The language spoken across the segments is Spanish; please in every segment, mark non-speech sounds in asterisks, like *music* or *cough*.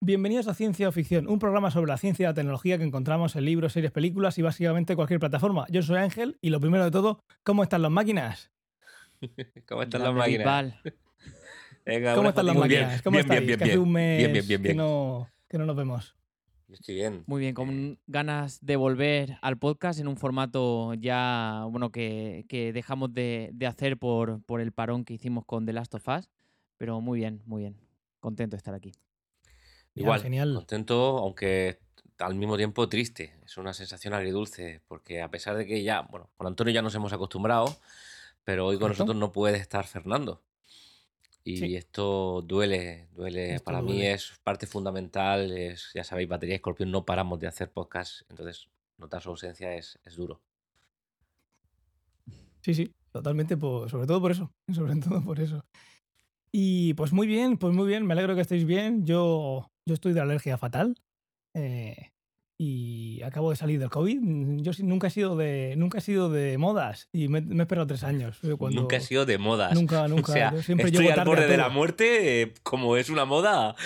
Bienvenidos a Ciencia o Ficción, un programa sobre la ciencia y la tecnología que encontramos en libros, series, películas y básicamente cualquier plataforma. Yo soy Ángel y lo primero de todo, ¿cómo están las máquinas? *laughs* ¿Cómo están las máquinas? *laughs* Venga, ¿Cómo están las. Bien, máquinas? ¿Cómo bien, estáis? bien, bien, que hace bien. un mes Bien, bien, bien, Que, bien. no, que no nos vemos. Yo estoy bien. Muy bien, con ganas de volver al podcast en un formato ya, bueno, que, que dejamos de, de hacer por, por el parón que hicimos con The Last of Us. Pero muy bien, muy bien. Contento de estar aquí. Igual, genial. contento, aunque al mismo tiempo triste. Es una sensación agridulce, porque a pesar de que ya, bueno, con Antonio ya nos hemos acostumbrado, pero hoy con nosotros no puede estar Fernando. Y Sí. esto duele, duele. Esto Para mí es parte fundamental, es, ya sabéis, Batería Escorpión, no paramos de hacer podcast, entonces notar su ausencia es, es duro. Sí, sí, totalmente, por- sobre todo por eso, *laughs* sobre todo por eso. Y pues muy bien, pues muy bien, me alegro que estéis bien. Yo, yo estoy de alergia fatal eh, y acabo de salir del COVID. Mm, Yo nunca he sido de, nunca he sido de modas y me, me he esperado tres años. eh, Cuando, Nunca he sido de modas. Nunca, *laughs* nunca. o sea, yo siempre estoy al a borde de la muerte, eh, como es una moda. *laughs*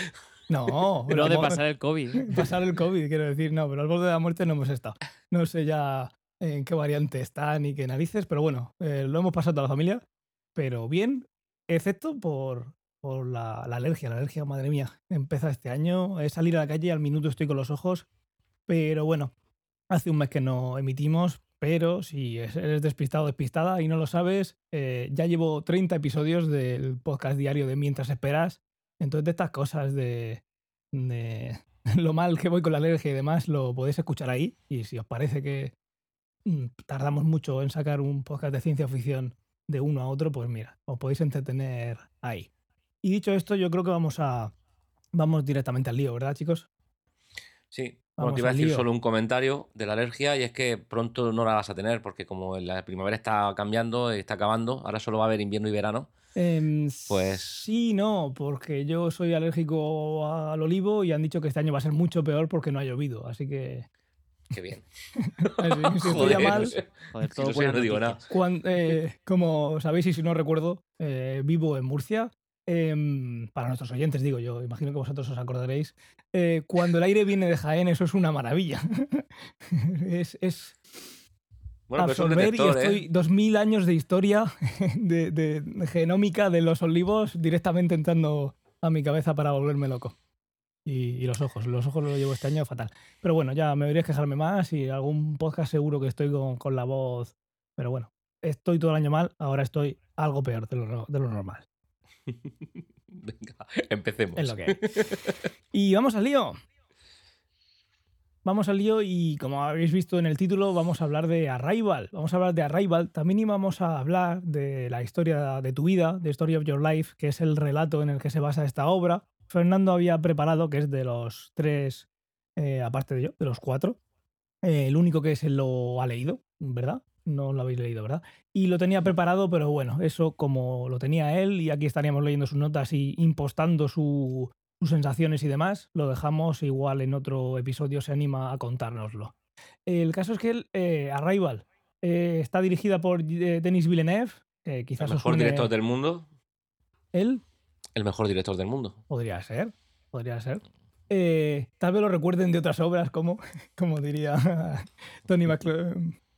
No, Pero de pasar el COVID. *laughs* pasar el COVID, quiero decir, no, pero al borde de la muerte no hemos estado. No sé ya en qué variante está ni qué narices, pero bueno, eh, lo hemos pasado toda la familia, pero bien, excepto por, por la, alergia. La alergia, madre mía, *laughs* empieza este año. Es salir a la calle, al minuto estoy con los ojos, pero bueno, hace un mes que no emitimos. Pero si es- eres despistado despistada y no lo sabes, eh, ya llevo 30 episodios del podcast diario de Mientras Esperas. Entonces, de estas cosas de, de *laughs* lo mal que voy con la alergia y demás, lo podéis escuchar ahí. Y si os parece que mm, tardamos mucho en sacar un podcast de ciencia ficción de uno a otro, pues mira, os podéis entretener ahí. Y dicho esto, yo creo que vamos a vamos directamente al lío, ¿verdad, chicos? Sí, Vamos bueno, te iba a decir lío. solo un comentario de la alergia y es que pronto no la vas a tener porque como la primavera está cambiando, está acabando, ahora solo va a haber invierno y verano. Em, Pues- sí, no, porque yo soy alérgico al olivo y han dicho que este año va a ser mucho peor porque no ha llovido, así que Qué bien. *laughs* si Joder. mal, Joder, Si todo no sé, buenas no digo nada. noticias. Cuan- eh, como sabéis y si no recuerdo, eh, vivo en Murcia. Em, para nuestros oyentes, digo yo, imagino que vosotros os acordaréis. Eh, cuando el aire viene de Jaén, eso es una maravilla. *laughs* es es Bueno, pero es un absorber y detector, ¿eh? estoy 2000 años de historia *laughs* de, de genómica de los olivos directamente entrando a mi cabeza para volverme loco. Y, y los ojos, los ojos los llevo este año fatal. Pero bueno, ya me deberíais quejarme más y algún podcast seguro que estoy con, con la voz. Pero bueno, estoy todo el año mal, ahora estoy algo peor de lo, de lo normal. *laughs* Venga, empecemos. Es lo que hay. Y vamos al lío. Vamos al lío y como habéis visto en el título, vamos a hablar de Arrival. Vamos a hablar de Arrival. También íbamos a hablar de la historia de tu vida, de Story of Your Life, que es el relato en el que se basa esta obra. Fernando había preparado, que es de los tres, eh, aparte de yo, de los cuatro, eh, el único que se lo ha leído, ¿verdad? No lo habéis leído, ¿verdad? Y lo tenía preparado, pero bueno, eso como lo tenía él y aquí estaríamos leyendo sus notas y impostando su- sus sensaciones y demás, lo dejamos igual en otro episodio, se anima a contárnoslo. El caso es que el, eh, Arrival eh, está dirigida por eh, Denis Villeneuve, quizás El os mejor director del mundo. él, El mejor director del mundo. podría ser, podría ser. Eh, tal vez lo recuerden de otras obras como, *laughs* como diría *laughs* Tony McClure,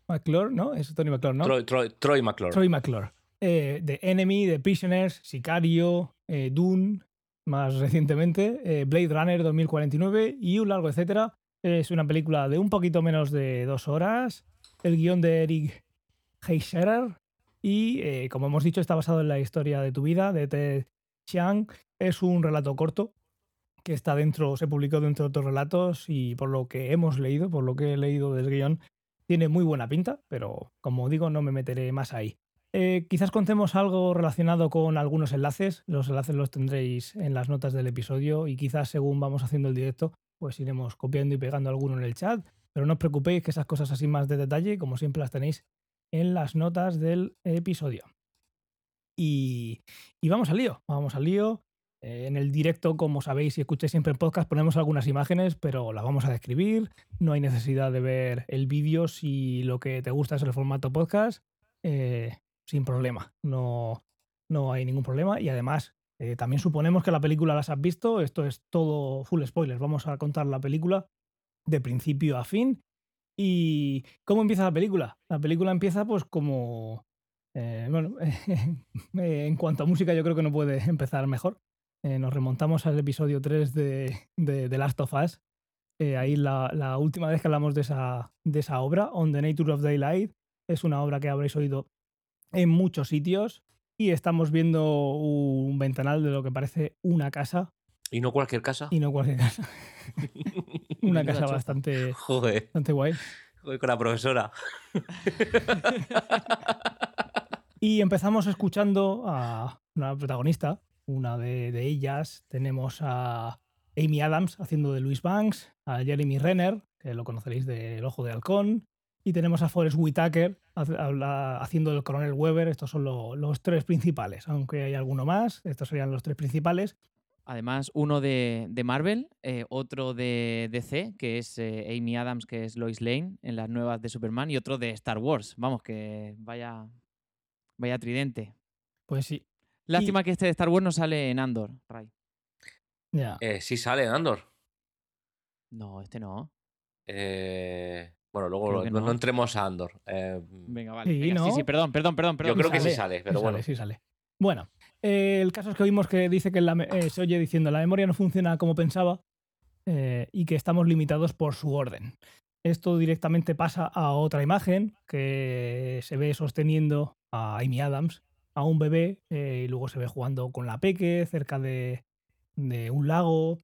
McClure, ¿no? Es Tony McClure, ¿no? Troy, Troy, Troy McClure. Troy McClure. Eh, The Enemy, The Prisoners, Sicario, eh, Dune, más recientemente, eh, Blade Runner 2049 y un largo etcétera. Es una película de un poquito menos de dos horas. El guion de Eric Heischerer. Y, eh, como hemos dicho, está basado en la historia de tu vida, de Ted Chiang. Es un relato corto que está dentro, se publicó dentro de otros relatos y por lo que hemos leído, por lo que he leído del guion, tiene muy buena pinta, pero como digo, no me meteré más ahí. Eh, quizás contemos algo relacionado con algunos enlaces. Los enlaces los tendréis en las notas del episodio y quizás según vamos haciendo el directo, pues iremos copiando y pegando alguno en el chat. Pero no os preocupéis que esas cosas así más de detalle, como siempre, las tenéis en las notas del episodio. Y, vamos al lío, vamos al lío. Eh, en el directo, como sabéis y escucháis siempre en podcast, ponemos algunas imágenes, pero las vamos a describir. No hay necesidad de ver el vídeo si lo que te gusta es el formato podcast. eh, sin problema. No, no hay ningún problema. Y además, Eh, también suponemos que la película las has visto. Esto es todo full spoilers. Vamos a contar la película de principio a fin. ¿Y cómo empieza la película? La película empieza pues como... eh, bueno, *laughs* en cuanto a música yo creo que no puede *laughs* empezar mejor. Eh, nos remontamos al episodio 3 de, de, The Last of Us. Eh, ahí la, la última vez que hablamos de esa, de esa obra, On the Nature of Daylight, es una obra que habréis oído en muchos sitios y estamos viendo un ventanal de lo que parece una casa Y no cualquier casa. y no cualquier casa. *laughs* una casa bastante, Joder, bastante guay. joder con la profesora. Y empezamos escuchando a una protagonista, una de, ellas. Tenemos a Amy Adams haciendo de Louis Banks, a Jeremy Renner, que lo conoceréis de El Ojo de Halcón, y tenemos a Forrest Whitaker haciendo del Coronel Weber. Estos son lo- los tres principales, aunque hay alguno más. Estos serían los tres principales. Además, uno de, de Marvel, eh, otro de DC, que es eh, Amy Adams, que es Lois Lane en las nuevas de Superman, y otro de Star Wars. Vamos, que vaya, vaya tridente. Pues sí, Lástima que este de Star Wars no sale en Andor, Ray. ya. Eh, sí sale, Andor. No, este no. Eh, bueno, luego lo- no. no. entremos a Andor. Eh, Venga, vale. Sí, venga, ¿no? sí, perdón, perdón, perdón. perdón yo creo que sí sale, pero bueno. sale, sí sale. Bueno, eh, el caso es que oímos que dice que la eh, se oye diciendo la memoria no funciona como pensaba eh, y que estamos limitados por su orden. Esto directamente pasa a otra imagen que se ve sosteniendo a Amy Adams, a un bebé, eh, y luego se ve jugando con la peque cerca de, de un lago.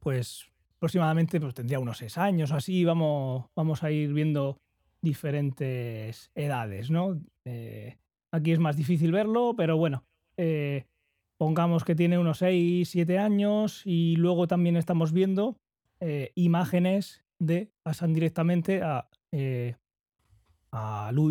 Pues aproximadamente pues, tendría unos seis años o así. Vamos, vamos a ir viendo diferentes edades, ¿no? Eh, aquí es más difícil verlo, pero bueno, eh, pongamos que tiene unos 6, 7 años y luego también estamos viendo imágenes de, pasan directamente a, eh,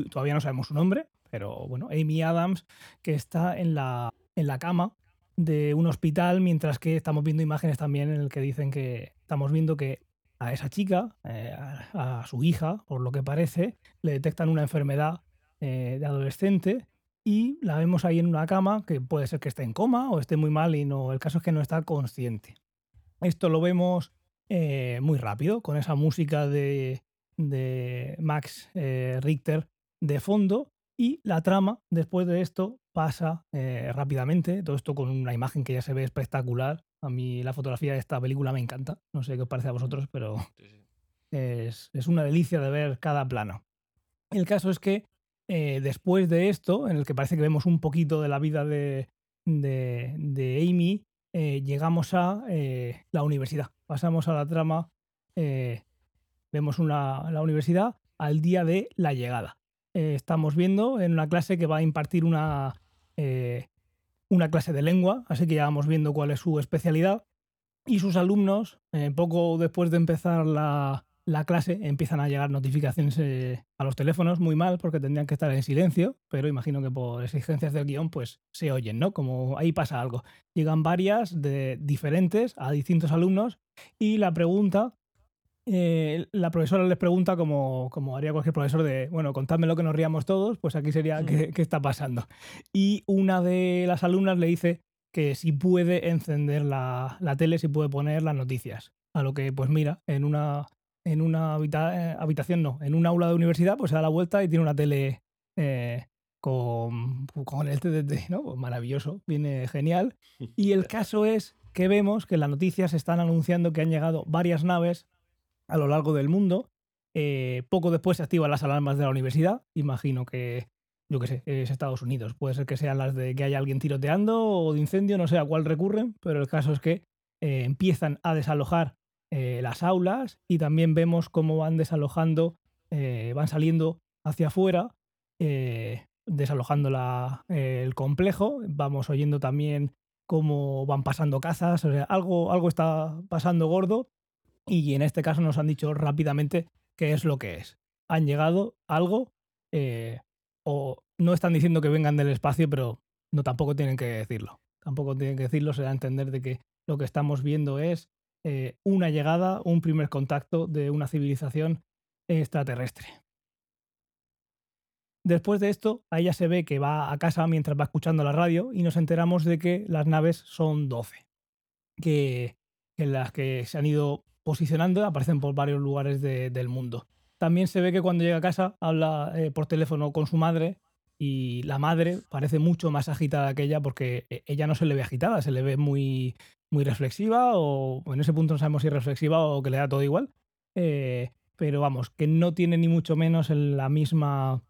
todavía no sabemos su nombre, pero bueno, Amy Adams, que está en la, en la cama de un hospital, mientras que estamos viendo imágenes también en el que dicen que estamos viendo que a esa chica, eh, a, a su hija, por lo que parece, le detectan una enfermedad eh, de adolescente y la vemos ahí en una cama que puede ser que esté en coma o esté muy mal y no, el caso es que no está consciente. Esto lo vemos eh, muy rápido con esa música de, de Max eh, Richter de fondo y la trama después de esto pasa eh, rápidamente, todo esto con una imagen que ya se ve espectacular. A mí la fotografía de esta película me encanta, no sé qué os parece a vosotros, pero Sí, sí. *laughs* es, es una delicia de ver cada plano. El caso es que después de esto, en el que parece que vemos un poquito de la vida de, de- de Amy, llegamos a la universidad. Pasamos a la trama, eh, vemos una, la universidad al día de la llegada. Eh, estamos viendo en una clase que va a impartir una, eh, una clase de lengua, así que ya vamos viendo cuál es su especialidad. Y sus alumnos, poco después de empezar la, la clase, empiezan a llegar notificaciones eh, a los teléfonos, muy mal, porque tendrían que estar en silencio, pero imagino que por exigencias del guion, pues se oyen, ¿no? Como ahí pasa algo. Llegan varias de diferentes a distintos alumnos y la pregunta, eh, la profesora les pregunta como, como haría cualquier profesor de, bueno, contadme lo que nos riamos todos, pues aquí sería ¿qué, qué está pasando? Y una de las alumnas le dice que si puede encender la, la tele, si puede poner las noticias. A lo que, pues mira, en una, en una eh, habitación, no, en un aula de universidad, pues se da la vuelta y tiene una tele eh, con, con el TDT, ¿no? Pues maravilloso, viene genial. Y el caso es que vemos que en las noticias están anunciando que han llegado varias naves a lo largo del mundo. Eh, poco después se activan las alarmas de la universidad. Imagino que, yo qué sé, es Estados Unidos. Puede ser que sean las de que haya alguien tiroteando o de incendio, no sé a cuál recurren, pero el caso es que empiezan a desalojar eh, las aulas y también vemos cómo van desalojando, eh, van saliendo hacia afuera, eh, desalojando la- el complejo. Vamos oyendo también cómo van pasando cazas, o sea, algo, algo está pasando gordo y en este caso nos han dicho rápidamente qué es lo que es. Han llegado algo o no están diciendo que vengan del espacio, pero no tampoco tienen que decirlo. Tampoco tienen que decirlo, se da a entender de que lo que estamos viendo es eh, una llegada, un primer contacto de una civilización extraterrestre. Después de esto, a ella se ve que va a casa mientras va escuchando la radio y nos enteramos de que las naves son 12, que en las que se han ido posicionando, aparecen por varios lugares de- del mundo. También se ve que cuando llega a casa habla eh, por teléfono con su madre y la madre parece mucho más agitada que ella porque eh, ella no se le ve agitada, se le ve muy, muy reflexiva o en ese punto no sabemos si reflexiva o que le da todo igual. Eh, pero vamos, que no tiene ni mucho menos el, la misma,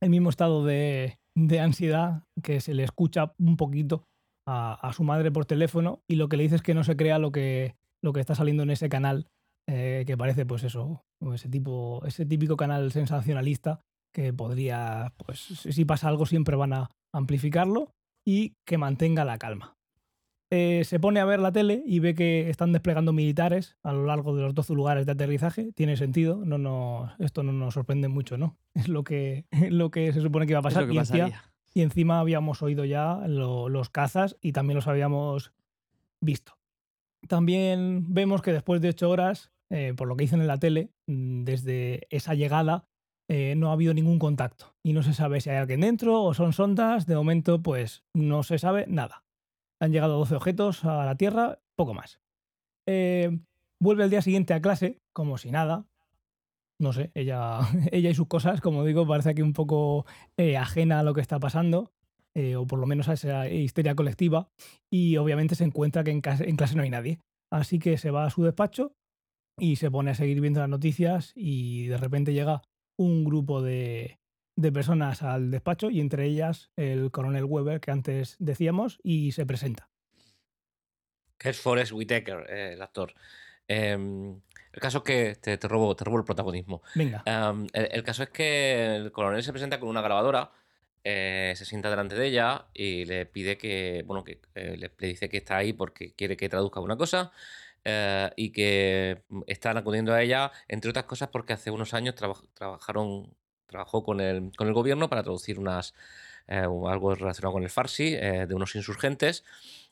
el mismo estado de, de ansiedad que se le escucha un poquito a, su madre por teléfono y lo que le dice es que no se crea lo que, lo que está saliendo en ese canal, eh, que parece pues eso, ese, tipo, ese típico canal sensacionalista que podría, pues si pasa algo siempre van a amplificarlo y que mantenga la calma. Eh, se pone a ver la tele y ve que están desplegando militares a lo largo de los 12 lugares de aterrizaje. Tiene sentido, no nos, esto no nos sorprende mucho, ¿no? *laughs* Es lo que, lo que se supone que iba a pasar. y, encima, y encima habíamos oído ya lo- los cazas y también los habíamos visto. También vemos que después de ocho horas, eh, por lo que dicen en la tele, mm, desde esa llegada eh, no ha habido ningún contacto. Y no se sabe si hay alguien dentro o son sondas. De momento, pues no se sabe nada. Han llegado 12 objetos a la Tierra, poco más. Eh, vuelve al día siguiente a clase, como si nada. No sé, ella, *laughs* ella y sus cosas, como digo, parece aquí un poco eh, ajena a lo que está pasando, eh, o por lo menos a esa histeria colectiva, y obviamente se encuentra que en clase no hay nadie. Así que se va a su despacho y se pone a seguir viendo las noticias y de repente llega un grupo de, de personas al despacho y entre ellas el coronel Weber que antes decíamos y se presenta. Que es Forrest Whitaker, eh, el actor. Em, el caso es que te, te robo, te robo el protagonismo. Venga, el, el caso es que el coronel se presenta con una grabadora, eh, se sienta delante de ella y le pide que, bueno, que eh, le, le dice que está ahí porque quiere que traduzca una cosa eh, y que mm, están acudiendo a ella, entre otras cosas, porque hace unos años traba- trabajaron, trabajó con el, con el gobierno para traducir unas, eh, algo relacionado con el Farsi eh, de unos insurgentes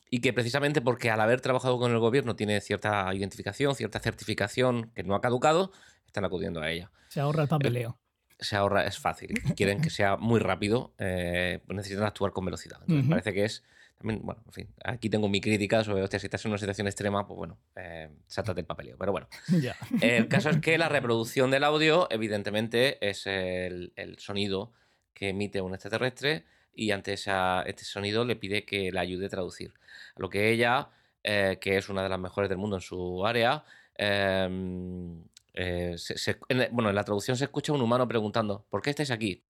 y que precisamente porque al haber trabajado con el gobierno tiene cierta identificación, cierta certificación que no ha caducado, están acudiendo a ella se ahorra el papeleo. se ahorra, es fácil. Quieren que sea muy rápido, eh, necesitan actuar con velocidad. Entonces, Ujú. parece que es. También, bueno, en fin, aquí tengo mi crítica sobre, hostia, si estás en una situación extrema, pues bueno, eh, sáltate el papeleo. Pero bueno, *laughs* ya. el caso es que la reproducción del audio, evidentemente, es el, el sonido que emite un extraterrestre y ante esa- este sonido le pide que le ayude a traducir. A lo que ella, eh, que es una de las mejores del mundo en su área, em, eh, se- se- en la- bueno, en la traducción se escucha un humano preguntando, ¿por qué estáis aquí?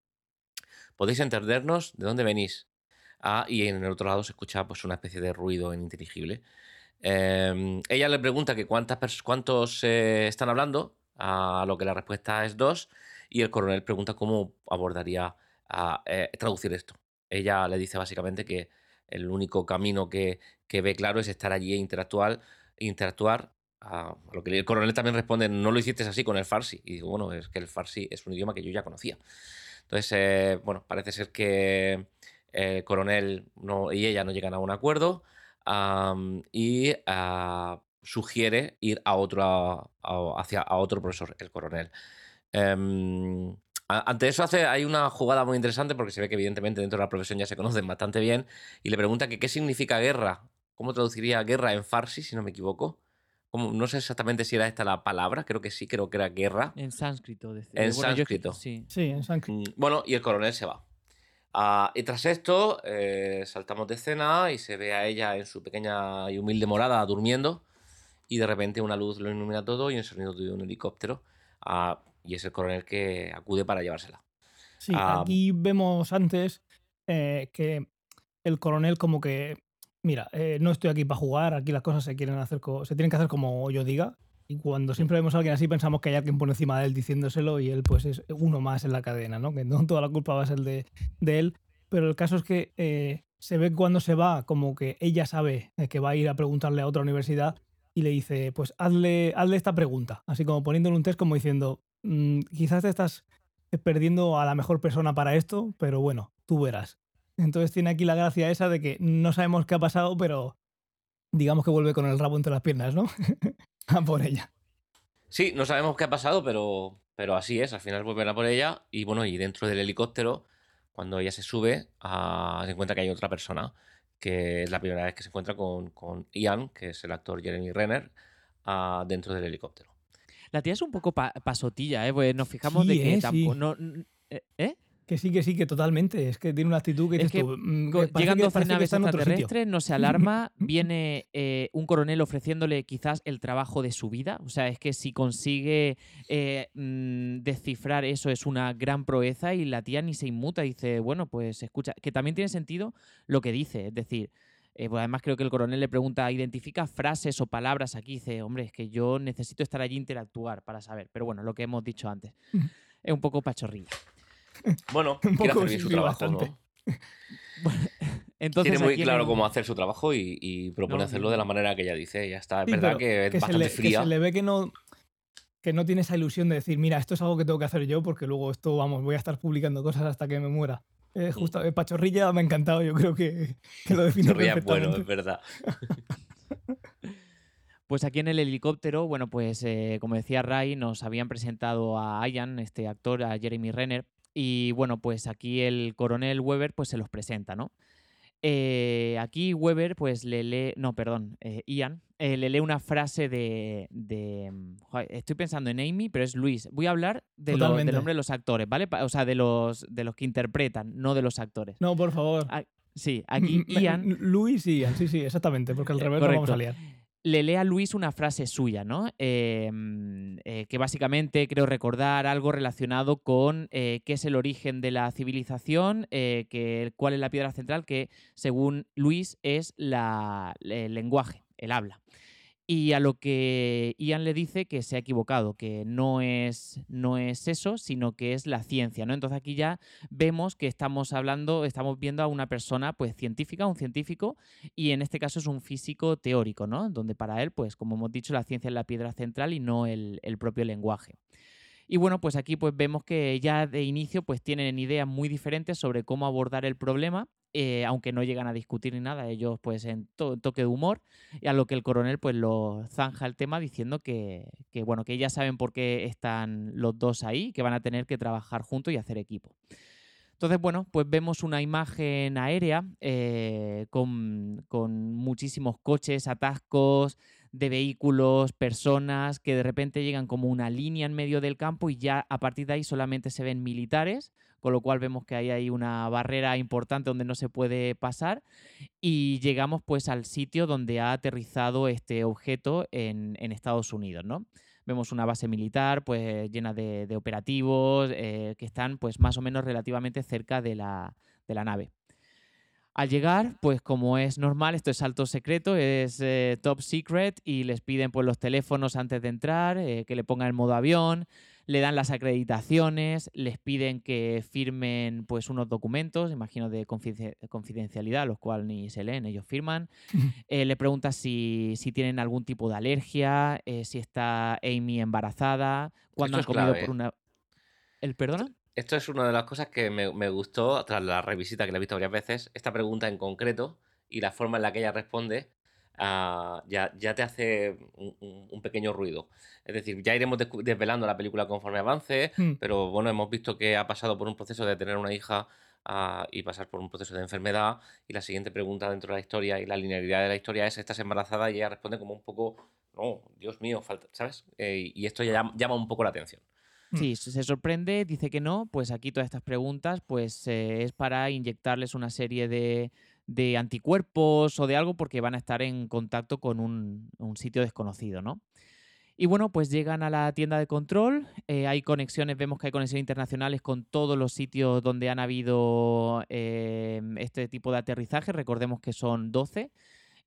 ¿Podéis entendernos? ¿De dónde venís? Ah, y en el otro lado se escucha pues, una especie de ruido ininteligible. Em, ella le pregunta que cuántas cuántos eh, están hablando, a lo que la respuesta es dos, y el coronel pregunta cómo abordaría a, eh, traducir esto. Ella le dice básicamente que el único camino que, que ve claro es estar allí e interactuar, interactuar a lo que el coronel también responde, no lo hiciste así con el farsi. Y digo, bueno, es que el farsi es un idioma que yo ya conocía. Entonces, eh, bueno, parece ser que el coronel no, y ella no llegan a un acuerdo y ah, sugiere ir a otro, a- a- hacia a otro profesor, el coronel. Em, ante eso hace, hay una jugada muy interesante porque se ve que evidentemente dentro de la profesión ya se conocen bastante bien y le pregunta que qué significa guerra. ¿Cómo traduciría guerra en farsi, si no me equivoco? Como- no sé exactamente si era esta la palabra, creo que sí, creo que era guerra. En sánscrito. dice. En Bueno, yo sánscrito. sí. Sí, en sánscrito. Mm, Bueno, y el coronel se va. Ah, y tras esto, eh, saltamos de escena y se ve a ella en su pequeña y humilde morada durmiendo. Y de repente una luz lo ilumina todo y el sonido de un helicóptero. Ah, y es el coronel que acude para llevársela. Sí, Ah, aquí vemos antes eh, que el coronel como que, mira, eh, no estoy aquí para jugar, aquí las cosas se quieren hacer, se tienen que hacer como yo diga. Y cuando siempre vemos a alguien así pensamos que hay alguien por encima de él diciéndoselo y él pues es uno más en la cadena, ¿no? Que no *laughs* toda la culpa va a ser de, de él. Pero el caso es que eh, se ve cuando se va como que ella sabe eh, que va a ir a preguntarle a otra universidad y le dice, pues hazle, hazle esta pregunta. Así como poniéndole un test como diciendo, "Mm, quizás te estás perdiendo a la mejor persona para esto, pero bueno, tú verás. Entonces tiene aquí la gracia esa de que no sabemos qué ha pasado, pero digamos que vuelve con el rabo entre las piernas, ¿no? *laughs* *laughs* a por ella. Sí, no sabemos qué ha pasado, pero Pero así es, al final vuelven a por ella y bueno, y dentro del helicóptero, cuando ella se sube, ah, se encuentra que hay otra persona, que es la primera vez que se encuentra con, con Ian, que es el actor Jeremy Renner, ah, dentro del helicóptero. La tía es un poco pasotilla, ¿eh? Pues nos fijamos de que ¿eh? tampoco. Sí. no- n- ¿eh? Que sí, que sí, que totalmente. Es que tiene una actitud que Es que tú, mm, que Llegan que- 12 parece que naves extraterrestres, no se alarma, *laughs* viene eh, un coronel ofreciéndole quizás el trabajo de su vida. O sea, es que si consigue eh, mm, descifrar eso es una gran proeza y la tía ni se inmuta. Dice, bueno, pues escucha, que también tiene sentido lo que dice. Es decir, eh, pues además creo que el coronel le pregunta, ¿identifica frases o palabras aquí? Dice, hombre, es que yo necesito estar allí e interactuar para saber. Pero bueno, lo que hemos dicho antes. Es un poco pachorrilla. *laughs* Bueno, quiere hacer bien su trabajo. ¿no? *laughs* Entonces, Tiene muy claro el- cómo hacer su trabajo y, y propone No, hacerlo de la manera que ella dice. Ya está. Es Sí, verdad que es bastante le, que fría. se le ve que no, que no tiene esa ilusión de decir, mira, esto es algo que tengo que hacer yo porque luego esto, vamos, voy a estar publicando cosas hasta que me muera. Mm. Eh, justo, eh, Pachorrilla me ha encantado, yo creo que, que lo define es bueno, es verdad. *laughs* Pues aquí en el helicóptero, bueno, pues eh, como decía Ray, nos habían presentado a Ian, este actor, a Jeremy Renner, y bueno, pues aquí el coronel Weber pues se los presenta, ¿no? Eh, aquí Weber pues le lee, no, perdón, eh, Ian, eh, le lee una frase de, de, mm, joder, estoy pensando en Amy, pero es Luis. Voy a hablar de lo- del nombre de los actores, ¿vale? O sea, de los, de los que interpretan, no de los actores. No, por favor. Ah, Sí, aquí Ian... Luis y Ian, sí, sí, exactamente, porque al Eh, revés no vamos a liar. Le lee a Luis una frase suya, ¿no? Mm, eh, que básicamente creo recordar algo relacionado con eh, qué es el origen de la civilización, eh, que, cuál es la piedra central, que según Luis es el lenguaje, el habla. Y a lo que Ian le dice que se ha equivocado, que no es, no es eso, sino que es la ciencia, ¿no? Entonces aquí ya vemos que estamos hablando, estamos viendo a una persona pues científica, un científico, y en este caso es un físico teórico, ¿no? Donde para él, pues como hemos dicho, la ciencia es la piedra central y no el, el propio lenguaje. Y bueno, pues aquí pues vemos que ya de inicio pues tienen ideas muy diferentes sobre cómo abordar el problema, eh, aunque no llegan a discutir ni nada, ellos pues en to- toque de humor, y a lo que el coronel pues lo zanja el tema diciendo que, que, bueno, que ya saben por qué están los dos ahí, que van a tener que trabajar juntos y hacer equipo. Entonces, bueno, pues vemos una imagen aérea eh, con, con muchísimos coches, atascos de vehículos, personas que de repente llegan como una línea en medio del campo y ya a partir de ahí solamente se ven militares, con lo cual vemos que ahí hay una barrera importante donde no se puede pasar y llegamos pues al sitio donde ha aterrizado este objeto en, Estados Unidos, ¿no? Vemos una base militar pues llena de, de operativos eh, que están pues más o menos relativamente cerca de la, de la nave. Al llegar, pues como es normal, esto es alto secreto, es eh, top secret y les piden pues los teléfonos antes de entrar, eh, que le pongan el modo avión, le dan las acreditaciones, les piden que firmen pues unos documentos, imagino de confiden- confidencialidad, los cuales ni se leen, ellos firman. *laughs* Eh, le pregunta si, si tienen algún tipo de alergia, eh, si está Amy embarazada, cuándo han comido clave. por una... ¿El perdona? Esto es una de las cosas que me, me gustó tras la revisita que la he visto varias veces. Esta pregunta en concreto y la forma en la que ella responde ya, ya te hace un, pequeño ruido. Es decir, ya iremos desvelando la película conforme avance, Hmm. pero bueno, hemos visto que ha pasado por un proceso de tener una hija ah, y pasar por un proceso de enfermedad. Y la siguiente pregunta dentro de la historia y la linealidad de la historia es: ¿estás embarazada? Y ella responde como un poco, no, Dios mío, falta, ¿sabes? Eh, y esto ya llama, llama un poco la atención. Mm. Sí, se se sorprende, dice que no, pues aquí todas estas preguntas pues eh, es para inyectarles una serie de, de anticuerpos o de algo porque van a estar en contacto con un, un sitio desconocido, ¿no? Y bueno, pues llegan a la tienda de control, eh, hay conexiones, vemos que hay conexiones internacionales con todos los sitios donde han habido eh, este tipo de aterrizaje, recordemos que son 12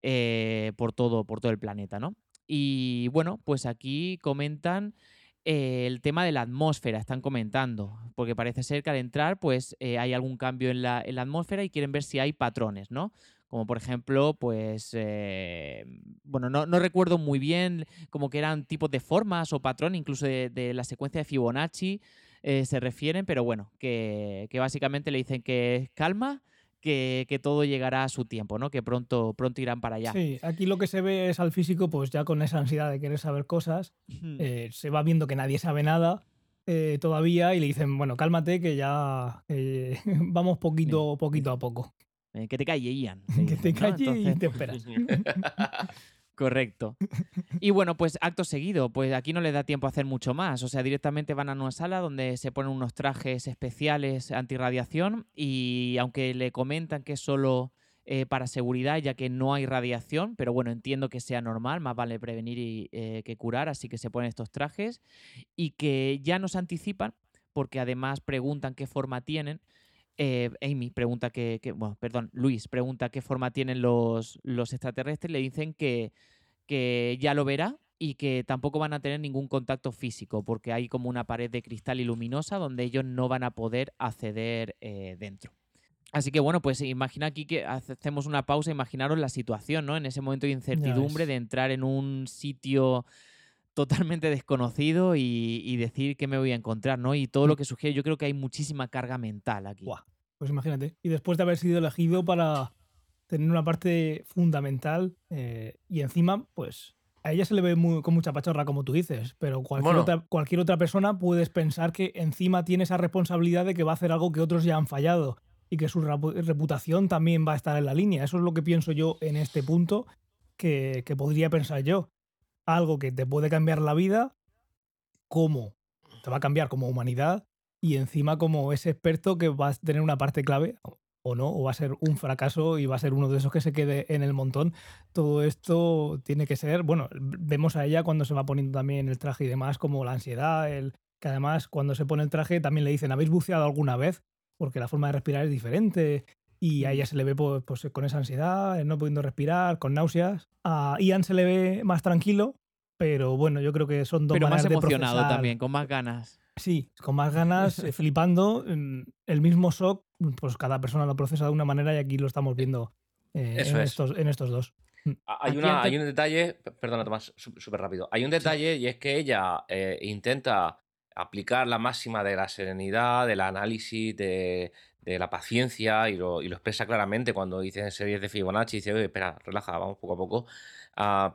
eh, por, todo, por todo el planeta, ¿no? Y bueno, pues aquí comentan eh, el tema de la atmósfera, están comentando, porque parece ser que al entrar pues eh, hay algún cambio en la, en la atmósfera y quieren ver si hay patrones, ¿no? Como por ejemplo, pues, eh, bueno, no, no recuerdo muy bien como que eran tipos de formas o patrón, incluso de, la secuencia de Fibonacci se refieren, pero bueno, que, básicamente le dicen que calma, que, que todo llegará a su tiempo, ¿no? Que pronto, pronto irán para allá. Sí, aquí lo que se ve es al físico, pues ya con esa ansiedad de querer saber cosas, eh, se va viendo que nadie sabe nada eh, todavía y le dicen, bueno, cálmate que ya eh, *laughs* vamos poquito, poquito a poco. Que te calle, Ian. *laughs* Que te calles y te esperas. *laughs* Correcto. Y bueno, pues acto seguido, pues aquí no les da tiempo a hacer mucho más. O sea, directamente van a una sala donde se ponen unos trajes especiales antirradiación y aunque le comentan que es solo eh, para seguridad, ya que no hay radiación, pero bueno, entiendo que sea normal, más vale prevenir y, eh, que curar, así que se ponen estos trajes y que ya nos anticipan, porque además preguntan qué forma tienen. Eh, Amy pregunta que, que- bueno, perdón, Luis pregunta qué forma tienen los, los extraterrestres, le dicen que, que ya lo verá y que tampoco van a tener ningún contacto físico, porque hay como una pared de cristal y luminosa donde ellos no van a poder acceder eh, dentro. Así que bueno, pues imagina aquí que hacemos una pausa, imaginaros la situación, ¿no? En ese momento de incertidumbre de entrar en un sitio totalmente desconocido y, y decir qué me voy a encontrar, ¿no? Y todo lo que sugiere, yo creo que hay muchísima carga mental aquí. Buah, pues imagínate. Y después de haber sido elegido para tener una parte fundamental eh, y encima, pues a ella se le ve muy- con mucha pachorra, como tú dices, pero cualquier, Bueno. otra, cualquier otra persona puedes pensar que encima tiene esa responsabilidad de que va a hacer algo que otros ya han fallado y que su repu- reputación también va a estar en la línea. Eso es lo que pienso yo en este punto, que, que podría pensar yo. Algo que te puede cambiar la vida, ¿cómo? Te va a cambiar como humanidad y encima como ese experto que va a tener una parte clave o- no, o va a ser un fracaso y va a ser uno de esos que se quede en el montón. Todo esto tiene que ser, bueno, vemos a ella cuando se va poniendo también el traje y demás, como la ansiedad, el que además cuando se pone el traje también le dicen, ¿habéis buceado alguna vez? Porque la forma de respirar es diferente y a ella se le ve pues, pues, con esa ansiedad, no pudiendo respirar, con náuseas. A Ian se le ve más tranquilo, pero bueno, yo creo que son dos Pero más de emocionado procesar- también, con más ganas. Sí, con más ganas, eh, flipando. mm, El mismo shock, pues cada persona lo procesa de una manera y aquí lo estamos viendo eh, Eso en, es. estos, en estos dos. Hay, Aquí una, hay un detalle, perdona Tomás, sú- súper rápido. Hay un detalle y es que ella eh, intenta aplicar la máxima de la serenidad, del análisis, de, de la paciencia y lo, y lo expresa claramente cuando dice en series de Fibonacci, dice, oye, espera, relaja, vamos poco a poco.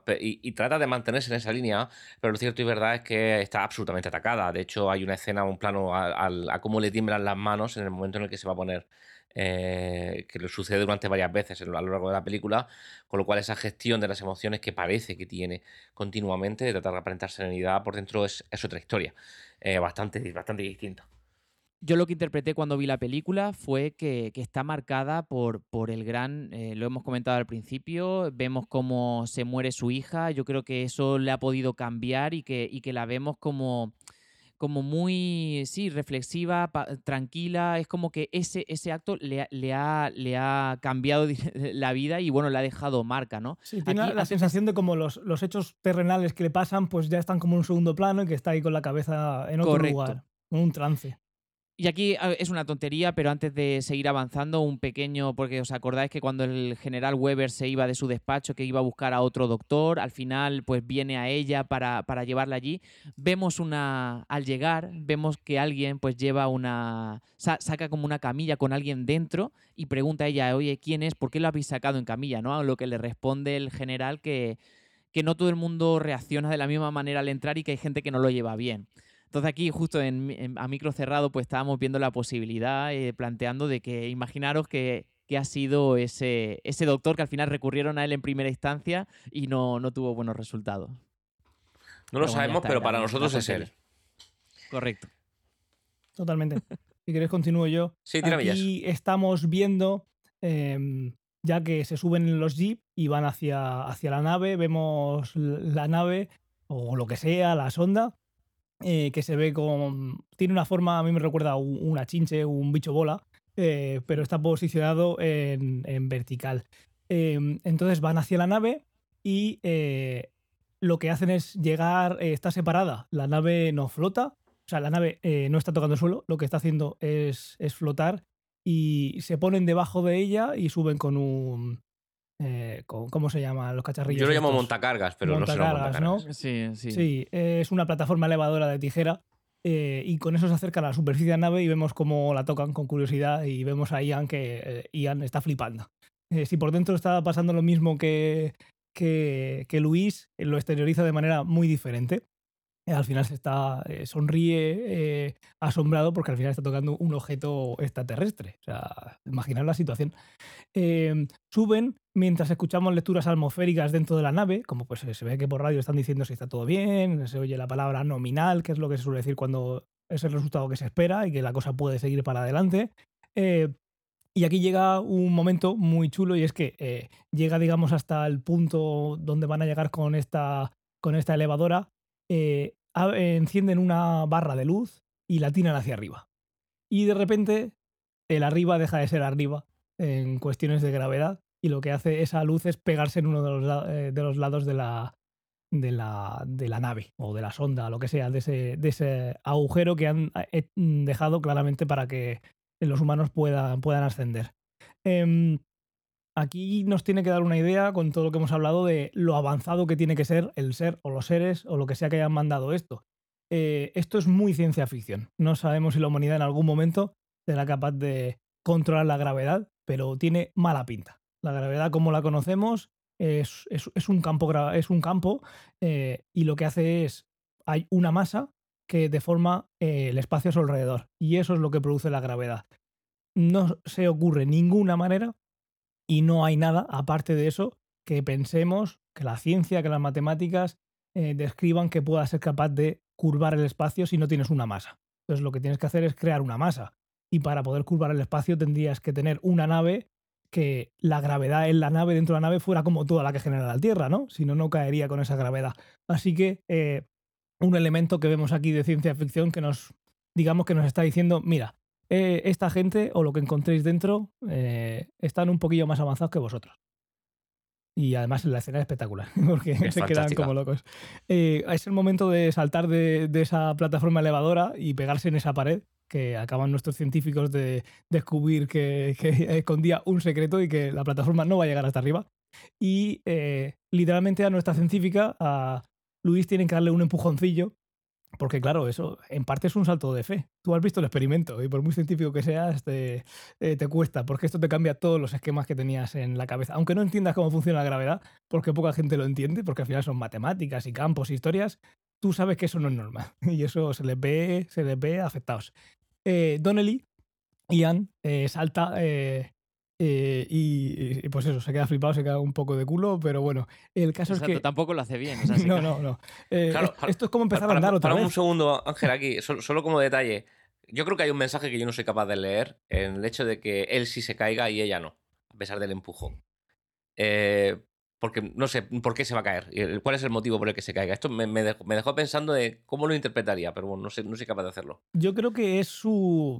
Pe- y, y trata de mantenerse en esa línea, pero lo cierto y verdad es que está absolutamente atacada. De hecho, hay una escena, un plano a, al- a cómo le tiemblan las manos en el momento en el que se va a poner, eh, que le sucede durante varias veces a lo largo de la película, con lo cual esa gestión de las emociones que parece que tiene continuamente, de tratar de aparentar serenidad por dentro es, es otra historia, eh, bastante, bastante distinta. Yo lo que interpreté cuando vi la película fue que, que está marcada por, por el gran, eh, lo hemos comentado al principio, vemos cómo se muere su hija, yo creo que eso le ha podido cambiar y que, y que la vemos como, como muy, sí, reflexiva, pa- tranquila, es como que ese, ese acto le, ha- le, ha, le ha cambiado *laughs* la vida y bueno, le ha dejado marca, ¿no? Sí, tiene Aquí la, sensación de como los, los hechos terrenales que le pasan, pues ya están como en un segundo plano y que está ahí con la cabeza en otro Correcto. lugar, en un trance. Y aquí es una tontería, pero antes de seguir avanzando, un pequeño, porque os acordáis que cuando el general Weber se iba de su despacho, que iba a buscar a otro doctor, al final pues viene a ella para, para llevarla allí. Vemos una, al llegar, vemos que alguien pues lleva una, sa- saca como una camilla con alguien dentro y pregunta a ella, oye, ¿quién es? ¿Por qué lo habéis sacado en camilla? ¿no? A lo que le responde el general que, que no todo el mundo reacciona de la misma manera al entrar y que hay gente que no lo lleva bien. Entonces aquí justo en, mi- en- a micro cerrado pues estábamos viendo la posibilidad, eh, planteando de que imaginaros que, que ha sido ese, ese doctor que al final recurrieron a él en primera instancia y no, no tuvo buenos resultados. No Pero lo sabemos, está, pero para nosotros es él. Correcto. Totalmente. si queréis, continúo yo. *laughs* Sí, tira millas. Aquí estamos viendo, em, ya que se suben en los jeep y van hacia, hacia la nave, vemos la nave o lo que sea, la sonda, eh, que se ve con... Tiene una forma, a mí me recuerda una chinche, un bicho bola, eh, pero está posicionado en, en vertical. Em, entonces van hacia la nave y eh, lo que hacen es llegar, está separada, la nave no flota, o sea, la nave no está tocando el suelo, lo que está haciendo es, es flotar y se ponen debajo de ella y suben con un... eh, con- ¿Cómo se llaman los cacharrillos? Yo lo llamo estos? montacargas, pero no será Montacargas, ¿no? Sí, sí. Sí, eh, es una plataforma elevadora de tijera eh, y con eso se acercan a la superficie de la nave y vemos cómo la tocan con curiosidad y vemos a Ian que eh, Ian está flipando. Eh, si por dentro está pasando lo mismo que, que, que Luis, lo exterioriza de manera muy diferente. Al final se está eh, sonríe eh, asombrado porque al final está tocando un objeto extraterrestre. O sea, imaginar la situación. Em, suben mientras escuchamos lecturas atmosféricas dentro de la nave, como pues se ve que por radio están diciendo si está todo bien, se oye la palabra nominal, que es lo que se suele decir cuando es el resultado que se espera y que la cosa puede seguir para adelante. Eh, y aquí llega un momento muy chulo y es que llega, digamos, hasta el punto donde van a llegar con esta, con esta elevadora eh, encienden una barra de luz y la tiran hacia arriba. Y de repente el arriba deja de ser arriba en cuestiones de gravedad y lo que hace esa luz es pegarse en uno de los, eh, de los lados de la, de la, de la, nave o de la sonda, lo que sea, de ese, de ese agujero que han eh, dejado claramente para que los humanos puedan, puedan ascender. Em, Aquí nos tiene que dar una idea con todo lo que hemos hablado de lo avanzado que tiene que ser el ser o los seres o lo que sea que hayan mandado esto. Eh, esto es muy ciencia ficción. No sabemos si la humanidad en algún momento será capaz de controlar la gravedad, pero tiene mala pinta. La gravedad como la conocemos es, un campo, es un campo eh, y lo que hace es, hay una masa que deforma eh, el espacio a su alrededor y eso es lo que produce la gravedad. No se ocurre ninguna manera y no hay nada, aparte de eso, que pensemos, que la ciencia, que las matemáticas eh, describan que pueda ser capaz de curvar el espacio si no tienes una masa. Entonces lo que tienes que hacer es crear una masa. Y para poder curvar el espacio tendrías que tener una nave que la gravedad en la nave, dentro de la nave, fuera como toda la que genera la Tierra, ¿no? Si no, no caería con esa gravedad. Así que eh, un elemento que vemos aquí de ciencia ficción que nos, digamos que nos está diciendo, mira, eh, esta gente o lo que encontréis dentro eh, están un poquillo más avanzados que vosotros. Y además la escena es espectacular, *laughs* porque se quedan como locos. Eh, es el momento de saltar de, esa plataforma elevadora y pegarse en esa pared, que acaban nuestros científicos de descubrir que, que *laughs* escondía un secreto y que la plataforma no va a llegar hasta arriba. Y literalmente a nuestra científica, a Luis, tienen que darle un empujoncillo porque claro, eso en parte es un salto de fe. Tú has visto el experimento y por muy científico que seas, te, eh, te, cuesta, porque esto te cambia todos los esquemas que tenías en la cabeza. Aunque no entiendas cómo funciona la gravedad, porque poca gente lo entiende, porque al final son matemáticas y campos y historias, tú sabes que eso no es normal. *laughs* Y eso se les ve, se les ve afectados. Eh, Donnelly, Ian, eh, salta eh, y, pues eso, se queda flipado, se queda un poco de culo, pero bueno, el caso es que... tampoco lo hace bien. *laughs* no, no, no, eh, esto es como empezar a andar otra para vez. un segundo, Ángel, aquí, solo, como detalle. Yo creo que hay un mensaje que yo no soy capaz de leer en el hecho de que él sí se caiga y ella no, a pesar del empujón. Eh, porque no sé por qué se va a caer, cuál es el motivo por el que se caiga. Esto me, dejó, pensando de cómo lo interpretaría, pero bueno, no, sé, no soy capaz de hacerlo. Yo creo que es su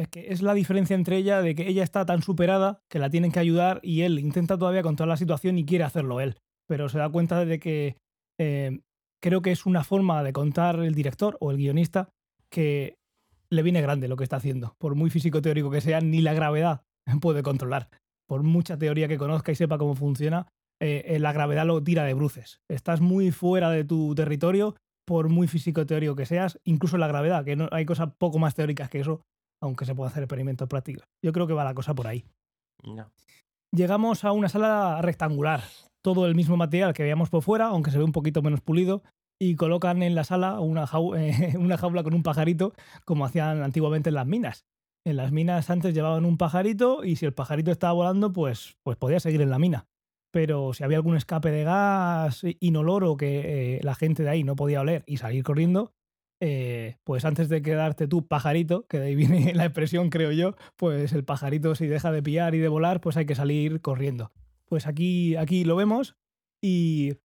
es que es la diferencia entre ella de que ella está tan superada que la tienen que ayudar y él intenta todavía controlar la situación y quiere hacerlo él. Pero se da cuenta de que eh, creo que es una forma de contar el director o el guionista que le viene grande lo que está haciendo. Por muy físico teórico que sea, ni la gravedad *laughs* puede controlar. Por mucha teoría que conozca y sepa cómo funciona, eh, eh, la gravedad lo tira de bruces. Estás muy fuera de tu territorio, por muy físico teórico que seas, incluso la gravedad, que no, hay cosas poco más teóricas que eso, aunque se pueda hacer experimentos prácticos. Yo creo que va la cosa por ahí. Llegamos a una sala rectangular, todo el mismo material que veíamos por fuera, aunque se ve un poquito menos pulido, y colocan en la sala una, *laughs* eh, una jaula con un pajarito, como hacían antiguamente en las minas. En las minas antes llevaban un pajarito y si el pajarito estaba volando, pues, pues podía seguir en la mina. Pero si había algún escape de gas inoloro que eh, la gente de ahí no podía oler y salir corriendo, eh, pues antes de quedarte tú pajarito, que de ahí viene *laughs* la expresión, creo yo, pues el pajarito si deja de pillar y de volar, pues hay que salir corriendo. Pues aquí, aquí lo vemos y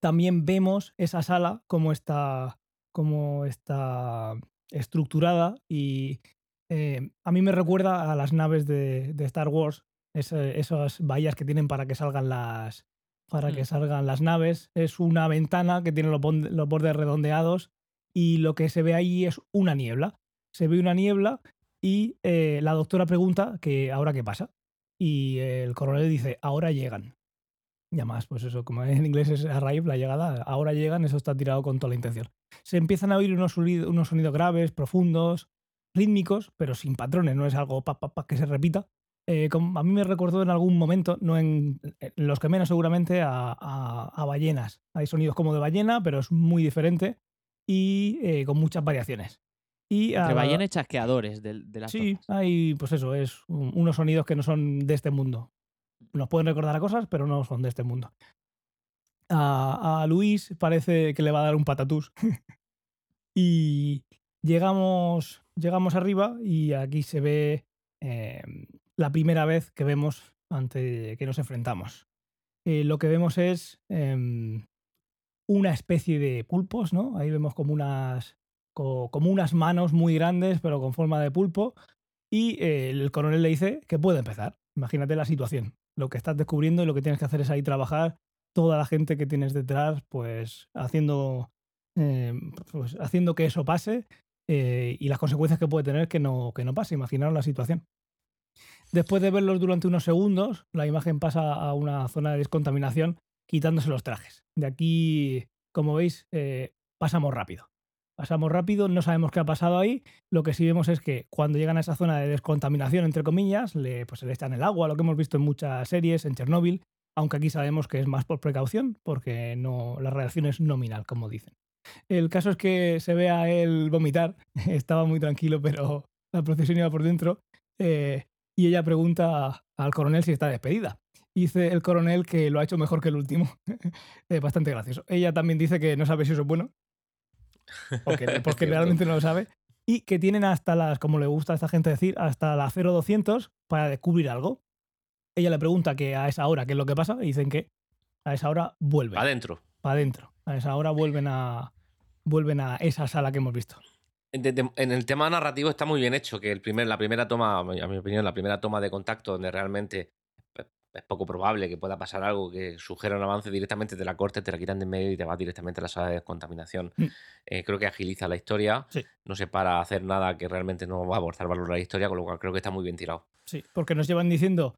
también vemos esa sala como está, como está estructurada y eh, a mí me recuerda a las naves de, Star Wars, esas bahías que tienen para que salgan las, para que mm. salgan las naves. Es una ventana que tiene los, los bordes redondeados y lo que se ve ahí es una niebla. Se ve una niebla y eh, la doctora pregunta que ahora qué pasa. Y el coronel dice, ahora llegan. Y además, pues eso, como *laughs* en inglés es arrive, la llegada, ahora llegan, eso está tirado con toda la intención. Se empiezan a oír unos, sonidos, unos sonidos graves, profundos, rítmicos, pero sin patrones, no es algo pa, pa, pa que se repita. Eh, a mí me recordó en algún momento, no en, los que menos seguramente, a, a, ballenas. Hay sonidos como de ballena, pero es muy diferente y eh, con muchas variaciones. Y Entre a- ballenas chasqueadores de, de las Sí, tofas. hay, pues eso, es un- unos sonidos que no son de este mundo. Nos pueden recordar a cosas, pero no son de este mundo. A, a Luis parece que le va a dar un patatús. *laughs* y llegamos, llegamos arriba y aquí se ve eh, la primera vez que vemos ante que nos enfrentamos. Eh, lo que vemos es em, una especie de pulpos, ¿no? Ahí vemos como unas, co- como unas manos muy grandes, pero con forma de pulpo. Y eh, el coronel le dice que puede empezar. Imagínate la situación. Lo que estás descubriendo y lo que tienes que hacer es ahí trabajar. Toda la gente que tienes detrás, pues haciendo, eh, pues, haciendo que eso pase eh, y las consecuencias que puede tener que no, que no pase. Imaginaros la situación. Después de verlos durante unos segundos, la imagen pasa a una zona de descontaminación quitándose los trajes. De aquí, como veis, eh, pasamos rápido. Pasamos rápido, no sabemos qué ha pasado ahí. Lo que sí vemos es que cuando llegan a esa zona de descontaminación, entre comillas, le, pues se le echan el agua, lo que hemos visto en muchas series, en Chernóbil, aunque aquí sabemos que es más por precaución, porque no, la reacción es nominal, como dicen. El caso es que se ve a él vomitar, *laughs* estaba muy tranquilo, pero la procesión iba por dentro, eh, y ella pregunta al coronel si está despedida. Dice el coronel que lo ha hecho mejor que el último. *laughs* Eh, bastante gracioso. Ella también dice que no sabe si eso es bueno, *laughs* porque, realmente no lo sabe. Y que tienen hasta las, como le gusta a esta gente decir, hasta la 0200 para descubrir algo. Ella le pregunta que a esa hora qué es lo que pasa y dicen que a esa hora vuelven Adentro. para adentro. A esa hora vuelven a vuelven a esa sala que hemos visto. De- en el tema narrativo está muy bien hecho, que el primer, la primera toma, a mi opinión, la primera toma de contacto donde realmente es- poco probable que pueda pasar algo que sugiera un avance directamente te la corte, te la quitan de en medio y te vas directamente a la sala de descontaminación. Mm. Eh, creo que agiliza la historia, Sí. no se para a hacer nada que realmente no va a aportar valor a la historia, con lo cual creo que está muy bien tirado. Sí, porque nos llevan diciendo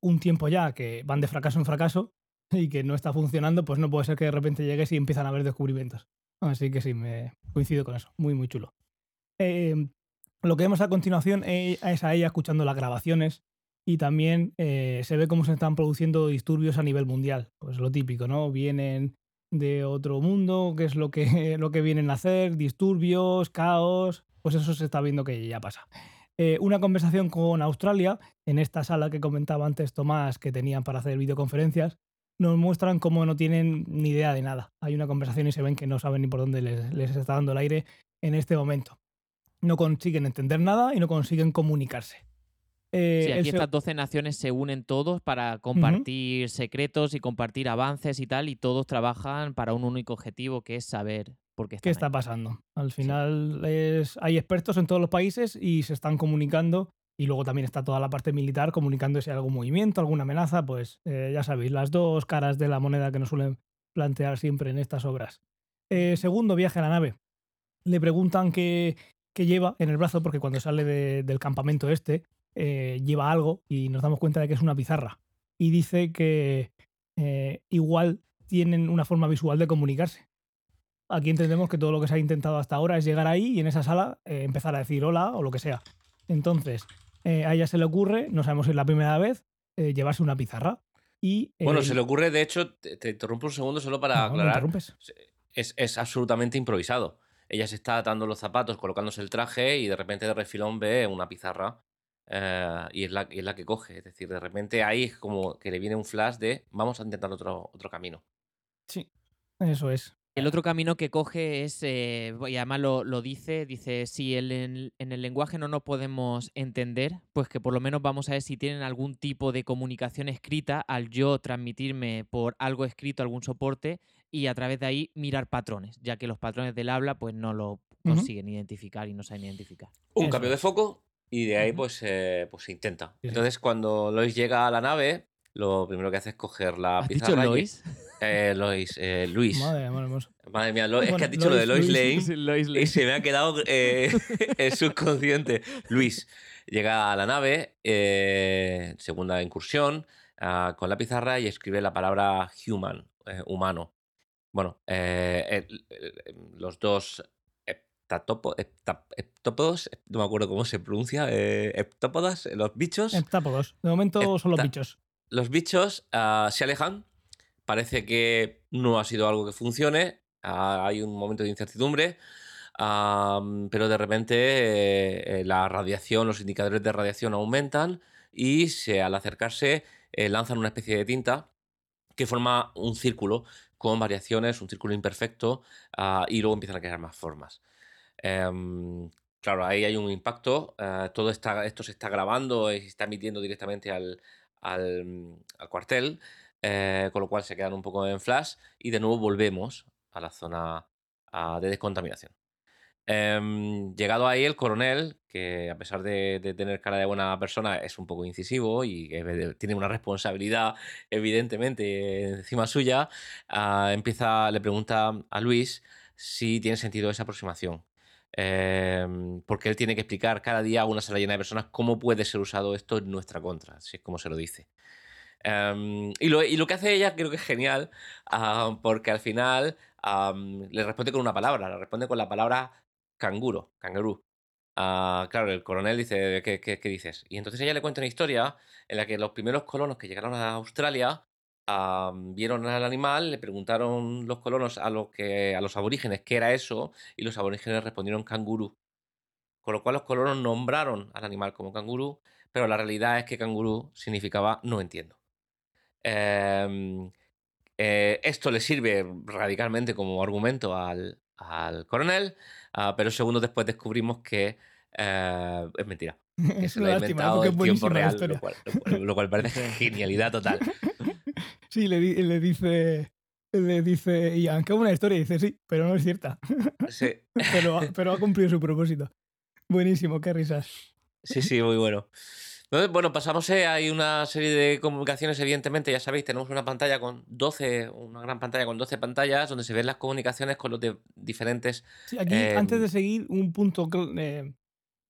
un tiempo ya que van de fracaso en fracaso *laughs* y que no está funcionando, pues no puede ser que de repente llegues y empiezan a haber descubrimientos. Así que sí, me coincido con eso. Muy, muy chulo. Eh, lo que vemos a continuación eh, es a ella escuchando las grabaciones y también eh, se ve cómo se están produciendo disturbios a nivel mundial. Pues lo típico, ¿no? Vienen de otro mundo, qué es lo que, *laughs* lo que vienen a hacer, disturbios, caos, pues eso se está viendo que ya pasa. Eh, una conversación con Australia, en esta sala que comentaba antes Tomás, que tenían para hacer videoconferencias, nos muestran cómo no tienen ni idea de nada. Hay una conversación y se ven que no saben ni por dónde les, les está dando el aire en este momento. No consiguen entender nada y no consiguen comunicarse. Eh, Sí, aquí estas 12 naciones se unen todos para compartir secretos y compartir avances y tal, y todos trabajan para un único objetivo, que es saber por qué ¿Qué está ahí. pasando? Al final es, hay expertos en todos los países y se están comunicando. Y luego también está toda la parte militar comunicando si hay algún movimiento, alguna amenaza. Pues eh, ya sabéis, las dos caras de la moneda que nos suelen plantear siempre en estas obras. Eh, segundo viaje a la nave. Le preguntan qué, qué lleva en el brazo, porque cuando sale de- del campamento este, eh, lleva algo y nos damos cuenta de que es una pizarra. Y dice que eh, igual tienen una forma visual de comunicarse. Aquí entendemos que todo lo que se ha intentado hasta ahora es llegar ahí y en esa sala eh, empezar a decir hola o lo que sea. Entonces, a ella se le ocurre, no sabemos si es la primera vez, llevarse una pizarra. Y, Bueno, se le ocurre, de hecho, te, te interrumpo un segundo solo para no, aclarar. es, es absolutamente improvisado. Ella se está atando los zapatos, colocándose el traje y de repente de refilón ve una pizarra eh, y, es la, y es la que coge. Es decir, de repente ahí es como que le viene un flash de vamos a intentar otro, otro camino. Sí, eso es. El otro camino que coge es, eh, y además lo, lo dice, dice, si el- en, en el lenguaje no nos podemos entender, pues que por lo menos vamos a ver si tienen algún tipo de comunicación escrita al yo transmitirme por algo escrito, algún soporte, y a través de ahí mirar patrones, ya que los patrones del habla pues no lo consiguen identificar y no saben identificar. Un Eso cambio de foco y de ahí pues, eh, pues se intenta. Sí. Entonces cuando Lois llega a la nave, lo primero que hace es coger la ¿Has dicho pizarra. y- Lois? Eh, Lois, eh, Luis. Madre, Madre, madre mía. es que has dicho lo de Lois, Lois, Luis, Lane. Lois Y Lane. se me ha quedado *laughs* el subconsciente. Luis llega a la nave, segunda incursión, ah, con la pizarra y escribe la palabra human, humano. Bueno, los dos heptatopo- hepta- heptópodos, no me acuerdo cómo se pronuncia, eh, heptópodas, los bichos, Heptápodos. De momento son los bichos. los bichos ah, se alejan. Parece que no ha sido algo que funcione. Ah, hay un momento de incertidumbre, pero de repente eh, eh, la radiación, los indicadores de radiación aumentan y se, al acercarse eh, lanzan una especie de tinta que forma un círculo con variaciones, un círculo imperfecto, ah, y luego empiezan a crear más formas. Em, claro, ahí hay un impacto, eh, todo esto se está grabando y se está emitiendo directamente al, al cuartel, eh, con lo cual se quedan un poco en flash y de nuevo volvemos a la zona ah, de descontaminación. Em, llegado ahí, el coronel, que a pesar de, tener cara de buena persona, es un poco incisivo y tiene una responsabilidad, evidentemente, encima suya, ah, empieza, le pregunta a Luis si tiene sentido esa aproximación. Em, porque él tiene que explicar cada día a una sala llena de personas cómo puede ser usado esto en nuestra contra, si es como se lo dice. Em, y, lo, y lo que hace ella creo que es genial, ah, porque al final le responde con una palabra, le responde con la palabra canguro, cangurú. Ah, claro, el coronel dice, ¿qué, qué, qué dices? Y entonces ella le cuenta una historia en la que los primeros colonos que llegaron a Australia vieron al animal, le preguntaron los colonos a, los que, a los aborígenes qué era eso, y los aborígenes respondieron cangurú. Con lo cual los colonos nombraron al animal como cangurú, pero la realidad es que cangurú significaba no entiendo. Em, eh, esto le sirve radicalmente como argumento al, al coronel, ah, pero segundos después descubrimos que eh, es mentira. *laughs* Que se lo ha inventado en tiempo real, lo cual, lo cual- lo cual *laughs* parece genialidad total. Sí, le, le dice, le dice Ian, qué buena historia. Y dice, sí, pero no es cierta. *laughs* Sí, pero, ha- pero ha cumplido su propósito. Buenísimo, qué risas. sí, sí, muy bueno. Entonces, bueno, pasamos, eh, hay una serie de comunicaciones, evidentemente, ya sabéis, tenemos una pantalla con 12, una gran pantalla con 12 pantallas donde se ven las comunicaciones con los de diferentes... Sí, aquí, Em, antes de seguir, un punto que eh,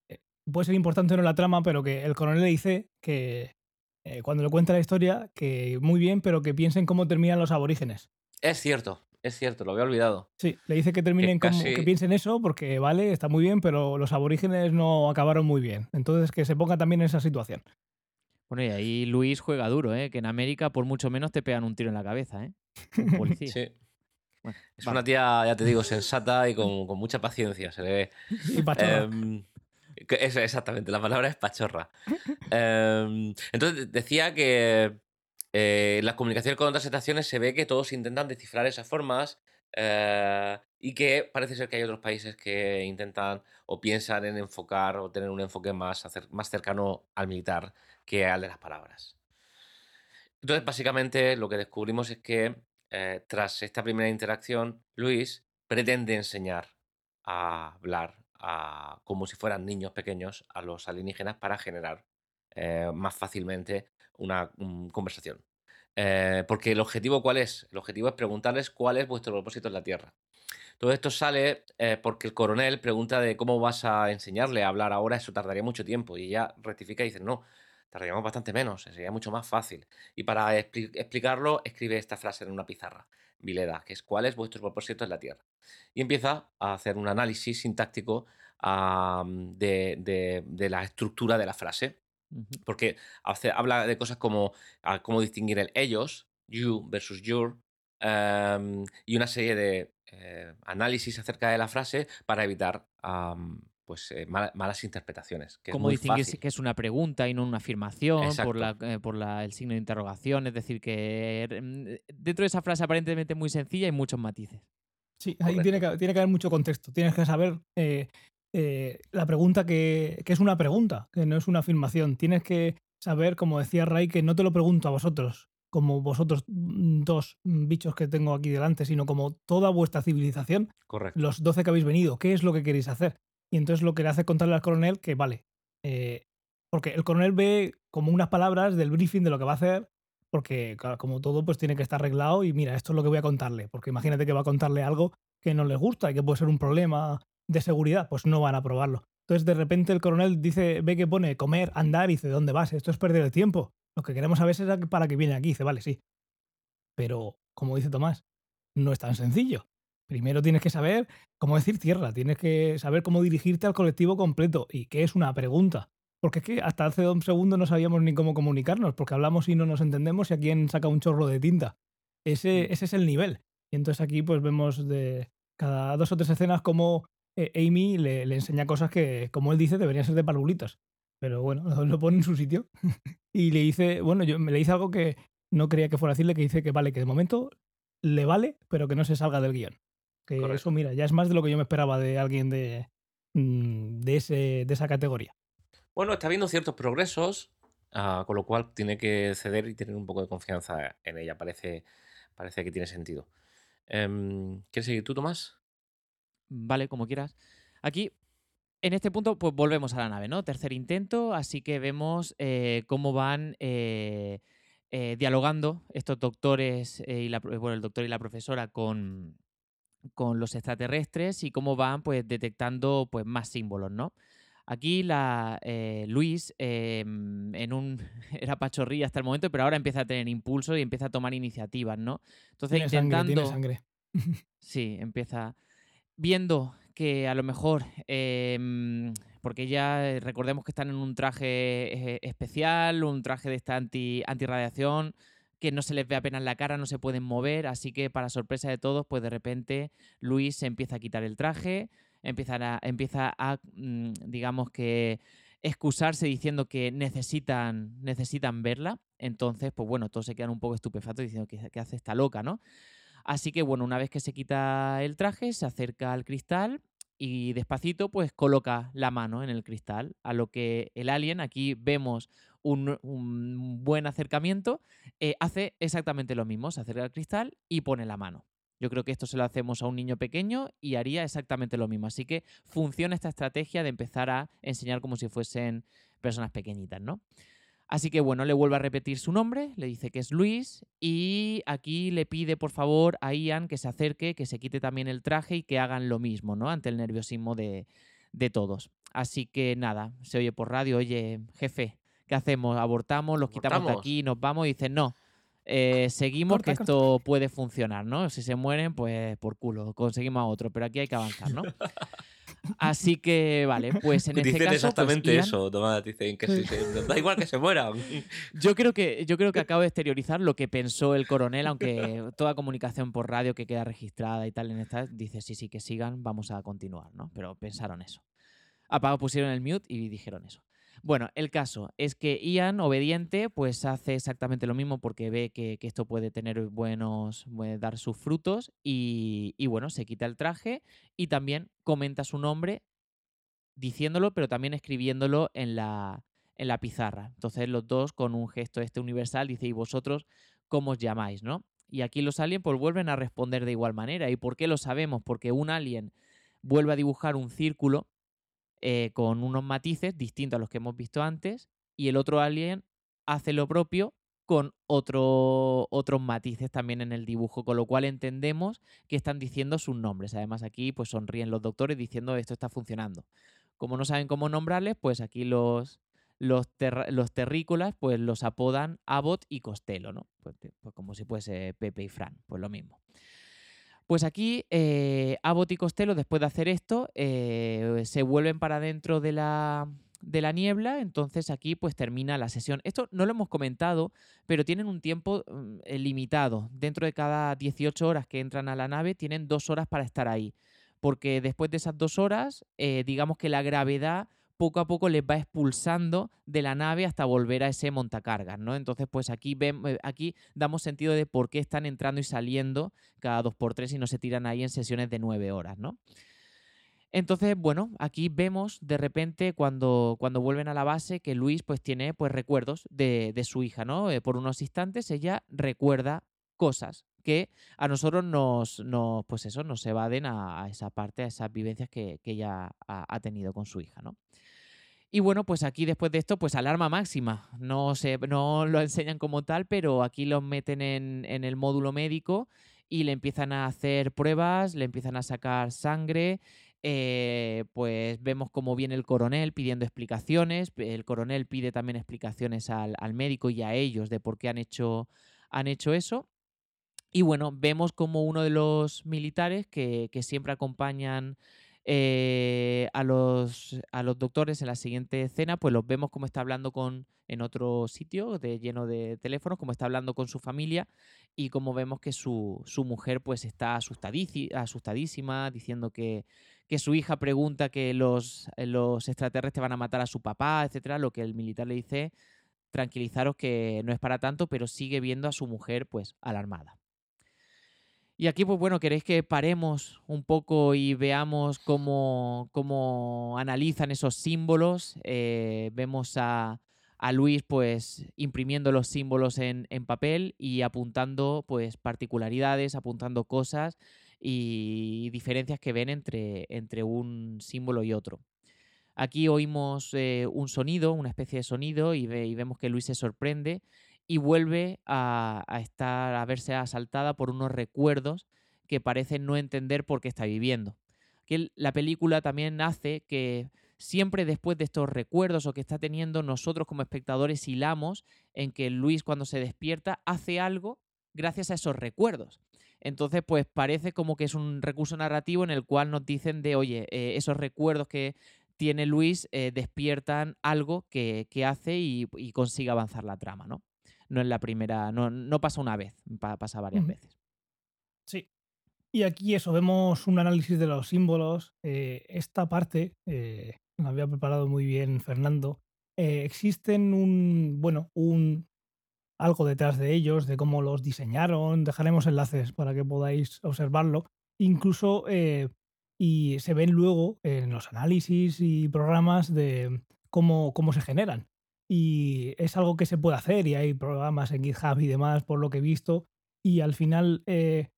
eh, puede ser importante no la trama, pero que el coronel le dice que eh, cuando le cuenta la historia, que muy bien, pero que piensen cómo terminan los aborígenes. Es cierto, es cierto, lo había olvidado. Sí, le dice que terminen como casi- que piensen eso, porque vale, está muy bien, pero los aborígenes no acabaron muy bien. Entonces que se ponga también en esa situación. Bueno, y ahí Luis juega duro, ¿eh? Que en América por mucho menos te pegan un tiro en la cabeza, ¿eh? Un policía. *laughs* Sí. Bueno, Es va. una tía, ya te digo, sensata y con, con mucha paciencia, se le ve. *laughs* Y pachorra. Exactamente, la palabra es pachorra. *laughs* Em, entonces decía que eh, las comunicaciones con otras estaciones se ve que todos intentan descifrar esas formas eh, y que parece ser que hay otros países que intentan o piensan en enfocar o tener un enfoque más, más cercano al militar que al de las palabras. Entonces, básicamente, lo que descubrimos es que eh, tras esta primera interacción, Luis pretende enseñar a hablar como si fueran niños pequeños a los alienígenas para generar eh, más fácilmente una mm, conversación. Eh, porque el objetivo, ¿cuál es? El objetivo es preguntarles cuál es vuestro propósito en la Tierra. Todo esto sale eh, porque el coronel pregunta de cómo vas a enseñarle a hablar ahora, eso tardaría mucho tiempo. Y ella rectifica y dice, no, tardaríamos bastante menos, sería mucho más fácil. Y para expli- explicarlo, escribe esta frase en una pizarra, Vileda, que es ¿cuál es vuestro propósito en la Tierra? Y empieza a hacer un análisis sintáctico de, de- de la estructura de la frase, porque hace- habla de cosas como ah, cómo distinguir el ellos, you versus your, am, y una serie de eh, análisis acerca de la frase para evitar pues, eh, mala- malas interpretaciones. Que Cómo distinguir que es una pregunta y no una afirmación por, la, eh, por la- el signo de interrogación. Es decir, que mm, dentro de esa frase aparentemente muy sencilla hay muchos matices. Sí, ahí tiene que, tiene que haber mucho contexto. Tienes que saber eh, eh, la pregunta que, que es una pregunta, que no es una afirmación. Tienes que saber, como decía Ray, que no te lo pregunto a vosotros, como vosotros mm, dos mm, bichos que tengo aquí delante, sino como toda vuestra civilización, Correcto. los 12 que habéis venido, ¿qué es lo que queréis hacer? Y entonces lo que le hace contarle al coronel que, vale, eh, porque el coronel ve como unas palabras del briefing de lo que va a hacer, porque como todo pues tiene que estar arreglado y mira, esto es lo que voy a contarle, porque imagínate que va a contarle algo que no les gusta y que puede ser un problema de seguridad, pues no van a probarlo. Entonces de repente el coronel dice, ve que pone comer, andar y dice, ¿dónde vas? Esto es perder el tiempo. Lo que queremos saber es para qué viene aquí. Dice, vale, sí. Pero, como dice Tomás, no es tan sencillo. Primero tienes que saber cómo decir tierra, tienes que saber cómo dirigirte al colectivo completo y qué es una pregunta. Porque es que hasta hace dos segundos no sabíamos ni cómo comunicarnos, porque hablamos y no nos entendemos y a quién saca un chorro de tinta. Ese, ese es el nivel. Y entonces aquí pues vemos de cada dos o tres escenas como eh, Amy le, enseña cosas que, como él dice, deberían ser de parvulitas. Pero bueno, *laughs* lo, pone en su sitio. y le dice, bueno, yo me le dice algo que no creía que fuera a decirle, que dice que vale, que de momento le vale, pero que no se salga del guion. Que eso, mira, ya es más de lo que yo me esperaba de alguien de, mm, de, ese, de esa categoría. Bueno, está viendo ciertos progresos, ah, con lo cual tiene que ceder y tener un poco de confianza en ella. Parece, parece que tiene sentido. Em, ¿Quieres seguir tú, Tomás? Vale, como quieras. Aquí, en este punto, pues volvemos a la nave, ¿no? Tercer intento, así que vemos eh, cómo van eh, eh, dialogando estos doctores, y la, bueno, el doctor y la profesora con, con los extraterrestres y cómo van pues detectando pues más símbolos, ¿no? Aquí la Luis em, en un *laughs* era pachorrilla hasta el momento, pero ahora empieza a tener impulso y empieza a tomar iniciativas, ¿no? Entonces intentando sangre, *laughs* Sí, empieza viendo que a lo mejor, em, porque ya eh, recordemos que están en un traje eh, especial, un traje de esta anti, antirradiación, que no se les ve apenas la cara, no se pueden mover, así que para sorpresa de todos, pues de repente Luis se empieza a quitar el traje, empieza a, empieza a mm, digamos que, excusarse diciendo que necesitan, necesitan verla. Entonces, pues bueno, todos se quedan un poco estupefactos diciendo que, hace esta loca, ¿no? Así que bueno, una vez que se quita el traje, se acerca al cristal y despacito pues coloca la mano en el cristal, a lo que el alien, aquí vemos un, buen acercamiento, eh, hace exactamente lo mismo, se acerca al cristal y pone la mano. Yo creo que esto se lo hacemos a un niño pequeño y haría exactamente lo mismo. Así que funciona esta estrategia de empezar a enseñar como si fuesen personas pequeñitas, ¿no? Así que bueno, le vuelve a repetir su nombre, le dice que es Luis y aquí le pide por favor a Ian que se acerque, que se quite también el traje y que hagan lo mismo, ¿no? Ante el nerviosismo de, todos. Así que nada, se oye por radio, oye, jefe, ¿qué hacemos? ¿Abortamos? ¿Los quitamos de aquí? ¿Nos vamos? Y dicen, no, eh, seguimos que esto puede funcionar, ¿no? Si se mueren, pues por culo, conseguimos a otro, pero aquí hay que avanzar, ¿no? *laughs* Así que, vale, pues en este dicen caso. Pues exactamente eso, Tomás. Dicen que da igual que se mueran. *laughs* Yo creo que, yo creo que acabo de exteriorizar lo que pensó el coronel, aunque toda comunicación por radio que queda registrada y tal en esta dice sí, sí, que sigan, vamos a continuar, ¿no? Pero pensaron eso. Apagó, pusieron el mute y dijeron eso. Bueno, el caso es que Ian, obediente, pues hace exactamente lo mismo porque ve que, esto puede tener buenos, puede dar sus frutos y, bueno, se quita el traje y también comenta su nombre diciéndolo, pero también escribiéndolo en la, en la pizarra. Entonces los dos con un gesto este universal dice, ¿y vosotros cómo os llamáis, no? Y aquí los aliens pues vuelven a responder de igual manera. ¿Y por qué lo sabemos? Porque un alien vuelve a dibujar un círculo eh, con unos matices distintos a los que hemos visto antes y el otro alien hace lo propio con otro, otros matices también en el dibujo, con lo cual entendemos que están diciendo sus nombres. Además aquí pues sonríen los doctores diciendo esto está funcionando. Como no saben cómo nombrarles, pues aquí los, los, los terrícolas pues los apodan Abbott y Costello, ¿no? Pues, pues como si fuese Pepe y Fran, pues lo mismo. Pues aquí eh, Abbott y Costello, después de hacer esto, eh, se vuelven para dentro de la, niebla, entonces aquí pues termina la sesión. Esto no lo hemos comentado, pero tienen un tiempo mm, eh, limitado. Dentro de cada 18 horas que entran a la nave, tienen dos horas para estar ahí. Porque después de esas dos horas, digamos que la gravedad poco a poco les va expulsando de la nave hasta volver a ese montacargas, ¿no? Entonces, pues aquí, vemos, eh, aquí damos sentido de por qué están entrando y saliendo cada dos por tres y no se tiran ahí en sesiones de nueve horas, ¿no? Entonces, bueno, aquí vemos de repente cuando, cuando vuelven a la base que Luis pues tiene pues recuerdos de, su hija, ¿no? Eh, por unos instantes ella recuerda cosas que a nosotros nos, pues eso, nos evaden a, esa parte, a esas vivencias que, ella ha, tenido con su hija, ¿no? Y bueno, pues aquí después de esto, pues alarma máxima. No, se, no lo enseñan como tal, pero aquí los meten en, el módulo médico y le empiezan a hacer pruebas, le empiezan a sacar sangre. Eh, pues vemos cómo viene el coronel pidiendo explicaciones. El coronel pide también explicaciones al, médico y a ellos de por qué han hecho, han hecho eso. Y bueno, vemos como uno de los militares que, siempre acompañan Eh, a, los, a los doctores en la siguiente escena, pues los vemos como está hablando con en otro sitio lleno de teléfonos, como está hablando con su familia y como vemos que su, su mujer pues está asustadísima, diciendo que, que, su hija pregunta que los, los extraterrestres van a matar a su papá, etcétera, lo que el militar le dice, tranquilizaros que no es para tanto, pero sigue viendo a su mujer pues alarmada. Y aquí, pues bueno, queréis que paremos un poco y veamos cómo, cómo analizan esos símbolos. Eh, vemos a, a, Luis pues imprimiendo los símbolos en, en, papel y apuntando pues particularidades, apuntando cosas y diferencias que ven entre, entre un símbolo y otro. Aquí oímos eh, un sonido, una especie de sonido, y, ve, y vemos que Luis se sorprende y vuelve a, estar, a verse asaltada por unos recuerdos que parecen no entender por qué está viviendo. Que la película también hace que siempre después de estos recuerdos o que está teniendo, nosotros como espectadores hilamos en que Luis cuando se despierta hace algo gracias a esos recuerdos. Entonces, pues parece como que es un recurso narrativo en el cual nos dicen de, oye, eh, esos recuerdos que tiene Luis eh, despiertan algo que, hace y, y, consigue avanzar la trama, ¿no? No es la primera, no, no pasa una vez, pasa varias veces. Sí. Y aquí eso, vemos un análisis de los símbolos. Eh, esta parte eh, la había preparado muy bien Fernando. Eh, existen un, bueno, un algo detrás de ellos, de cómo los diseñaron. Dejaremos enlaces para que podáis observarlo. Incluso, y se ven luego en los análisis y programas de cómo, cómo se generan y es algo que se puede hacer y hay programas en GitHub y demás por lo que he visto y al final eh,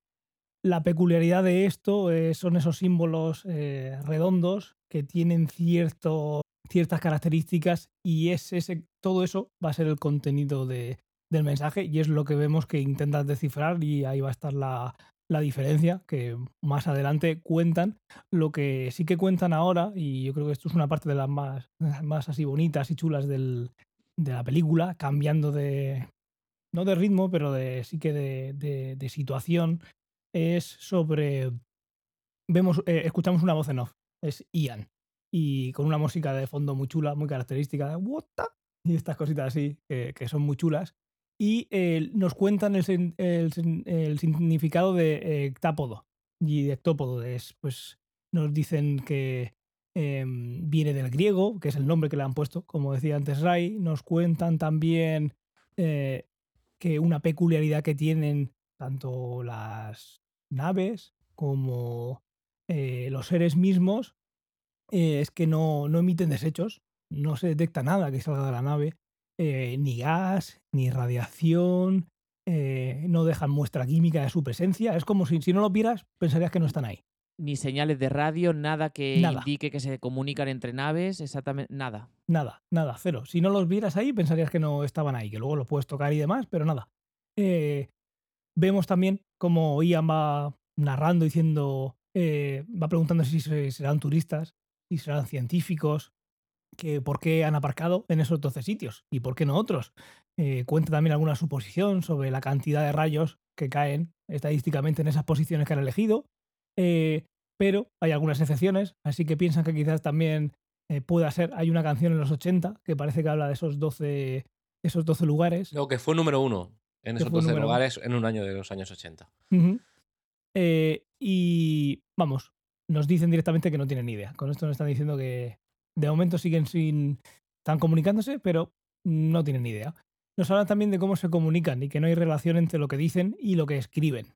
la peculiaridad de esto eh, son esos símbolos eh, redondos que tienen ciertas características y es ese, todo eso va a ser el contenido de, del mensaje y es lo que vemos que intentas descifrar y ahí va a estar la, la diferencia que más adelante cuentan. Lo que sí que cuentan ahora, y yo creo que esto es una parte de las más, más así bonitas y chulas del, de la película, cambiando de, no de ritmo, pero de, sí que de, de, situación, es sobre, vemos, eh, escuchamos una voz en off, es Ian, y con una música de fondo muy chula, muy característica, de y estas cositas así, que son muy chulas y eh, nos cuentan el, significado de hectápodo y de ectópodo. Es, pues nos dicen que em, viene del griego, que es el nombre que le han puesto, como decía antes Ray. Nos cuentan también eh, que una peculiaridad que tienen tanto las naves como eh, los seres mismos es que no, no emiten desechos, no se detecta nada que salga de la nave eh, ni gas, ni radiación, eh, no dejan muestra química de su presencia. Es como si, si no lo vieras, pensarías que no están ahí. Ni señales de radio, nada que indique que se comunican entre naves, exactamente nada. Nada, nada, cero. Si no los vieras ahí, pensarías que no estaban ahí, que luego los puedes tocar y demás, pero nada. Eh, vemos también como Ian va narrando, diciendo, va preguntando si serán turistas, si serán científicos, que por qué han aparcado en esos 12 sitios y por qué no otros. Eh, cuenta también alguna suposición sobre la cantidad de rayos que caen estadísticamente en esas posiciones que han elegido, eh, pero hay algunas excepciones, así que piensan que quizás también eh, pueda ser, hay una canción en los 80 que parece que habla de esos 12, esos 12 lugares. Lo que fue número uno en esos 12 lugares en un año de los años 80. y vamos, nos dicen directamente que no tienen ni idea. Con esto nos están diciendo que, de momento siguen sin. están comunicándose, pero no tienen ni idea. Nos hablan también de cómo se comunican y que no hay relación entre lo que dicen y lo que escriben.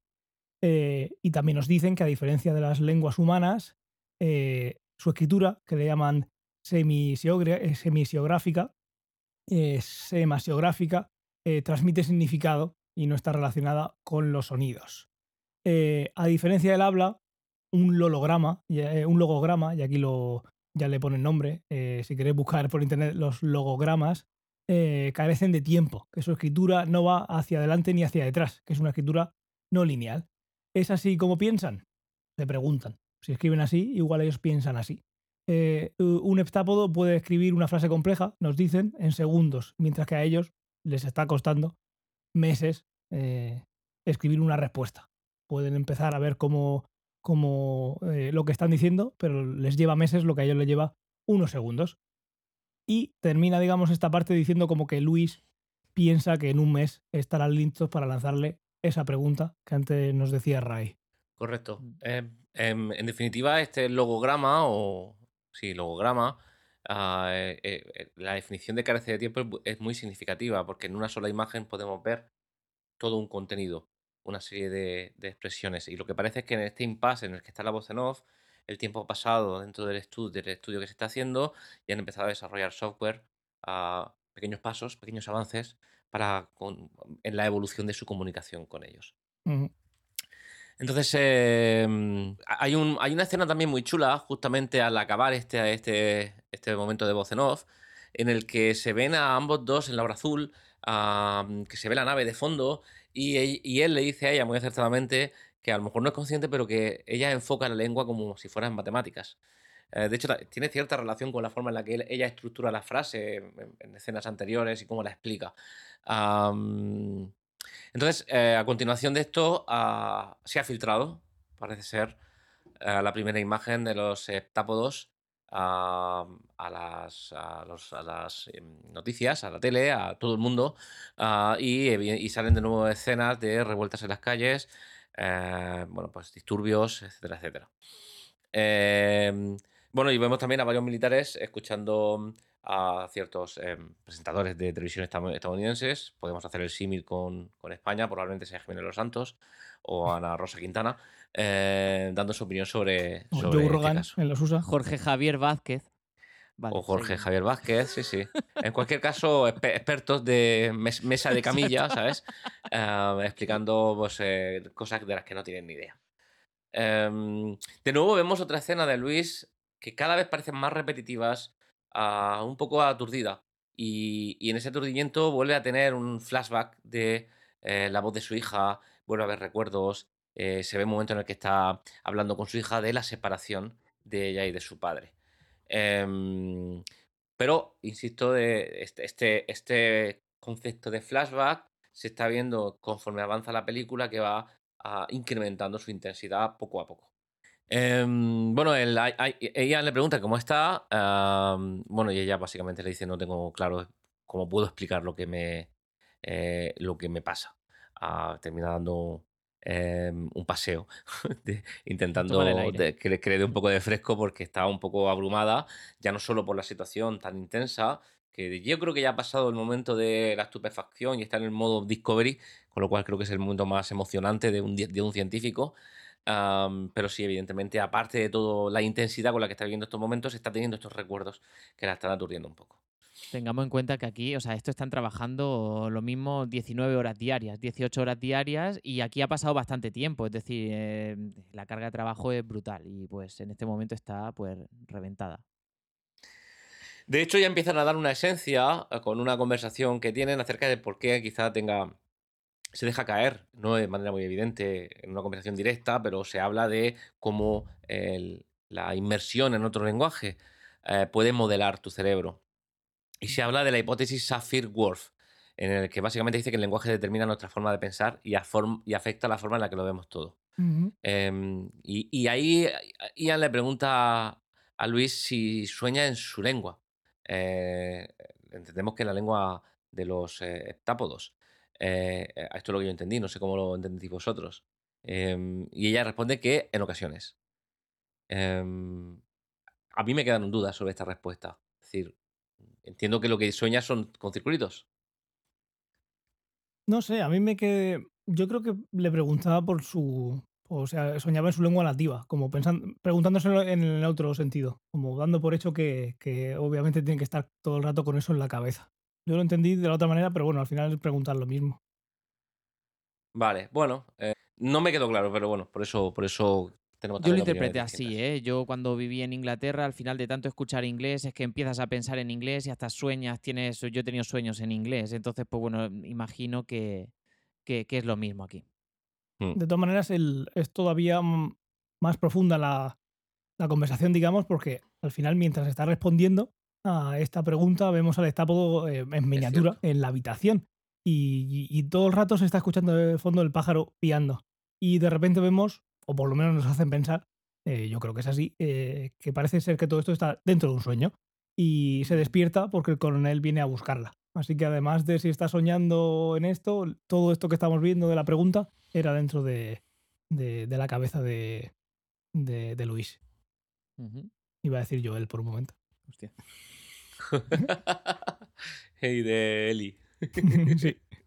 Eh, y también nos dicen que a diferencia de las lenguas humanas, eh, su escritura, que le llaman eh, semisiográfica, semasiográfica, transmite significado y no está relacionada con los sonidos. a diferencia del habla, un un logograma, y aquí lo, ya le ponen nombre, eh, si queréis buscar por internet los logogramas, eh, carecen de tiempo, que su escritura no va hacia adelante ni hacia detrás, que es una escritura no lineal. ¿Es así como piensan? Le preguntan. Si escriben así, igual ellos piensan así. Eh, un heptápodo puede escribir una frase compleja, nos dicen, en segundos, mientras que a ellos les está costando meses escribir una respuesta. Pueden empezar a ver cómo como eh, lo que están diciendo, pero les lleva meses lo que a ellos les lleva unos segundos. Y termina, digamos, esta parte diciendo como que Luis piensa que en un mes estarán listos para lanzarle esa pregunta que antes nos decía Ray. Correcto. Mm. Em, em, en definitiva, este logograma, o sí, logograma, ah, eh, eh, la definición de carece de tiempo es muy significativa, porque en una sola imagen podemos ver todo un contenido, una serie de, de expresiones. Y lo que parece es que en este impasse en el que está la voz en off, el tiempo ha pasado dentro del estudio, del estudio que se está haciendo y han empezado a desarrollar software a pequeños pasos, pequeños avances para con- en la evolución de su comunicación con ellos. Entonces, eh, mm, hay, un, hay una escena también muy chula, justamente al acabar este, este, este momento de voz en off, en el que se ven a ambos dos en la hora azul, ah, que se ve la nave de fondo, y, él- le dice a ella muy acertadamente que a lo mejor no es consciente, pero que ella enfoca la lengua como si fuera en matemáticas. Eh, de hecho, tiene cierta relación con la forma en la que ella estructura la frase en, en escenas anteriores y cómo la explica. Entonces, eh, a continuación de esto, ah, se ha filtrado, parece ser, eh, la primera imagen de los heptápodos a las, a los- a las, em, noticias, a la tele, a todo el mundo, ah, y, salen de nuevo escenas de revueltas en las calles, eh, bueno, pues disturbios, etcétera, etcétera. Em, bueno, y vemos también a varios militares escuchando a ciertos em, presentadores de televisión estadounidenses. Podemos hacer el símil con, con España, probablemente sea Jiménez Los Santos o Ana Rosa Quintana, eh, dando su opinión sobre, O sobre Joe este Rogan caso. en los USA. Jorge Javier Vázquez. Vale, O Jorge. Javier Vázquez, sí, sí. En cualquier caso, expertos de mes- mesa de camilla, ¿sabes? Eh, explicando pues, eh, cosas de las que no tienen ni idea. Em, de nuevo vemos otra escena de Luis que cada vez parecen más repetitivas, ah, un poco aturdida. Y, y en ese aturdimiento vuelve a tener un flashback de eh, la voz de su hija, vuelve a ver recuerdos, eh, se ve un momento en el que está hablando con su hija de la separación de ella y de su padre. Em, pero, insisto, de este, este, este concepto de flashback se está viendo conforme avanza la película que va incrementando su intensidad poco a poco. Em, bueno, ella le pregunta cómo está. bueno, y ella básicamente le dice: No tengo claro cómo puedo explicar lo que me, eh, lo que me pasa. Ah, termina dando em, un paseo, *laughs* de- intentando de- que, le, que le dé un poco de fresco porque está un poco abrumada, ya no solo por la situación tan intensa, que yo creo que ya ha pasado el momento de la estupefacción y está en el modo Discovery, con lo cual creo que es el momento más emocionante de un, de un científico. Pero sí, evidentemente, aparte de todo la intensidad con la que está viviendo estos momentos, está teniendo estos recuerdos que la están aturdiendo un poco. Tengamos en cuenta que aquí, o sea, esto están trabajando lo mismo 19 horas diarias, 18 horas diarias y aquí ha pasado bastante tiempo, es decir, eh, la carga de trabajo es brutal y pues en este momento está pues reventada. De hecho, ya empiezan a dar una esencia eh, con una conversación que tienen acerca de por qué quizá tenga. Se deja caer, no de manera muy evidente, en una conversación directa, pero se habla de cómo la inmersión en otro lenguaje eh, puede modelar tu cerebro. Y se habla de la hipótesis Saphir-Whorf, en el que básicamente dice que el lenguaje determina nuestra forma de pensar y, afecta la forma en la que lo vemos todo. Em, y, y ahí Ian le pregunta a Luis si sueña en su lengua. Eh, entendemos que en la lengua de los eh, heptápodos. Eh, eh, esto es lo que yo entendí, no sé cómo lo entendéis vosotros. Em, y ella responde que en ocasiones. Em, a mí me quedan dudas sobre esta respuesta. Es decir, entiendo que lo que sueña son con circulitos. No sé, a mí me quedé. Yo creo que le preguntaba por su. O sea, soñaba en su lengua nativa, como pensando, preguntándoselo en el otro sentido, como dando por hecho que, que obviamente tiene que estar todo el rato con eso en la cabeza. Yo lo entendí de la otra manera, pero bueno, al final es preguntar lo mismo. Vale, bueno, eh, no me quedó claro, pero bueno, por eso, por eso tenemos Yo lo interpreté así. ¿eh? Yo cuando viví en Inglaterra, al final de tanto escuchar inglés, es que empiezas a pensar en inglés y hasta sueñas, tienes, yo he tenido sueños en inglés, entonces pues bueno, imagino que, que, que es lo mismo aquí. Mm. De todas maneras, el- es todavía mm, más profunda la, la conversación, digamos, porque al final, mientras está respondiendo a esta pregunta, vemos al estápodo eh, en miniatura en la habitación. Y, y- y todo el rato se está escuchando de fondo el pájaro piando. Y de repente vemos o por lo menos nos hacen pensar, eh, yo creo que es así, eh, que parece ser que todo esto está dentro de un sueño y se despierta porque el coronel viene a buscarla. Así que además de si está soñando en esto, todo esto que estamos viendo de la pregunta era dentro de, de, de la cabeza de, de, de Luis. Iba a decir yo él por un momento. Hostia. *laughs* y de Eli. *laughs* sí. *laughs*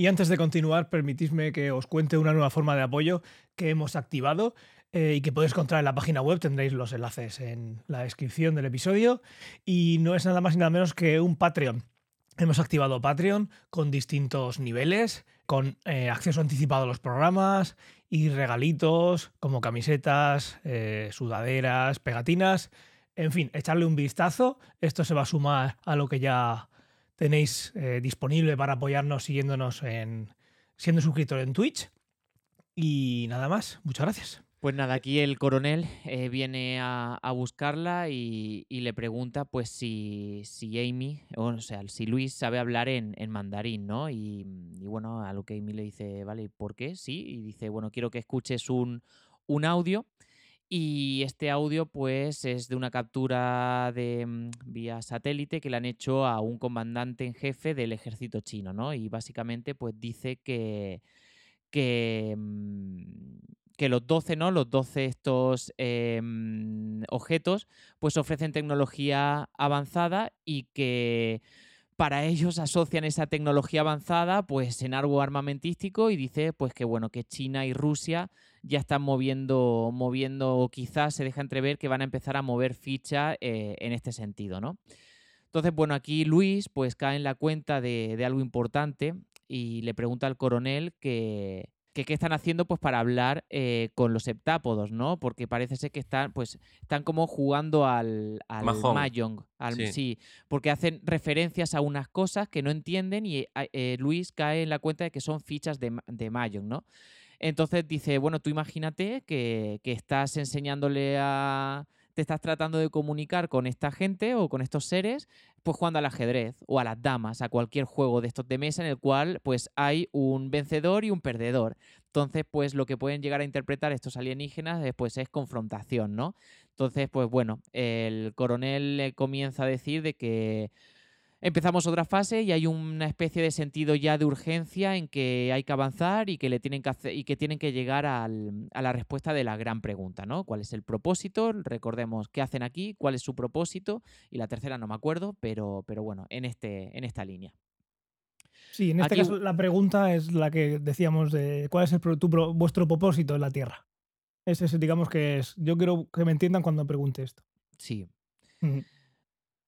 Y antes de continuar, permitidme que os cuente una nueva forma de apoyo que hemos activado eh, y que podéis encontrar en la página web. Tendréis los enlaces en la descripción del episodio. Y no es nada más y nada menos que un Patreon. Hemos activado Patreon con distintos niveles, con eh, acceso anticipado a los programas y regalitos como camisetas, eh, sudaderas, pegatinas. En fin, echarle un vistazo. Esto se va a sumar a lo que ya tenéis eh, disponible para apoyarnos siguiéndonos en siendo suscriptor en Twitch. Y nada más, muchas gracias. Pues nada, aquí el coronel eh, viene a, buscarla y, le pregunta pues si, si Amy, o sea, si Luis sabe hablar en, mandarín, ¿no? Y, y bueno, a lo que Amy le dice, vale, ¿y ¿por qué? Sí, y dice, bueno, quiero que escuches un, un audio. Y este audio, pues, es de una captura de mm, vía satélite que le han hecho a un comandante en jefe del ejército chino, ¿no? Y básicamente, pues, dice que, que, mm, los 12, ¿no? Los 12 estos eh, mm, objetos, pues ofrecen tecnología avanzada y que para ellos asocian esa tecnología avanzada pues en algo armamentístico y dice pues que bueno que China y Rusia ya están moviendo moviendo o quizás se deja entrever que van a empezar a mover ficha eh, en este sentido no entonces bueno aquí Luis pues cae en la cuenta de, de algo importante y le pregunta al coronel que que qué están haciendo pues para hablar eh, con los heptápodos, ¿no? Porque parece ser que están, pues, están como jugando al, al. Mahjong, al- Sí. sí, porque hacen referencias a unas cosas que no entienden y eh, Luis cae en la cuenta de que son fichas de, de Mahjong, ¿no? Entonces dice, bueno, tú imagínate que, estás enseñándole a... te estás tratando de comunicar con esta gente o con estos seres, pues jugando al ajedrez o a las damas, a cualquier juego de estos de mesa en el cual pues hay un vencedor y un perdedor. Entonces, pues lo que pueden llegar a interpretar estos alienígenas después es confrontación, ¿no? Entonces, pues bueno, el coronel comienza a decir de que empezamos otra fase y hay una especie de sentido ya de urgencia en que hay que avanzar y que le tienen que hacer y que tienen que llegar al- a la respuesta de la gran pregunta, ¿no? ¿Cuál es el propósito? Recordemos qué hacen aquí, cuál es su propósito y la tercera no me acuerdo, pero, pero bueno, en este en esta línea. Sí, en este Aquí- caso la pregunta es la que decíamos de cuál es el, tu vuestro propósito en la Tierra. Ese es, digamos que es, yo quiero que me entiendan cuando pregunte esto. Sí. Ujú.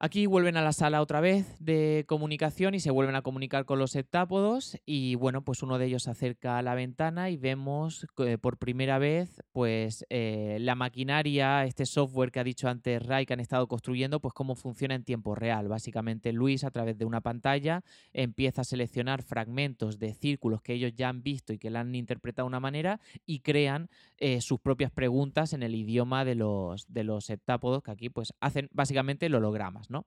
Aquí vuelven a la sala otra vez de comunicación y se vuelven a comunicar con los heptápodos y bueno, pues uno de ellos se acerca a la ventana y vemos que por primera vez pues eh, la maquinaria, este software que ha dicho antes Ray que han estado construyendo, pues cómo funciona en tiempo real. Básicamente Luis a través de una pantalla empieza a seleccionar fragmentos de círculos que ellos ya han visto y que la han interpretado de una manera y crean eh, sus propias preguntas en el idioma de los, de los heptápodos, que aquí pues hacen básicamente el hologramas, ¿no?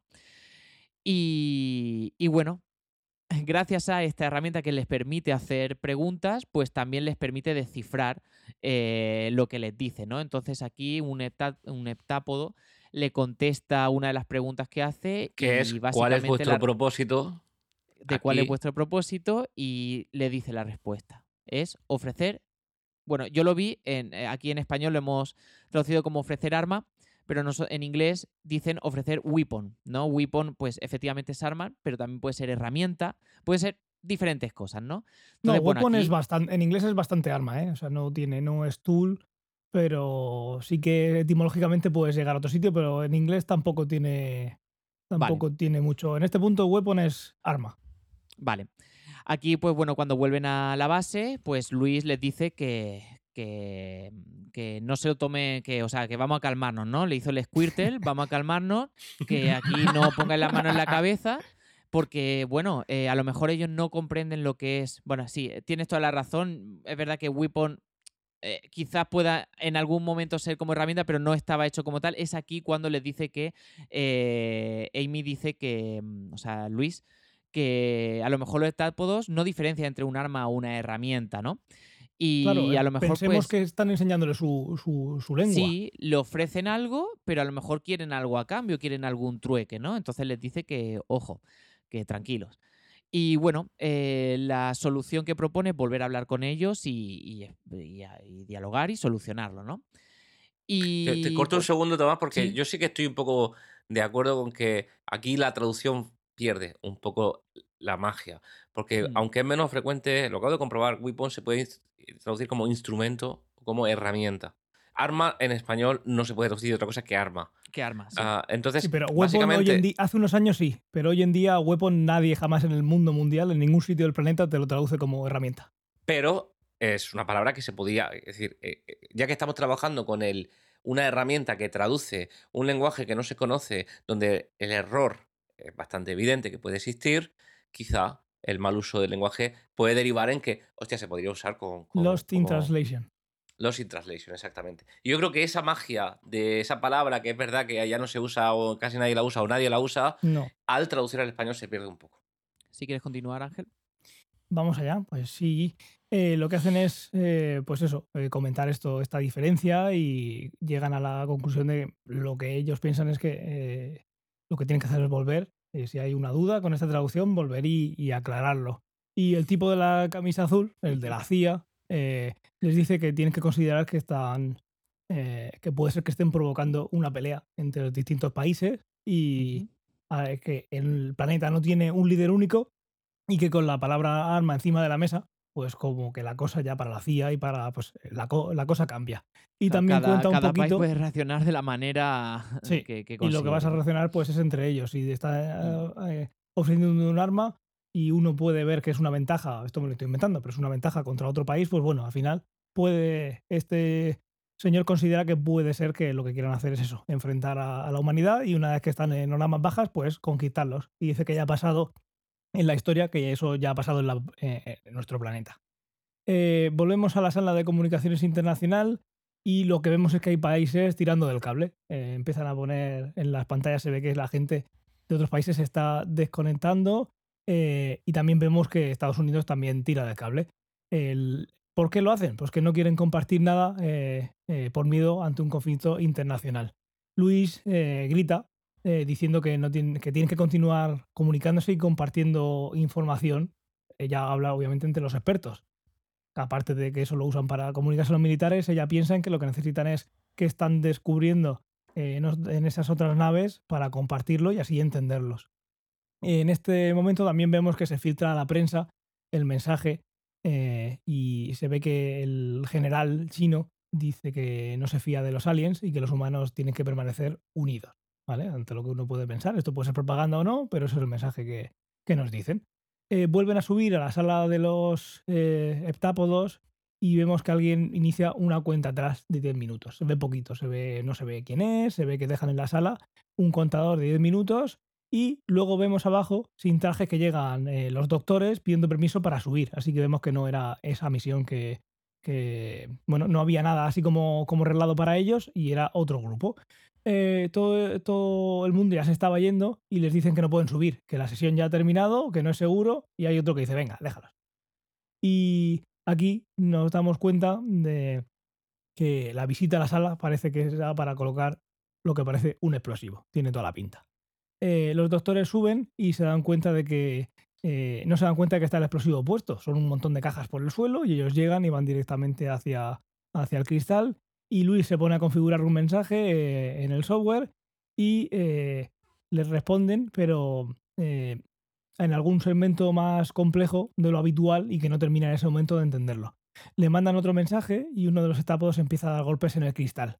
Y, y bueno, *laughs* gracias a esta herramienta que les permite hacer preguntas, pues también les permite descifrar eh, lo que les dice, ¿no? Entonces aquí un, heptápodo le contesta una de las preguntas que hace Que y es, ¿cuál es vuestro la- propósito? de cuál es vuestro propósito y le dice la respuesta. Es ofrecer. Bueno, yo lo vi en, eh, aquí en español lo hemos traducido como ofrecer arma, pero en inglés dicen ofrecer weapon, ¿no? Weapon, pues efectivamente es arma, pero también puede ser herramienta, puede ser diferentes cosas, ¿no? No, bueno, weapon es bastante, en inglés es bastante arma, ¿eh? O sea, no tiene, no es tool, pero sí que etimológicamente puedes llegar a otro sitio, pero en inglés tampoco tiene, tampoco tiene mucho. En este punto, weapon es arma. Vale. Aquí, pues bueno, cuando vuelven a la base, pues Luis les dice que, que, que no se lo tome, que, o sea, que vamos a calmarnos, ¿no? Le hizo el Squirtle, vamos a calmarnos, que aquí no pongáis la mano en la cabeza, porque, bueno, eh, a lo mejor ellos no comprenden lo que es. Bueno, sí, tienes toda la razón. Es verdad que Weapon eh, quizás pueda en algún momento ser como herramienta, pero no estaba hecho como tal. Es aquí cuando les dice que eh, Amy dice que, mm, o sea, Luis, que a lo mejor los heptápodos no diferencia entre un arma o una herramienta, ¿no? Y Claro, a lo mejor pensemos pues, que están enseñándole su, su- su lengua. Sí, le ofrecen algo, pero a lo mejor quieren algo a cambio, quieren algún trueque, ¿no? Entonces les dice que, ojo, que tranquilos. Y bueno, eh, la solución que propone es volver a hablar con ellos y, y- y y dialogar y solucionarlo, ¿no? Te, te Y corto un pues, segundo, Tomás, porque sí, yo sí que estoy un poco de acuerdo con que aquí la traducción pierde un poco la magia. Porque mm, aunque es menos frecuente, lo acabo de comprobar, weapon se puede ins- traducir como instrumento o como herramienta. Arma en español no se puede traducir de otra cosa que arma. qué arma, sí. Sí, entonces, pero Weapon hoy en básicamente, día, hace unos años sí, pero hoy en día Weapon nadie jamás en el mundo mundial, en ningún sitio del planeta, te lo traduce como herramienta. pero es una palabra que se podía, es decir, eh, eh, ya que estamos trabajando con el, una herramienta que traduce un lenguaje que no se conoce, donde el error es bastante evidente que puede existir, quizá el mal uso del lenguaje puede derivar en que, hostia, se podría usar con, con- Lost in como Translation. Lost in Translation, exactamente. Y yo creo que esa magia de esa palabra, que es verdad que ya no se usa o casi nadie la usa o nadie la usa, No. al traducir al español se pierde un poco. Si quieres continuar, Ángel. Vamos allá, pues sí. Eh, lo que hacen es, eh, pues eso, eh, comentar esto, esta diferencia y llegan a la conclusión de que lo que ellos piensan es que eh, lo que tienen que hacer es volver. Eh, si hay una duda con esta traducción, volver y, aclararlo. Y el tipo de la camisa azul, el de la CIA, eh, les dice que tienen que considerar que están, eh, que puede ser que estén provocando una pelea entre los distintos países y que el planeta no tiene un líder único y que con la palabra arma encima de la mesa, pues como que la cosa ya para la CIA y para pues la, co- la cosa cambia. Y Claro, también cada, cuenta un cada país poquito puede reaccionar de la manera Sí, que, que y lo que vas a relacionar pues es entre ellos y está Mm. eh, eh, ofreciendo un arma y uno puede ver que es una ventaja, esto me lo estoy inventando, pero es una ventaja contra otro país, pues bueno, al final puede este señor considera que puede ser que lo que quieran hacer es eso, enfrentar a, a la humanidad y una vez que están en horas más bajas, pues conquistarlos. Y dice que ya ha pasado en la historia, que eso ya ha pasado en, eh, nuestro planeta. Eh, volvemos a la sala de comunicaciones internacional y lo que vemos es que hay países tirando del cable. Eh, empiezan a poner en las pantallas, se ve que la gente de otros países se está desconectando y también vemos que Estados Unidos también tira del cable. ¿Por qué lo hacen? Pues que no quieren compartir nada por miedo ante un conflicto internacional. Luis grita eh, diciendo que, no tienen, que tienen que continuar comunicándose y compartiendo información. Ella habla obviamente entre los expertos aparte de que eso lo usan para comunicarse a los militares, ella piensa en que lo que necesitan es que están descubriendo eh, en esas otras naves para compartirlo y así entenderlos. En este momento también vemos que se filtra a la prensa el mensaje eh, y se ve que el general chino dice que no se fía de los aliens y que los humanos tienen que permanecer unidos, ¿vale? Ante lo que uno puede pensar. Esto puede ser propaganda o no, pero eso es el mensaje que, que nos dicen. Eh, vuelven a subir a la sala de los eh, heptápodos y vemos que alguien inicia una cuenta atrás de 10 minutos. Se ve poquito, se ve, no se ve quién es, se ve que dejan en la sala un contador de 10 minutos y luego vemos abajo, sin traje, que llegan eh, los doctores pidiendo permiso para subir. Así que vemos que no era esa misión que, bueno, no había nada así como, como reglado para ellos y era otro grupo. Eh, todo, todo el mundo ya se estaba yendo y les dicen que no pueden subir, que la sesión ya ha terminado, que no es seguro y hay otro que dice, venga, déjalos. Y aquí nos damos cuenta de que la visita a la sala parece que será para colocar lo que parece un explosivo. Tiene toda la pinta. Eh, los doctores suben y se dan cuenta de que eh, no se dan cuenta de que está el explosivo puesto. Son un montón de cajas por el suelo y ellos llegan y van directamente hacia, hacia el cristal. Y Luis se pone a configurar un mensaje eh, en el software y eh, les responden, pero eh, en algún segmento más complejo de lo habitual y que no termina en ese momento de entenderlo. Le mandan otro mensaje y uno de los estápodos empieza a dar golpes en el cristal.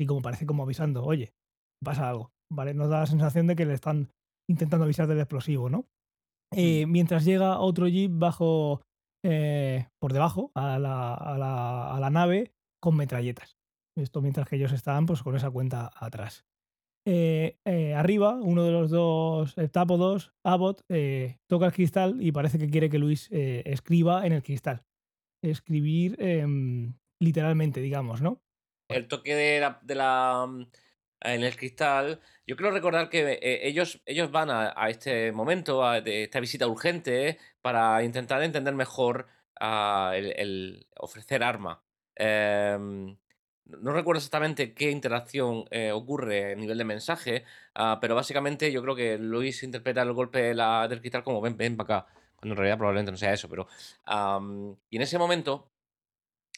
Y como parece como avisando, oye, pasa algo. ¿Vale? Nos da la sensación de que le están intentando avisar del explosivo, ¿no? Eh, mientras llega otro jeep bajo, por debajo, a la, a la- a la nave con metralletas. Esto mientras que ellos estaban pues, con esa cuenta atrás. Eh, eh, arriba, uno de los dos heptápodos, Abbott, eh, toca el cristal y parece que quiere que Luis eh, escriba en el cristal. Escribir em, literalmente, digamos, ¿no? El toque de la, mm, en el cristal. Yo quiero recordar que eh, ellos, ellos van a, este momento, a de esta visita urgente, para intentar entender mejor ah, el, el ofrecer arma. Em, no recuerdo exactamente qué interacción eh, ocurre a nivel de mensaje, ah, pero básicamente yo creo que Luis interpreta el golpe de la- del cristal como ven, ven para acá, cuando en realidad probablemente no sea eso, pero... y en ese momento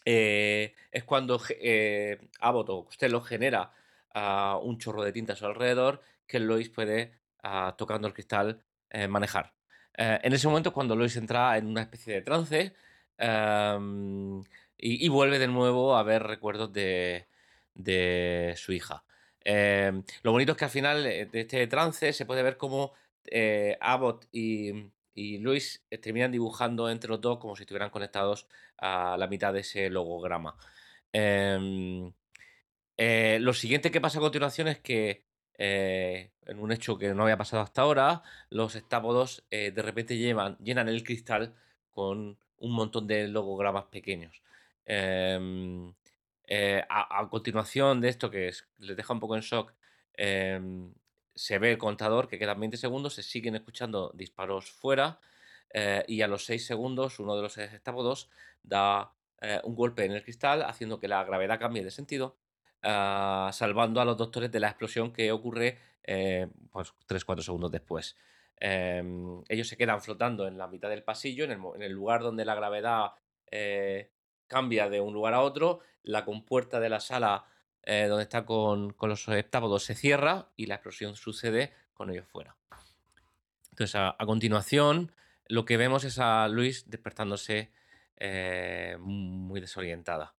eh, es cuando eh, Abbott o Costello genera ah, un chorro de tinta a su alrededor que Lois puede, ah, tocando el cristal, eh, manejar. En ese momento es cuando Lois entra en una especie de trance y, vuelve de nuevo a ver recuerdos de, de su hija. Em, lo bonito es que al final eh, de este trance se puede ver cómo eh, Abbott y, y Lois eh, terminan dibujando entre los dos como si estuvieran conectados a la mitad de ese logograma. Em, eh, lo siguiente que pasa a continuación es que, eh, en un hecho que no había pasado hasta ahora, los estápodos eh, de repente llenan el cristal con un montón de logogramas pequeños. Em, eh, a, continuación de esto, que es- les deja un poco en shock, em, se ve el contador que quedan 20 segundos, se siguen escuchando disparos fuera eh, y a los 6 segundos uno de los estápodos da eh, un golpe en el cristal haciendo que la gravedad cambie de sentido ah, salvando a los doctores de la explosión que ocurre pues 3-4 segundos después. Em, ellos se quedan flotando en la mitad del pasillo, en el, lugar donde la gravedad cambia de un lugar a otro, la compuerta de la sala eh, donde está con, con los heptápodos se cierra y la explosión sucede con ellos fuera. Entonces, a, a continuación, lo que vemos es a Luis despertándose eh, muy desorientada.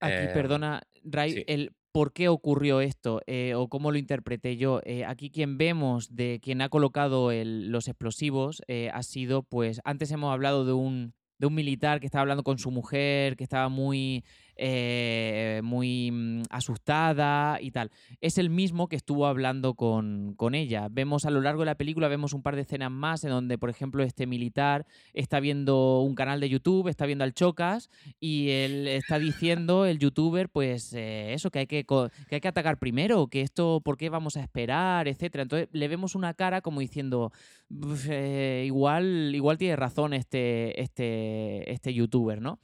Aquí, Em, perdona, Ray, sí. el por qué ocurrió esto eh, o cómo lo interpreté yo. Eh, aquí quien vemos de quien ha colocado el- los explosivos eh, ha sido, pues, antes hemos hablado de un, de un militar que estaba hablando con su mujer, que estaba muy, eh, muy mm, asustada y tal. Es el mismo que estuvo hablando con, con ella. Vemos a lo largo de la película, vemos un par de escenas más en donde, por ejemplo, este militar está viendo un canal de YouTube, está viendo al Chocas y él está diciendo, el youtuber, pues eh, eso, que hay que, que hay que atacar primero, que esto, ¿por qué vamos a esperar? Etcétera. Entonces le vemos una cara como diciendo, "Uf, eh, igual, igual tiene razón este, este, este youtuber, ¿no?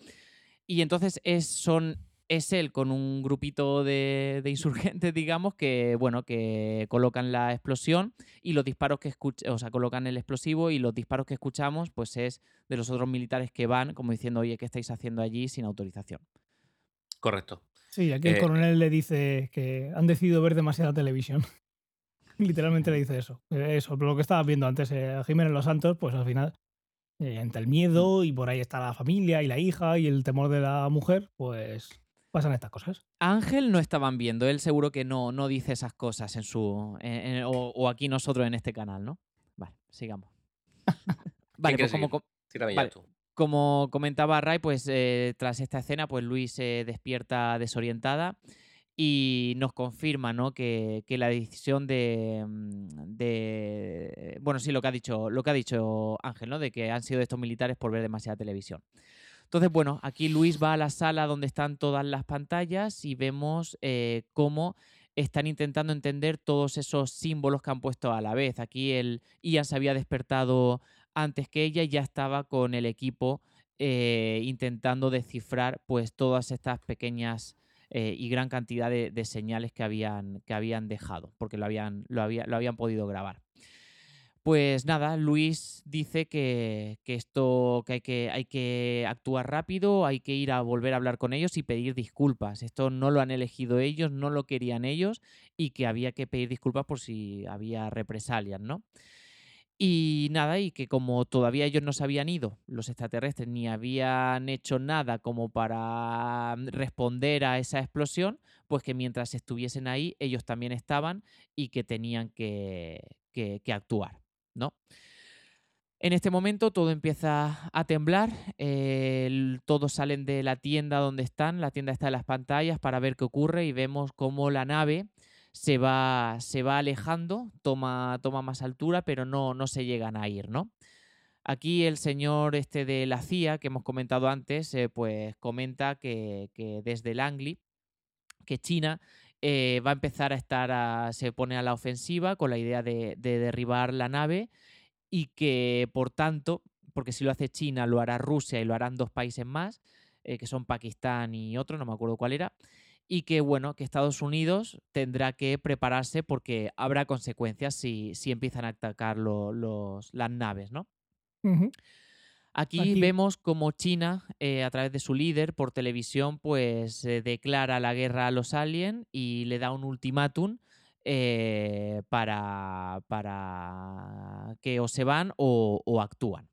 Y entonces es, son, es él con un grupito de, de insurgentes, *laughs* digamos, que, bueno, que colocan la explosión y los disparos que escuch- o sea, colocan el explosivo y los disparos que escuchamos, pues es de los otros militares que van, como diciendo, oye, ¿qué estáis haciendo allí sin autorización? Correcto. Sí, aquí el Eh, coronel le dice que han decidido ver demasiada televisión. *laughs* Literalmente le dice eso. Eso, lo que estabas viendo antes, eh, a Jiménez Los Santos, pues al final, eh, entre el miedo y por ahí está la familia y la hija y el temor de la mujer, pues pasan estas cosas. Ángel no estaban viendo, él seguro que no, no dice esas cosas en su. en- en- o, o aquí nosotros en este canal, ¿no? Vale, sigamos. *laughs* vale, pues como, Vale. como comentaba Ray, pues eh, tras esta escena, pues Luis se despierta desorientada y nos confirma ¿no? que, que la decisión de, mm, de- Bueno, sí, lo que ha dicho, lo que ha dicho Ángel, ¿no? De que han sido estos militares por ver demasiada televisión. Entonces, bueno, aquí Luis va a la sala donde están todas las pantallas y vemos eh, cómo están intentando entender todos esos símbolos que han puesto a la vez. Aquí el Ian se había despertado antes que ella y ya estaba con el equipo eh, intentando descifrar pues todas estas pequeñas eh, y gran cantidad de, de señales que habían, que habían dejado, porque lo habían, lo, había- lo habían podido grabar. Pues nada, Luis dice que, que esto que hay, que hay que actuar rápido, hay que ir a volver a hablar con ellos y pedir disculpas. Esto no lo han elegido ellos, no lo querían ellos y que había que pedir disculpas por si había represalias, ¿no? Y nada, y que como todavía ellos no se habían ido, los extraterrestres, ni habían hecho nada como para mm, responder a esa explosión, pues que mientras estuviesen ahí, ellos también estaban y que tenían que, que- actuar, ¿no? En este momento todo empieza a temblar, eh, todos salen de la tienda donde están, la tienda está en las pantallas para ver qué ocurre y vemos cómo la nave se va, se va alejando, toma, toma más altura, pero no, no se llegan a ir, ¿no? Aquí el señor este de la CIA, que hemos comentado antes, eh, pues comenta que, que desde el Angli, que China eh, va a empezar a estar, a- se pone a la ofensiva con la idea de, de derribar la nave y que por tanto porque si lo hace China, lo hará Rusia y lo harán dos países más, que son Pakistán y otro, no me acuerdo cuál era y que bueno, que Estados Unidos tendrá que prepararse porque habrá consecuencias si, si empiezan a atacar los, las naves, ¿no? Aquí, vemos como China, eh, a través de su líder por televisión, pues declara la guerra a los aliens y le da un ultimátum eh, para, para, que o se van o, actúan.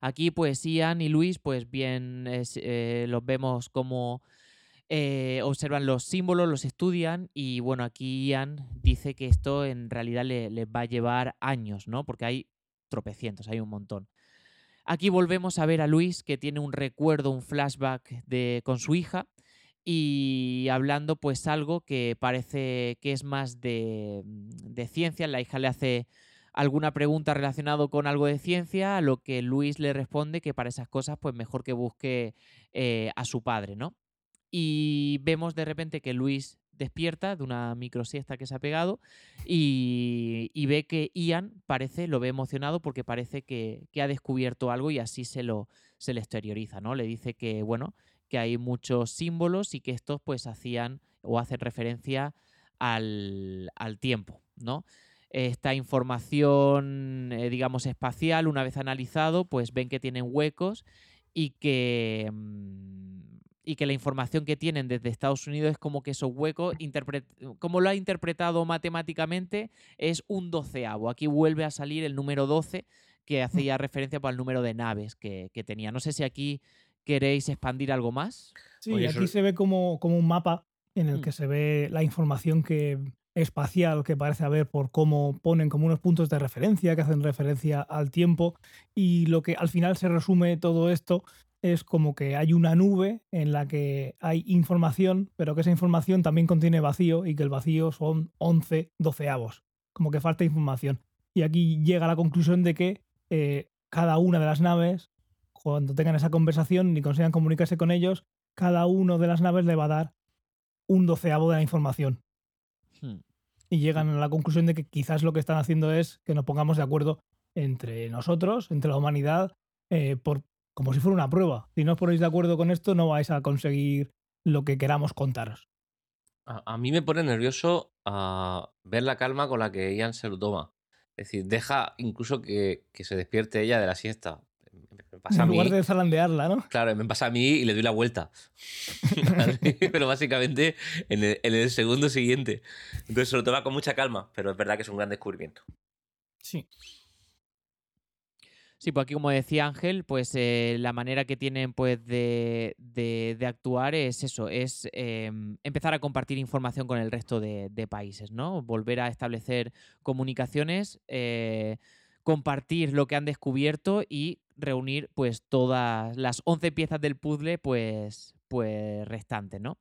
Aquí, pues Ian y Luis, pues bien, eh, los vemos como eh, observan los símbolos, los estudian y bueno, aquí Ian dice que esto en realidad les le va a llevar años, ¿no? Porque hay tropecientos, hay un montón. Aquí volvemos a ver a Luis que tiene un recuerdo, un flashback de, con su hija y hablando pues algo que parece que es más de, de ciencia. La hija le hace alguna pregunta relacionada con algo de ciencia, a lo que Luis le responde que para esas cosas pues mejor que busque eh, a su padre, ¿no? Y vemos de repente que Luis despierta de una microsiesta que se ha pegado y, ve que Ian parece, lo ve emocionado porque parece que, ha descubierto algo y así se lo se le exterioriza, ¿no? Le dice que, bueno, que hay muchos símbolos y que estos pues hacían o hacen referencia al, tiempo, ¿no? Esta información, eh, digamos, espacial, una vez analizado, pues ven que tienen huecos y que... Mm, y que la información que tienen desde Estados Unidos es como que esos huecos, como lo ha interpretado matemáticamente, es un doceavo. Aquí vuelve a salir el número 12 que mm. hacía referencia para el número de naves que, tenía. No sé si aquí queréis expandir algo más. Sí, aquí se ve como, como un mapa en el mm. que se ve la información que espacial que parece haber por cómo ponen como unos puntos de referencia que hacen referencia al tiempo y lo que al final se resume todo esto es como que hay una nube en la que hay información, pero que esa información también contiene vacío y que el vacío son 11 doceavos. Como que falta información. Y aquí llega la conclusión de que eh, cada una de las naves, cuando tengan esa conversación y consigan comunicarse con ellos, cada una de las naves le va a dar un doceavo de la información. Hmm. Y llegan a la conclusión de que quizás lo que están haciendo es que nos pongamos de acuerdo entre nosotros, entre la humanidad, eh, por como si fuera una prueba. Si no os ponéis de acuerdo con esto, no vais a conseguir lo que queramos contaros. A, mí me pone nervioso uh, ver la calma con la que Ian se lo toma. Es decir, deja incluso que, se despierte ella de la siesta. en lugar de zarandearla, ¿no? Claro, me pasa a mí y le doy la vuelta. *laughs* pero básicamente en el, en el, segundo siguiente. Entonces se lo toma con mucha calma, pero es verdad que es un gran descubrimiento. Sí. Sí, pues aquí como decía Ángel, pues eh, la manera que tienen pues de, actuar es eso, es em, empezar a compartir información con el resto de, países, ¿no? Volver a establecer comunicaciones, eh, compartir lo que han descubierto y reunir pues todas las 11 piezas del puzzle pues, pues restantes, ¿no?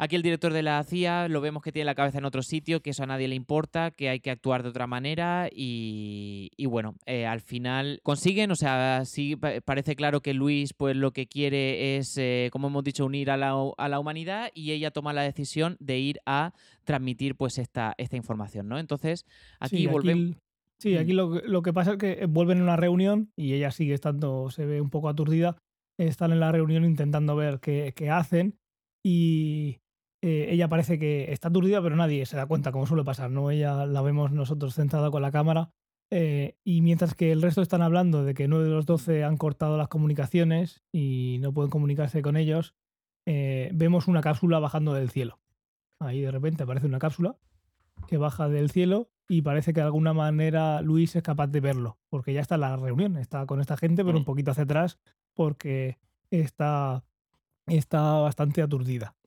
Aquí el director de la CIA lo vemos que tiene la cabeza en otro sitio, que eso a nadie le importa, que hay que actuar de otra manera y, bueno, eh, al final consiguen, o sea, sí parece claro que Luis pues lo que quiere es, eh, como hemos dicho, unir a la, humanidad y ella toma la decisión de ir a transmitir pues esta, esta información, ¿no? Entonces, aquí, volvemos... Sí, aquí lo, lo, que pasa es que vuelven a una reunión y ella sigue estando, se ve un poco aturdida, están en la reunión intentando ver qué, qué hacen y, eh, ella parece que está aturdida, pero nadie se da cuenta, como suele pasar, ¿no? Ella la vemos nosotros sentada con la cámara eh, y mientras que el resto están hablando de que nueve de los doce han cortado las comunicaciones y no pueden comunicarse con ellos, eh, vemos una cápsula bajando del cielo. Ahí de repente aparece una cápsula que baja del cielo y parece que de alguna manera Luis es capaz de verlo, porque ya está en la reunión, está con esta gente, pero un mm. poquito hacia atrás porque está, está bastante aturdida.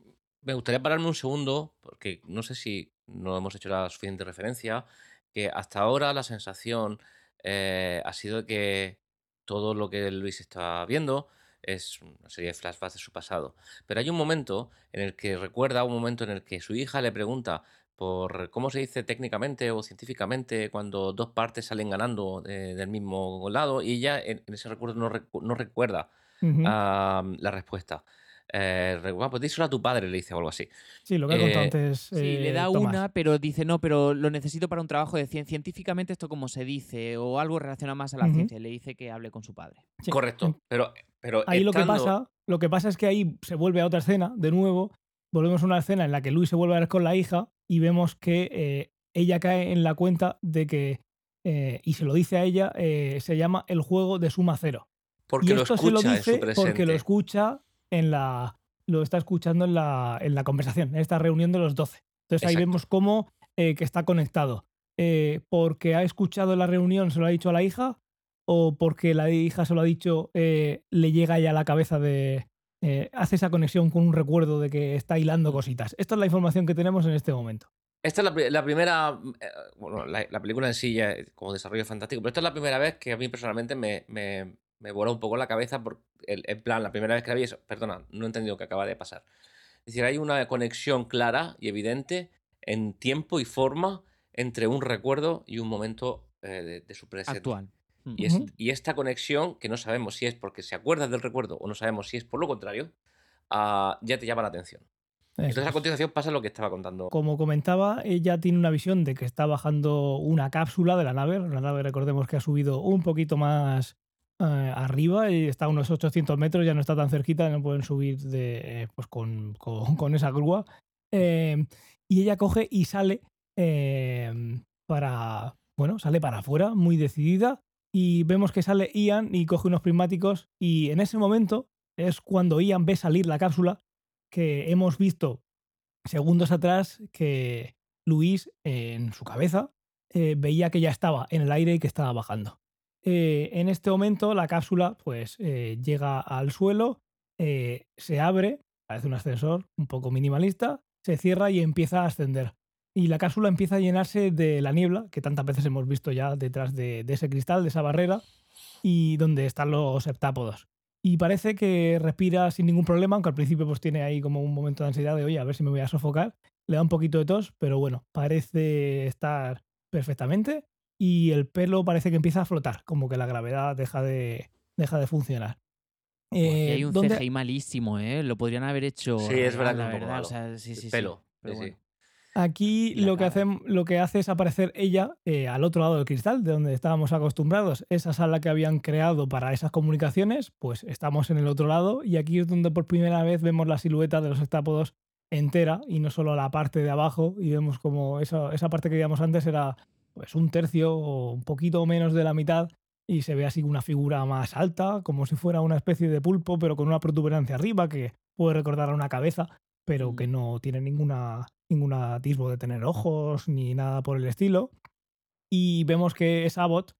Me gustaría pararme un segundo, porque no sé si no hemos hecho la suficiente referencia, que hasta ahora la sensación eh, ha sido que todo lo que Luis está viendo es una serie de flashbacks de su pasado. Pero hay un momento en el que recuerda un momento en el que su hija le pregunta por cómo se dice técnicamente o científicamente cuando dos partes salen ganando del mismo lado y ella en, ese recuerdo no, recuerda la respuesta. Eh, re- "Bueno, pues díselo a tu padre, le dice o algo así. Sí, lo que he contado Eh, antes. Sí, le eh, da Tomás. una, pero dice, no, pero lo necesito para un trabajo de ciencia. Científicamente esto como se dice, o algo relacionado más a la Ujú. ciencia. Le dice que hable con su padre. Sí. Correcto, pero, pero Ahí lo que pasa, lo que pasa es que ahí se vuelve a otra escena, de nuevo, volvemos a una escena en la que Luis se vuelve a ver con la hija y vemos que eh, ella cae en la cuenta de que, eh, y se lo dice a ella, eh, se llama el juego de suma cero. porque y lo esto escucha se lo en dice su presente. porque lo escucha en la, lo está escuchando en la, en la conversación, en esta reunión de los 12. Entonces ahí Exacto. vemos cómo eh, que está conectado. Eh, porque ha escuchado la reunión, se lo ha dicho a la hija, o porque la hija se lo ha dicho, eh, le llega ya a la cabeza de. hace esa conexión con un recuerdo de que está hilando cositas. Esta es la información que tenemos en este momento. Esta es la, pri- la primera. Bueno, la, la película en sí ya es como desarrollo fantástico, pero esta es la primera vez que a mí personalmente me, me, me voló un poco la cabeza. Por el, en plan, la primera vez que la vi, eso, perdona, no he entendido qué acaba de pasar. Es decir, hay una conexión clara y evidente en tiempo y forma entre un recuerdo y un momento eh, de, de su presente. Actual. Mm. Y, es- Ujú. y esta conexión, que no sabemos si es porque se acuerda del recuerdo o no sabemos si es por lo contrario, ah, ya te llama la atención. Entonces a continuación pasa lo que estaba contando. Como comentaba, ella tiene una visión de que está bajando una cápsula de la nave. La nave, recordemos que ha subido un poquito más eh, arriba y está a unos 800 metros, ya no está tan cerquita, no pueden subir de, eh, pues *laughs* con, esa grúa. Eh, y ella coge y sale eh, para, bueno, sale para afuera, muy decidida. Y vemos que sale Ian y coge unos prismáticos. Y en ese momento es cuando Ian ve salir la cápsula que hemos visto segundos atrás que Luis en su cabeza veía que ya estaba en el aire y que estaba bajando. Eh, en este momento la cápsula pues eh, llega al suelo, eh, se abre, parece un ascensor un poco minimalista, se cierra y empieza a ascender. Y la cápsula empieza a llenarse de la niebla, que tantas veces hemos visto ya detrás de, ese cristal, de esa barrera, y donde están los heptápodos. Y parece que respira sin ningún problema, aunque al principio pues tiene ahí como un momento de ansiedad de, oye, a ver si me voy a sofocar. Le da un poquito de tos, pero bueno, parece estar perfectamente. Y el pelo parece que empieza a flotar, como que la gravedad deja de, deja de funcionar. Y Eh, hay un ¿dónde- CGI malísimo, ¿eh? Lo podrían haber hecho. Sí, es verdad la un poco verdad. malo. O sea, sí, sí, sí. pelo. Pero sí, sí. bueno. Aquí la lo que, hacen, lo que hace es aparecer ella eh, al otro lado del cristal, de donde estábamos acostumbrados. Esa sala que habían creado para esas comunicaciones, pues estamos en el otro lado y aquí es donde por primera vez vemos la silueta de los heptápodos entera y no solo la parte de abajo y vemos como esa, esa parte que veíamos antes era pues un tercio o un poquito menos de la mitad y se ve así una figura más alta, como si fuera una especie de pulpo, pero con una protuberancia arriba que puede recordar a una cabeza, pero Mm. que no tiene ninguna, ningún atisbo de tener ojos ni nada por el estilo. Y vemos que es Abbott,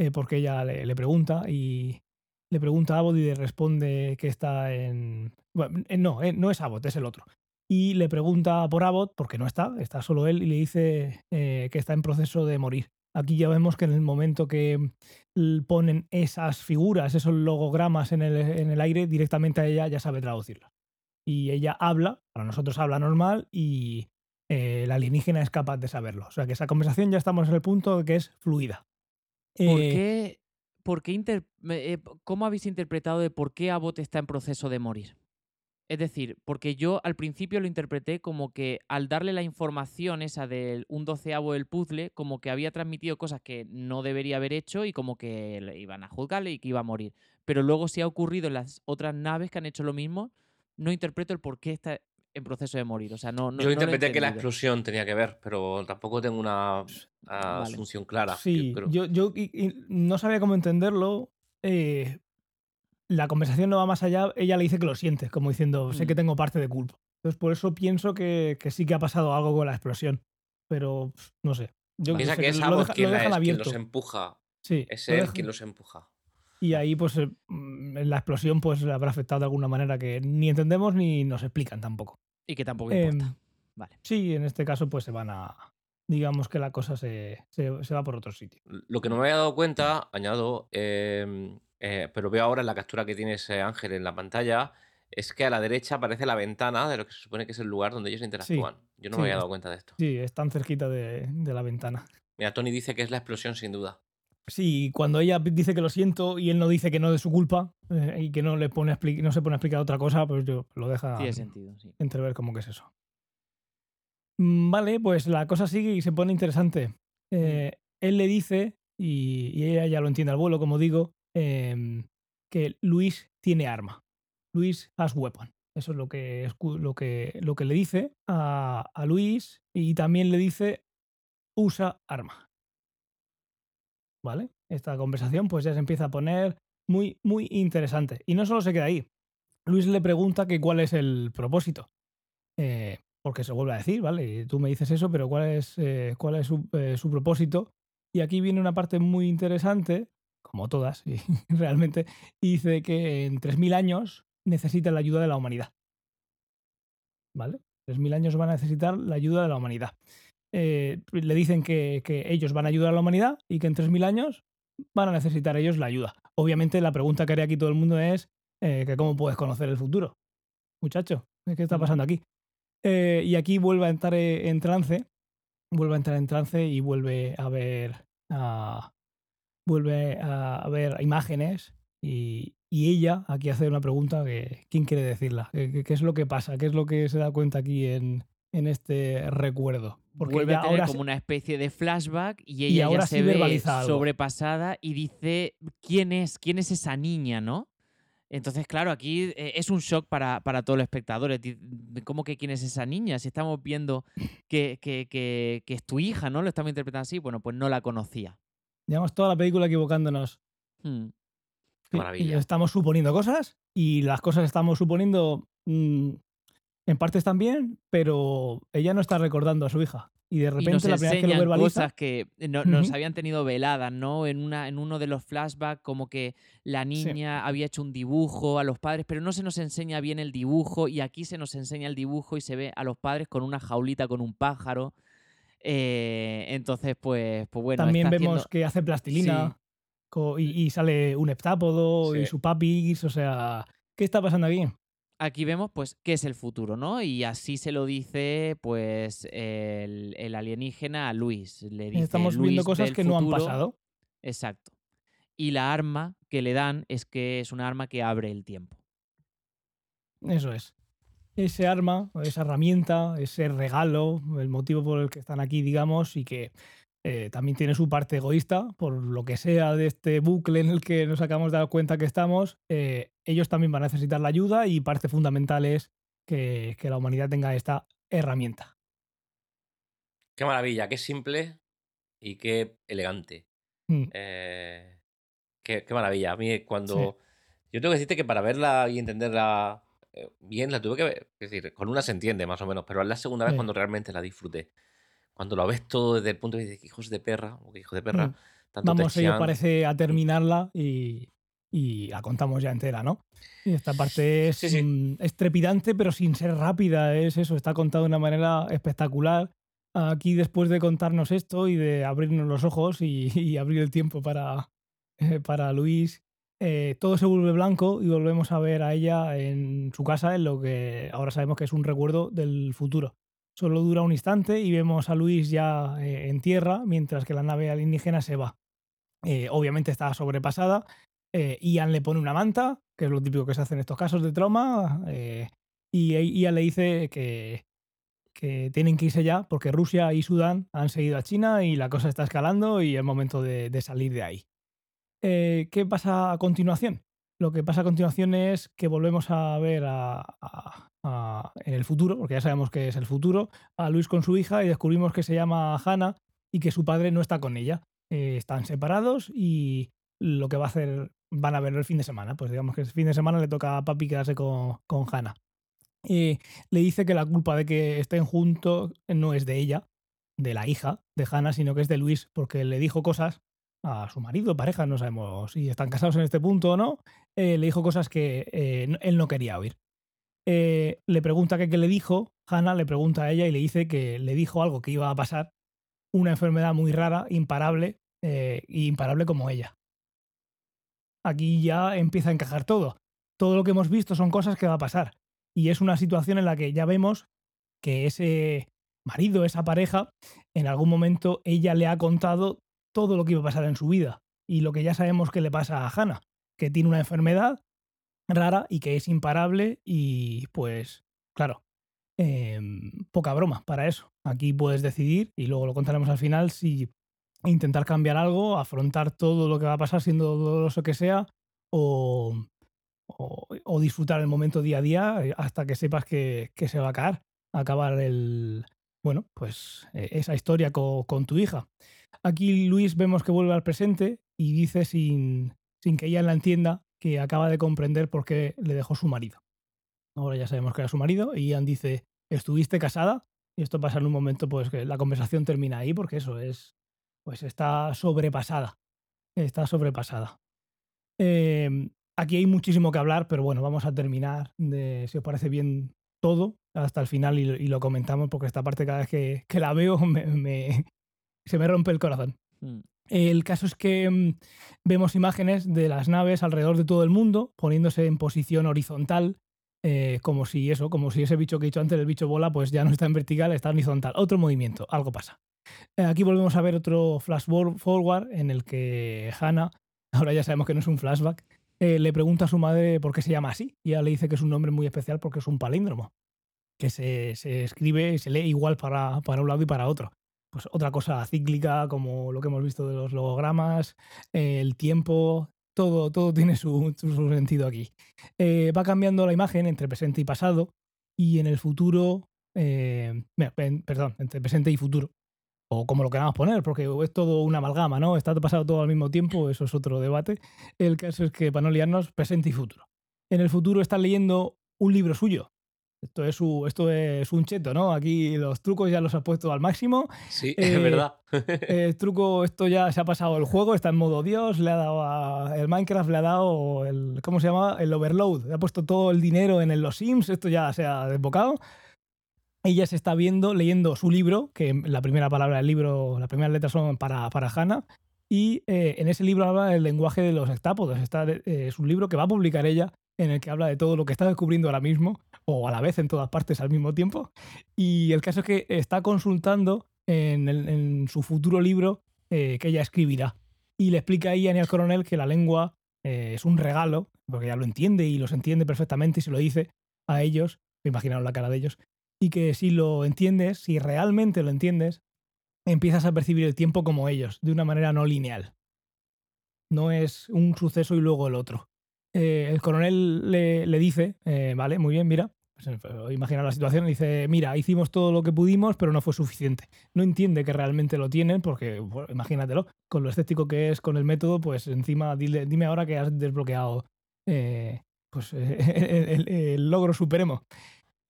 eh, porque ella le, le pregunta y le pregunta a Abbott y le responde que está en... Bueno, eh, no, eh, no es Abbott, es el otro. Y le pregunta por Abbott, porque no está, está solo él, y le dice eh, que está en proceso de morir. Aquí ya vemos que en el momento que l- ponen esas figuras, esos logogramas en el, en el aire, directamente a ella ya sabe traducirlos. Y ella habla, para nosotros habla normal, y eh, la alienígena es capaz de saberlo. O sea que esa conversación ya estamos en el punto de que es fluida. ¿Por Eh, qué, por qué inter- me- eh, ¿Cómo habéis interpretado de por qué Abbott está en proceso de morir? Es decir, porque yo al principio lo interpreté como que al darle la información esa del un doceavo del puzzle, como que había transmitido cosas que no debería haber hecho y como que le iban a juzgarle y que iba a morir. Pero luego si ha ocurrido en las otras naves que han hecho lo mismo, no interpreto el por qué está en proceso de morir. O sea, no, no Yo no interpreté que la explosión tenía que ver, pero tampoco tengo una Vale. asunción clara. Sí, creo. yo, yo y- y no sabía cómo entenderlo. eh, la conversación no va más allá. Ella le dice que lo siente, como diciendo, sé que Mm. tengo parte de culpa. Entonces, por eso pienso que, que sí que ha pasado algo con la explosión. Pero pff, no sé. Yo Piensa que es lo, deja- quien, lo la- dejan es quien abierto. los empuja. Sí, Es él quien los empuja. Y ahí, pues, eh, mm, la explosión pues habrá afectado de alguna manera que ni entendemos ni nos explican tampoco. Y que tampoco Em, importa. Vale. Sí, en este caso, pues se van a. Digamos que la cosa se, se- se va por otro sitio. Lo que no me había dado cuenta, añado, em, eh, pero veo ahora en la captura que tiene ese ángel en la pantalla, es que a la derecha aparece la ventana de lo que se supone que es el lugar donde ellos interactúan. Yo no sí, me había dado cuenta de esto. Sí, están cerquita de, de la ventana. Mira, Tony dice que es la explosión sin duda. Sí, cuando ella dice que lo siento y él no dice que no es de su culpa eh, y que no, le pone no se pone a explicar otra cosa, pues yo lo deja Tiene sentido, sí. entrever cómo que es eso. Mm, Vale, pues la cosa sigue y se pone interesante. Eh, él le dice, y, y ella ya lo entiende al vuelo, como digo, em, que Luis tiene arma. Luis has weapon. Eso es lo que, lo que, lo que le dice a, a Luis y también le dice usa arma. ¿Vale? Esta conversación pues ya se empieza a poner muy, muy interesante. Y no solo se queda ahí. Luis le pregunta que cuál es el propósito. Eh, porque se vuelve a decir, ¿vale? Tú me dices eso, pero ¿cuál es, eh, cuál es su, eh, su propósito? Y aquí viene una parte muy interesante, como todas, *laughs* y realmente, y dice que en 3.000 años necesita la ayuda de la humanidad. ¿Vale? 3.000 años van a necesitar la ayuda de la humanidad. Eh, le dicen que, que ellos van a ayudar a la humanidad y que en 3.000 años van a necesitar ellos la ayuda. Obviamente la pregunta que haría aquí todo el mundo es eh, que cómo puedes conocer el futuro. Muchacho, ¿qué está pasando aquí? Eh, y aquí vuelve a entrar en trance, vuelve a entrar en trance y vuelve a ver, a- vuelve a, ver imágenes y, y ella aquí hace una pregunta que ¿quién quiere decirla? ¿Qué, qué- es lo que pasa? ¿Qué es lo que se da cuenta aquí en, en este recuerdo? Porque Vuelve a tener ahora como una especie de flashback y ella ahora ya sí se ve sobrepasada y dice quién es, quién es esa niña, ¿no? Entonces, claro, aquí eh, es un shock para, para todos los espectadores. ¿Cómo que quién es esa niña? Si estamos viendo que, que- que- que es tu hija, ¿no? Lo estamos interpretando así. Bueno, pues no la conocía. Llevamos toda la película equivocándonos. Qué Y- maravilla. Y estamos suponiendo cosas y las cosas estamos suponiendo mm, en parte están bien, pero ella no está recordando a su hija. Y de Y repente nos la primera vez que lo verbaliza, cosas que no- nos habían tenido veladas, ¿no? En, una, en uno de los flashbacks, como que la Sí. niña había hecho un dibujo a los padres, pero no se nos enseña bien el dibujo. Y aquí se nos enseña el dibujo y se ve a los padres con una jaulita con un pájaro. Eh, entonces, pues, pues bueno. también vemos haciendo- que hace plastilina Sí. y, y sale un heptápodo y su papis. O sea, ¿qué está pasando aquí? Aquí vemos, pues, qué es el futuro, ¿no? Y así se lo dice, pues, el, el alienígena a Luis. Le dice, Estamos viendo "Luis, cosas que no han futuro". pasado. Exacto. Y la arma que le dan es que es una arma que abre el tiempo. Eso es. Ese arma, esa herramienta, ese regalo, el motivo por el que están aquí, digamos, y que eh, también tiene su parte egoísta, por lo que sea de este bucle en el que nos acabamos de dar cuenta que estamos, eh, ellos también van a necesitar la ayuda y parte fundamental es que, que la humanidad tenga esta herramienta. Qué maravilla, qué simple y qué elegante. Mm, Eh, qué, qué maravilla. A mí cuando... Yo tengo que decirte que para verla y entenderla bien, la tuve que ver. Es decir, con una se entiende más o menos, pero es la segunda vez Sí. cuando realmente la disfruté. Cuando lo ves todo desde el punto de vista de hijos de perra, o hijos de perra, Mm. tanto Vamos, ello parece a terminarla y, y la contamos ya entera, ¿no? Y esta parte es, Sí, sí. es trepidante, pero sin ser rápida. Es eso, está contado de una manera espectacular. Aquí, después de contarnos esto y de abrirnos los ojos y, *laughs* y abrir el tiempo para, eh, para Luis, eh, todo se vuelve blanco y volvemos a ver a ella en su casa, en lo que ahora sabemos que es un recuerdo del futuro. Solo dura un instante y vemos a Luis ya eh, en tierra, mientras que la nave alienígena se va. Eh, obviamente está sobrepasada. Ian le pone una manta, que es lo típico que se hace en estos casos de trauma, y Ian le dice que, tienen que irse ya porque Rusia y Sudán han seguido a China y la cosa está escalando y es momento de salir de ahí. Eh, ¿Qué pasa a continuación? Lo que pasa a continuación es que volvemos a ver a- en el futuro, porque ya sabemos que es el futuro, a Luis con su hija y descubrimos que se llama Hannah y que su padre no está con ella. Eh, están separados y lo que va a hacer, van a ver el fin de semana. Pues digamos que el fin de semana le toca a papi quedarse con, con Hannah. Eh, le dice que la culpa de que estén juntos no es de ella, de la hija de Hannah, sino que es de Luis, porque le dijo cosas a su marido, pareja, no sabemos si están casados en este punto o no, eh, le dijo cosas que eh, él no quería oír. Eh, le pregunta qué le dijo, Hannah le pregunta a ella y le dice que le dijo algo que iba a pasar, una enfermedad muy rara, imparable, y imparable como ella. Aquí ya empieza a encajar todo. Todo lo que hemos visto son cosas que va a pasar. Y es una situación en la que ya vemos que ese marido, esa pareja, en algún momento ella le ha contado todo lo que iba a pasar en su vida. y lo que ya sabemos que le pasa a Hannah, que tiene una enfermedad rara y que es imparable y pues, claro, em, poca broma para eso. Aquí puedes decidir, y luego lo contaremos al final, si intentar cambiar algo, afrontar todo lo que va a pasar siendo doloroso que sea, o, o, disfrutar el momento día a día eh, hasta que sepas que, se va a caer, acabar el, bueno, pues e, esa historia con, tu hija. Aquí Luis vemos que vuelve al presente y dice sin, sin que ella la entienda que acaba de comprender por qué le dejó su marido. Ahora ya sabemos que era su marido y Ian dice, ¿estuviste casada? Y esto pasa en un momento pues que la conversación termina ahí porque eso es, pues está sobrepasada. Está sobrepasada. Em, aquí hay muchísimo que hablar, pero bueno, vamos a terminar de, si os parece bien, todo hasta el final y, lo comentamos porque esta parte cada vez que, la veo *laughs* me, se me rompe el corazón. Mm. El caso es que mm, vemos imágenes de las naves alrededor de todo el mundo poniéndose en posición horizontal, eh, como si eso, como si ese bicho que he dicho antes, el bicho bola, pues ya no está en vertical, está en horizontal. Otro movimiento, algo pasa. Eh, aquí volvemos a ver otro flash forward en el que Hannah, *laughs* ahora ya sabemos que no es un flashback, eh, le pregunta a su madre por qué se llama así. Y ella le dice que es un nombre muy especial porque es un palíndromo, que se, se escribe y se lee igual para, para un lado y para otro pues otra cosa cíclica como lo que hemos visto de los logogramas, el tiempo, todo, todo tiene su, sentido aquí. Eh, va cambiando la imagen entre presente y pasado y en el futuro, eh, perdón, entre presente y futuro, o como lo queramos poner, porque es todo una amalgama, ¿no? Está pasado todo al mismo tiempo, eso es otro debate. El caso es que, para no liarnos, presente y futuro. En el futuro están leyendo un libro suyo, esto es, esto es un cheto, ¿no? Aquí los trucos ya los ha puesto al máximo. Sí, *laughs* es eh, verdad. el truco, esto ya se ha pasado el juego, está en modo Dios, le ha dado a, el Minecraft, le ha dado el, ¿cómo se llama? El overload. Le ha puesto todo el dinero en los Sims, esto ya se ha desbocado. Ella se está viendo, leyendo su libro, que la primera palabra del libro, las primeras letras son para, para Hannah, y eh, en ese libro habla del lenguaje de los hectápodos. Está, eh, es un libro que va a publicar ella en el que habla de todo lo que está descubriendo ahora mismo, o a la vez en todas partes al mismo tiempo. Y el caso es que está consultando en, su futuro libro eh, que ella escribirá. Y le explica a Ian y al coronel que la lengua eh, es un regalo, porque ella lo entiende y los entiende perfectamente y se lo dice a ellos, me imaginaron la cara de ellos, y que si lo entiendes, si realmente lo entiendes, empiezas a percibir el tiempo como ellos, de una manera no lineal. No es un suceso y luego el otro. Eh, el coronel le, dice, eh, vale, muy bien, mira, pues, eh, imagina la situación, dice, mira, hicimos todo lo que pudimos, pero no fue suficiente. No entiende que realmente lo tienen, porque imagínatelo, con lo escéptico que es con el método, pues encima dime ahora que has desbloqueado pues, *laughs* el, logro supremo.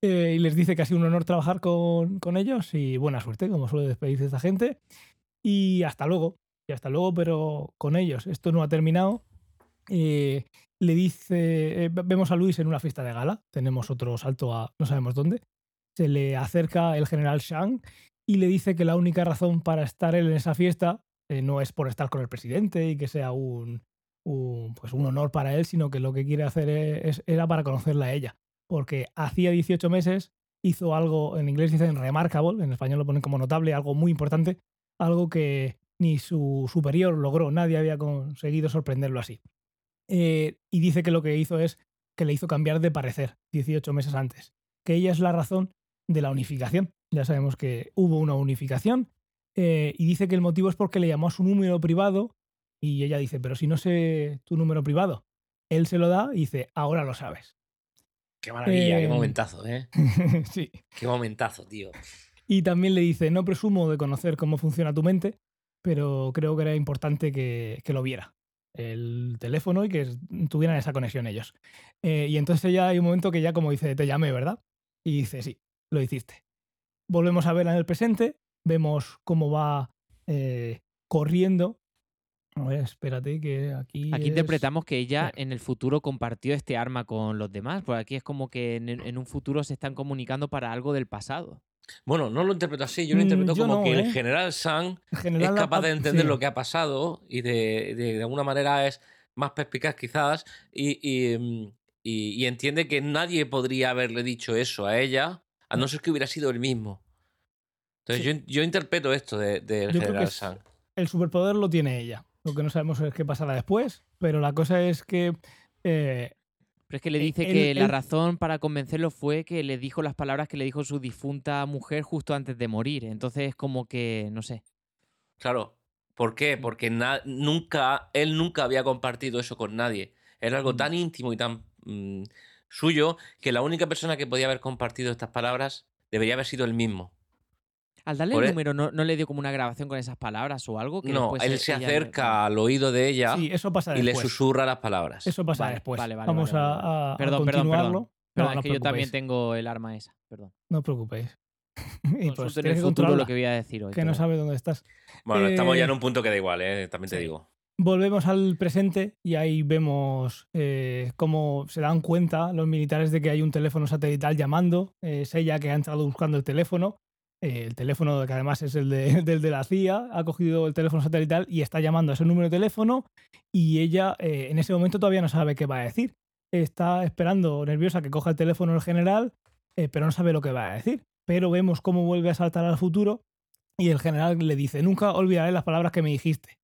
y les dice que ha sido un honor trabajar con, con ellos y buena suerte, como suele despedirse esta gente. Y hasta luego, y hasta luego, pero con ellos. Esto no ha terminado. Eh, le dice, eh, vemos a Luis en una fiesta de gala, tenemos otro salto a no sabemos dónde, se le acerca el general Shang y le dice que la única razón para estar él en esa fiesta eh, no es por estar con el presidente y que sea un, pues un honor para él, sino que lo que quiere hacer es, era para conocerla a ella, porque hacía 18 meses hizo algo, en inglés dicen remarkable, en español lo ponen como notable, algo muy importante, algo que ni su superior logró, nadie había conseguido sorprenderlo así. Eh, y dice que lo que hizo es que le hizo cambiar de parecer 18 meses antes, que ella es la razón de la unificación. Ya sabemos que hubo una unificación eh, y dice que el motivo es porque le llamó a su número privado y ella dice, pero si no sé tu número privado, él se lo da y dice, ahora lo sabes. Qué maravilla, qué eh, momentazo, ¿eh? *laughs* sí. Qué momentazo, tío. Y también le dice, no presumo de conocer cómo funciona tu mente, pero creo que era importante que lo viera el teléfono y que tuvieran esa conexión ellos. Eh, y entonces ya hay un momento que ya como dice, te llamé, ¿verdad? Y dice, sí, lo hiciste. Volvemos a verla en el presente, vemos cómo va eh, corriendo. A ver, espérate que aquí... Aquí interpretamos que ella en el futuro compartió este arma con los demás, porque aquí es como que en un futuro se están comunicando para algo del pasado. Bueno, no lo interpreto así, yo lo mm, interpreto como que el ¿eh? general Sang es capaz de entender lo que ha pasado y de, de, alguna manera es más perspicaz quizás mm, y, y, entiende que nadie podría haberle dicho eso a ella, a no ser que hubiera sido el mismo. Entonces yo, yo, interpreto esto del de, general Sang. El superpoder lo tiene ella. Lo que no sabemos es qué pasará después, pero la cosa es que eh, Pero es que le Eh, dice que la razón para convencerlo fue que le dijo las palabras que le dijo su difunta mujer justo antes de morir. Entonces es como que, no sé. Claro. ¿Por qué? Mm. Porque na- nunca, él nunca había compartido eso con nadie. Era algo Mm. tan íntimo y tan mm, suyo que la única persona que podía haber compartido estas palabras debería haber sido él mismo. Al darle Por el e- número, ¿no, no le dio como una grabación con esas palabras o algo? Que No, él se acerca al oído de ella sí, eso pasa y le susurra las palabras. Eso pasa Vale, después. vale, vale, Vamos vale, a- a, a Perdón, continuarlo. perdón. No, Perdón, no es que yo también tengo el arma esa. Perdón. No os preocupéis. *laughs* y pues en el que futuro lo que voy a decir hoy. que no sabe dónde estás. Bueno, estamos ya Eh, en un punto que da igual, ¿eh? también te sí. digo. Volvemos al presente y ahí vemos eh, cómo se dan cuenta los militares de que hay un teléfono satelital llamando. Eh, es ella que ha entrado buscando el teléfono. Eh, el teléfono que además es el de, *laughs* del de la CIA. Ha cogido el teléfono satelital y está llamando a ese número de teléfono. Y ella eh, en ese momento todavía no sabe qué va a decir. Está esperando nerviosa que coja el teléfono el general, eh, pero no sabe lo que va a decir. Pero vemos cómo vuelve a saltar al futuro y el general le dice, nunca olvidaré las palabras que me dijiste.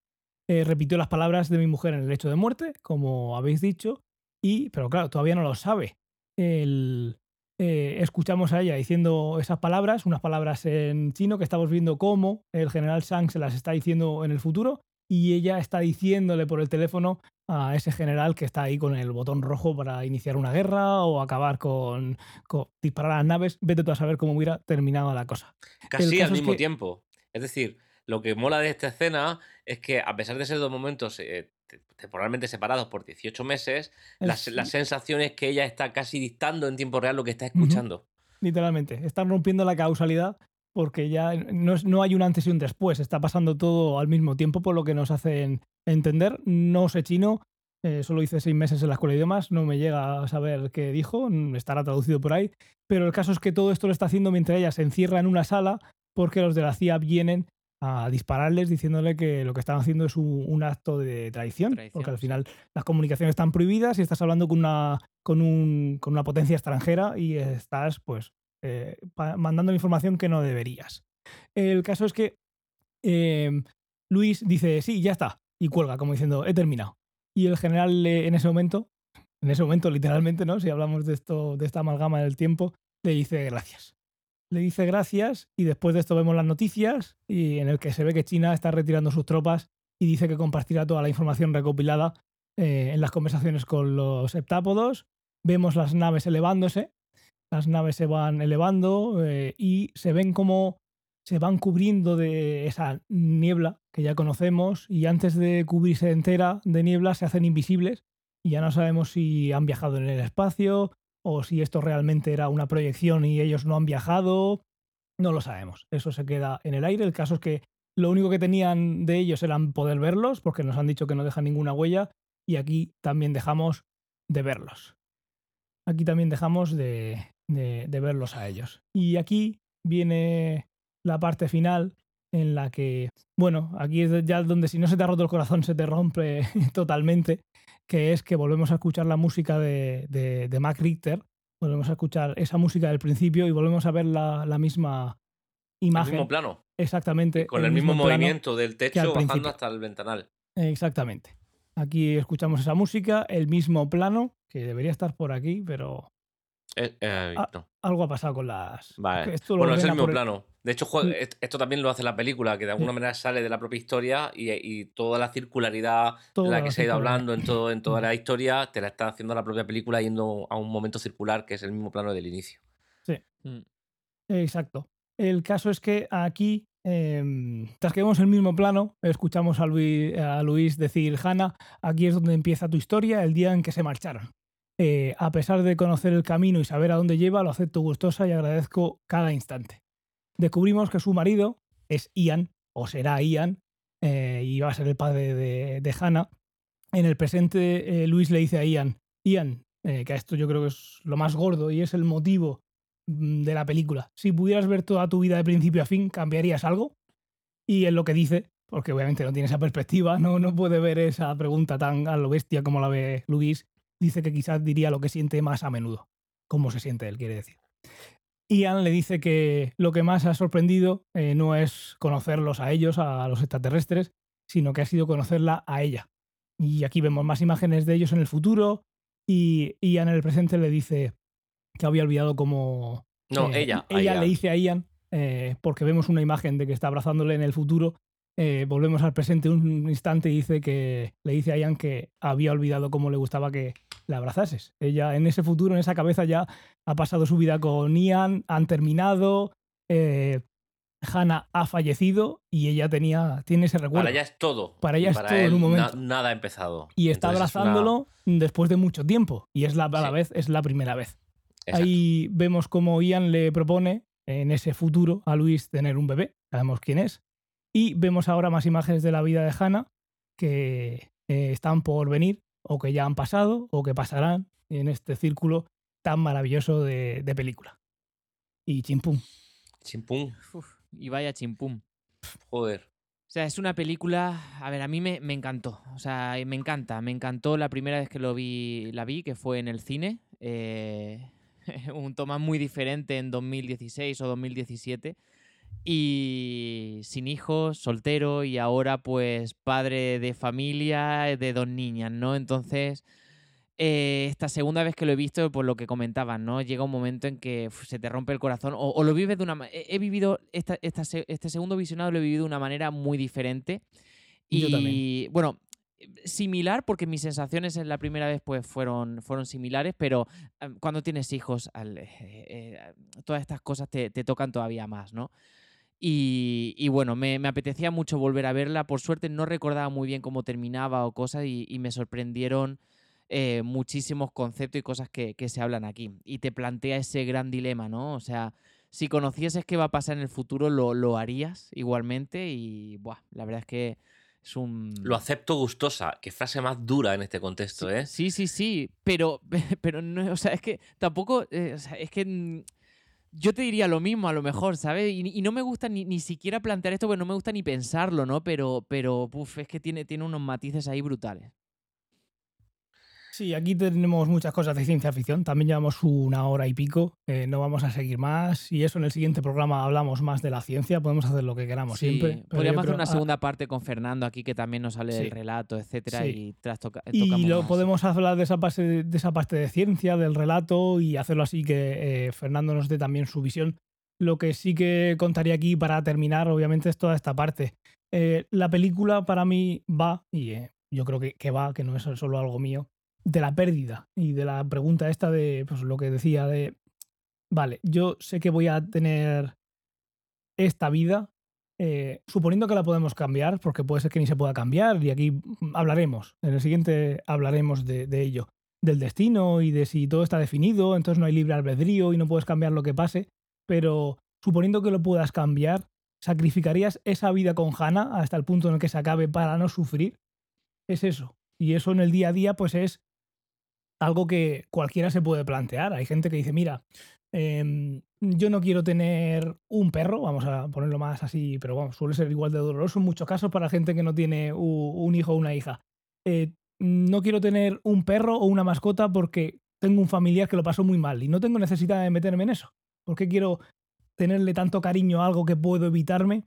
Repitió las palabras de mi mujer en el lecho de muerte, como habéis dicho, y, pero claro, todavía no lo sabe. El- eh, escuchamos a ella diciendo esas palabras, unas palabras en chino que estamos viendo cómo el general Shang se las está diciendo en el futuro y ella está diciéndole por el teléfono a ese general que está ahí con el botón rojo para iniciar una guerra o acabar con, con disparar a las naves. Vete tú a saber cómo hubiera terminado la cosa. Casi al es mismo que- tiempo. Es decir, lo que mola de esta escena es que a pesar de ser dos momentos eh, te- temporalmente separados por 18 meses, la, se- la sensación es que ella está casi dictando en tiempo real lo que está escuchando. Literalmente. Están rompiendo la causalidad porque ya no, es- no hay un antes y un después. Está pasando todo al mismo tiempo, por lo que nos hacen entender. No sé chino, eh, solo hice seis meses en la escuela de idiomas, no me llega a saber qué dijo, mm, estará traducido por ahí. Pero el caso es que todo esto lo está haciendo mientras ella se encierra en una sala porque los de la CIA vienen a dispararles diciéndole que lo que están haciendo es un, un acto de traición, Traición, porque al final las comunicaciones están prohibidas y estás hablando con una, con un, con una potencia extranjera y estás pues eh, mandando información que no deberías. El caso es que eh, Luis dice, sí, ya está, y cuelga, como diciendo, he terminado. Y el general le- en ese momento, en ese momento literalmente, ¿no? Si hablamos de esto, de esta amalgama del tiempo, le dice gracias. Le dice gracias y después de esto vemos las noticias y en el que se ve que China está retirando sus tropas y dice que compartirá toda la información recopilada eh, en las conversaciones con los heptápodos. Vemos las naves elevándose, las naves se van elevando eh, y se ven como se van cubriendo de esa niebla que ya conocemos y antes de cubrirse entera de niebla se hacen invisibles y ya no sabemos si han viajado en el espacio o si esto realmente era una proyección y ellos no han viajado. No lo sabemos. Eso se queda en el aire. El caso es que lo único que tenían de ellos eran poder verlos, porque nos han dicho que no dejan ninguna huella, y aquí también dejamos de verlos. Aquí también dejamos de, de- de verlos a ellos. Y aquí viene la parte final en la que, bueno, aquí es ya donde si no se te ha roto el corazón se te rompe *laughs* totalmente, que es que volvemos a escuchar la música de, de, de Mac Richter, volvemos a escuchar esa música del principio y volvemos a ver la, la misma El imagen. mismo plano. Exactamente. Con el, mismo, movimiento del techo bajando hasta el ventanal. Exactamente. Aquí escuchamos esa música, el mismo plano, que debería estar por aquí, pero Eh, eh, algo ha pasado con las. Vale. Esto lo Bueno, es el mismo plano. De hecho, Mm. est- esto también lo hace la película, que de alguna manera sale de la propia historia y, y toda la circularidad de Toda la la que se ha ido hablando en, todo, en toda Mm. la historia, te la está haciendo la propia película yendo a un momento circular que es el mismo plano del inicio. Mm. Exacto. El caso es que aquí, eh, tras que vemos el mismo plano, escuchamos a Luis, a Luis decir, Hanna, aquí es donde empieza tu historia, el día en que se marcharon. Eh, a pesar de conocer el camino y saber a dónde lleva, lo acepto gustosa y agradezco cada instante. Descubrimos que su marido es Ian, o será Ian, eh, y va a ser el padre de, de Hannah. En el presente, eh, Luis le dice a Ian, Ian, eh, que esto yo creo que es lo más gordo y es el motivo mm, de la película. Si pudieras ver toda tu vida de principio a fin, ¿cambiarías algo? Y es lo que dice, porque obviamente no tiene esa perspectiva, no, no puede ver esa pregunta tan a lo bestia como la ve Luis. Dice que quizás diría lo que siente más a menudo. ¿Cómo se siente él, quiere decir? Ian le dice que lo que más ha sorprendido eh, no es conocerlos a ellos, a los extraterrestres, sino que ha sido conocerla a ella. Y aquí vemos más imágenes de ellos en el futuro y Ian en el presente le dice que había olvidado cómo... No, eh, ella. Ella le dice a Ian, eh, porque vemos una imagen de que está abrazándole en el futuro, volvemos al presente un instante y dice que le dice a Ian que había olvidado cómo le gustaba que la abrazases. Ella en ese futuro, en esa cabeza ya ha pasado su vida con Ian, han terminado, eh, Hannah ha fallecido y ella tenía, tiene ese recuerdo. Para ella es todo. Para ella es todo en un na- momento. nada ha empezado. y está Entonces es una- abrazándolo después de mucho tiempo. Y es la, a la Sí. vez, es la primera vez. Exacto. Ahí vemos cómo Ian le propone en ese futuro a Luis tener un bebé. Sabemos quién es. Y vemos ahora más imágenes de la vida de Hannah que eh, están por venir, o que ya han pasado, o que pasarán en este círculo tan maravilloso de, de película. Y chimpum. Chimpún. Uf, y vaya chimpum. Joder. O sea, es una película, a ver, a mí me, me encantó, o sea, me encanta, me encantó la primera vez que lo vi, la vi, que fue en el cine, eh, *laughs* un toma muy diferente en 2016 o 2017, y sin hijos, soltero, y ahora pues padre de familia, de dos niñas, ¿no? Entonces, eh, esta segunda vez que lo he visto, por lo que comentaban, ¿no? Llega un momento en que uf, se te rompe el corazón o, o lo vives de una manera... He, he vivido, esta, esta este segundo visionado lo he vivido de una manera muy diferente. Y Yo también. bueno, similar, porque mis sensaciones en la primera vez pues fueron, fueron similares, pero eh, cuando tienes hijos, al- eh, eh, todas estas cosas te, te tocan todavía más, ¿no? Y, y bueno, me, me apetecía mucho volver a verla. Por suerte no recordaba muy bien cómo terminaba o cosas y, y me sorprendieron eh, muchísimos conceptos y cosas que, que se hablan aquí. Y te plantea ese gran dilema, ¿no? O sea, si conocieses qué va a pasar en el futuro, lo, lo harías igualmente y, buah, la verdad es que es un... Lo acepto gustosa. Qué frase más dura en este contexto, Sí, ¿eh? Sí, sí, sí, pero, *laughs* pero no, o sea, es que tampoco, eh, o sea, es que mm, yo te diría lo mismo a lo mejor, ¿sabes? Y, y no me gusta ni, ni siquiera plantear esto, porque no me gusta ni pensarlo, ¿no? Pero, pero, puf, es que tiene, tiene unos matices ahí brutales. Sí, aquí tenemos muchas cosas de ciencia ficción. También llevamos una hora y pico. eh, no vamos a seguir más. Y eso en el siguiente programa hablamos más de la ciencia. Podemos hacer lo que queramos Sí, siempre. podríamos hacer creo- una ah, segunda parte con Fernando aquí que también nos hable Sí. del relato, etcétera, Sí. y trastoca- Y tocamos lo más. podemos hablar de esa, parte, de esa parte de ciencia, del relato, y hacerlo así que eh, Fernando nos dé también su visión. Lo que sí que contaría aquí para terminar, obviamente, es toda esta parte. Eh, la película para mí va, y yo creo que, que va, que no es solo algo mío, de la pérdida y de la pregunta esta de pues, lo que decía de, vale, yo sé que voy a tener esta vida, eh, suponiendo que la podemos cambiar, porque puede ser que ni se pueda cambiar, y aquí hablaremos, en el siguiente hablaremos de, de ello, del destino y de si todo está definido, entonces no hay libre albedrío y no puedes cambiar lo que pase, pero suponiendo que lo puedas cambiar, ¿sacrificarías esa vida con Hannah hasta el punto en el que se acabe para no sufrir? Es eso. Y eso en el día a día, pues es algo que cualquiera se puede plantear. Hay gente que dice, mira, em, yo no quiero tener un perro, vamos a ponerlo más así, pero vamos, suele ser igual de doloroso en muchos casos para gente que no tiene un hijo o una hija. Eh, no quiero tener un perro o una mascota porque tengo un familiar que lo pasó muy mal y no tengo necesidad de meterme en eso. ¿Por qué quiero tenerle tanto cariño a algo que puedo evitarme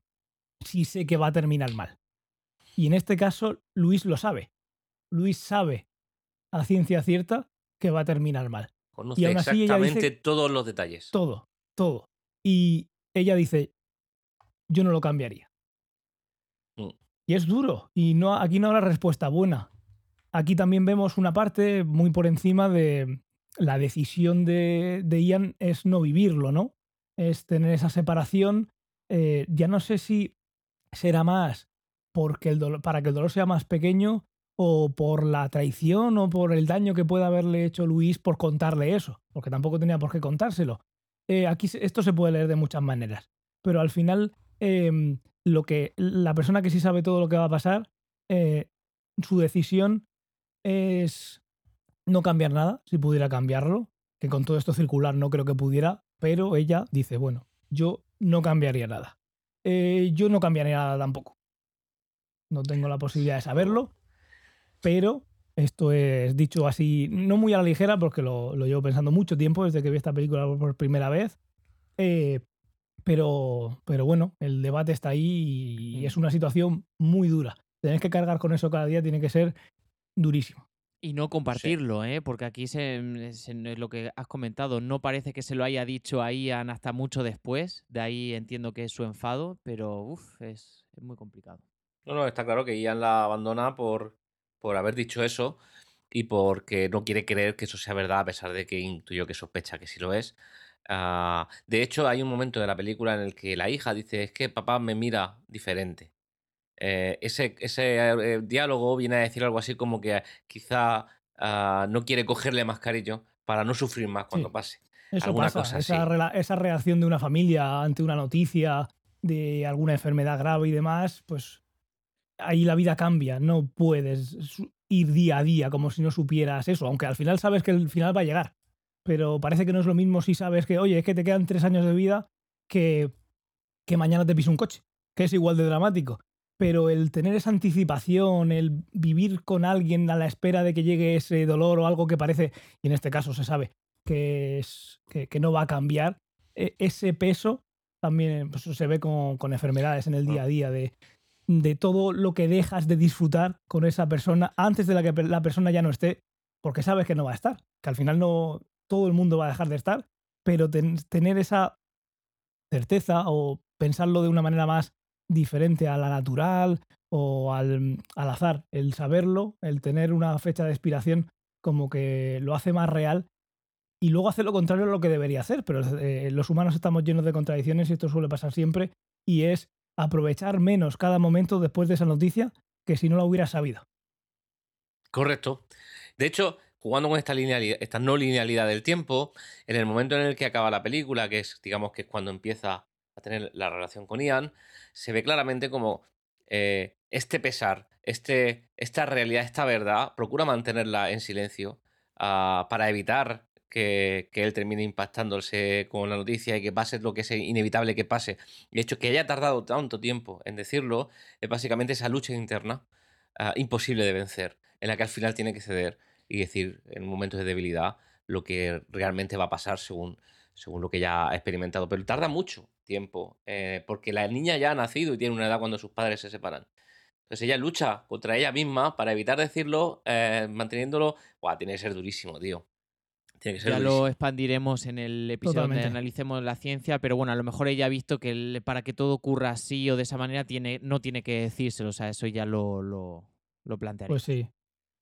si sé que va a terminar mal? Y en este caso, Luis lo sabe. Luis sabe a ciencia cierta que va a terminar mal. Conoce Y aún así ella exactamente dice- todos los detalles. Todo, todo. Y ella dice, yo no lo cambiaría. Mm. Y es duro. Y no, aquí no habrá respuesta buena. Aquí también vemos una parte muy por encima de la decisión de, de Ian es no vivirlo, ¿no? Es tener esa separación. Eh, ya no sé si será más porque el dolor, para que el dolor sea más pequeño o por la traición o por el daño que pueda haberle hecho Luis por contarle eso, porque tampoco tenía por qué contárselo. Eh, aquí esto se puede leer de muchas maneras, pero al final em, lo que la persona que sí sabe todo lo que va a pasar, eh, su decisión es no cambiar nada, si pudiera cambiarlo, que con todo esto circular no creo que pudiera, pero ella dice, bueno, yo no cambiaría nada. Eh, yo no cambiaría nada tampoco. No tengo la posibilidad de saberlo, pero esto es dicho así, no muy a la ligera, porque lo, lo llevo pensando mucho tiempo desde que vi esta película por primera vez. Eh, pero, pero bueno, el debate está ahí y, y es una situación muy dura. tener que cargar con eso cada día tiene que ser durísimo. Y no compartirlo, ¿eh? porque aquí se, es lo que has comentado, no parece que se lo haya dicho a Ian hasta mucho después, de ahí entiendo que es su enfado, pero uf, es, es muy complicado. No, no, está claro que Ian la abandona por, por haber dicho eso y porque no quiere creer que eso sea verdad, a pesar de que intuyo que sospecha que sí lo es. Ah, de hecho, hay un momento de la película en el que la hija dice, es que papá me mira diferente. Eh, ese, ese eh, diálogo viene a decir algo así como que quizá ah, no quiere cogerle más cariño para no sufrir más cuando pase. Eso pasa, esa, esa, reacción de una familia ante una noticia de alguna enfermedad grave y demás, pues ahí la vida cambia, no puedes ir día a día como si no supieras eso, aunque al final sabes que el final va a llegar. Pero parece que no es lo mismo si sabes que, oye, es que te quedan tres años de vida que, que mañana te pisa un coche, que es igual de dramático. Pero el tener esa anticipación, el vivir con alguien a la espera de que llegue ese dolor o algo que parece, y en este caso se sabe que, es, que, no va a cambiar, e, ese peso también pues, se ve con, con enfermedades en el día a día de de todo lo que dejas de disfrutar con esa persona antes de la que la persona ya no esté, porque sabes que no va a estar, que al final no todo el mundo va a dejar de estar, pero tener esa certeza o pensarlo de una manera más diferente a la natural o al, azar, el saberlo, el tener una fecha de expiración como que lo hace más real y luego hacer lo contrario a lo que debería hacer, pero eh, los humanos estamos llenos de contradicciones y esto suele pasar siempre y es aprovechar menos cada momento después de esa noticia que si no la hubiera sabido. Correcto. De hecho, jugando con esta, esta no linealidad del tiempo, en el momento en el que acaba la película, que es, digamos, que es cuando empieza a tener la relación con Ian, se ve claramente como eh, este pesar, este, esta realidad, esta verdad, procura mantenerla en silencio ah, para evitar que, él termine impactándose con la noticia y que pase lo que es inevitable que pase. De hecho, que haya tardado tanto tiempo en decirlo es básicamente esa lucha interna ah, imposible de vencer, en la que al final tiene que ceder y decir en momentos de debilidad lo que realmente va a pasar según, según lo que ya ha experimentado. Pero tarda mucho tiempo, eh, porque la niña ya ha nacido y tiene una edad cuando sus padres se separan. Entonces ella lucha contra ella misma para evitar decirlo, eh, manteniéndolo. Buah, tiene que ser durísimo, tío ya lo expandiremos en el episodio donde analicemos la ciencia, pero bueno, a lo mejor ella ha visto que para que todo ocurra así o de esa manera tiene, no tiene que decírselo, o sea, eso ya lo, lo, lo plantearé. Pues sí.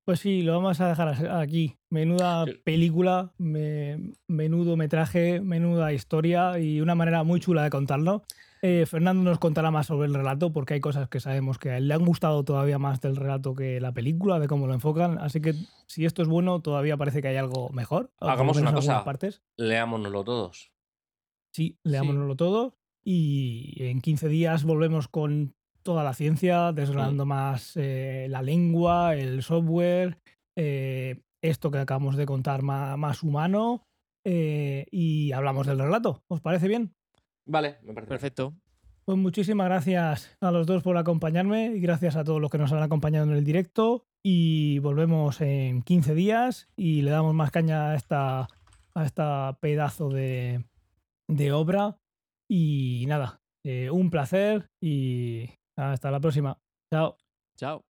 Pues sí, lo vamos a dejar aquí. Menuda película, menudo metraje, menuda historia y una manera muy chula de contarlo. Eh, Fernando nos contará más sobre el relato porque hay cosas que sabemos que a él le han gustado todavía más del relato que la película, de cómo lo enfocan. Así que si esto es bueno, todavía parece que hay algo mejor. Hagamos una cosa, partes. leámonoslo todos. Sí, leámonoslo todo y en 15 días volvemos con toda la ciencia, desgranando más eh, la lengua, el software, eh, esto que acabamos de contar más, humano y hablamos del relato. ¿Os parece bien? Vale, me parece. Perfecto. Pues muchísimas gracias a los dos por acompañarme y gracias a todos los que nos han acompañado en el directo. Y volvemos en 15 días y le damos más caña a esta, a esta pedazo de, de obra. Y nada, eh, un placer y hasta la próxima. Chao. Chao.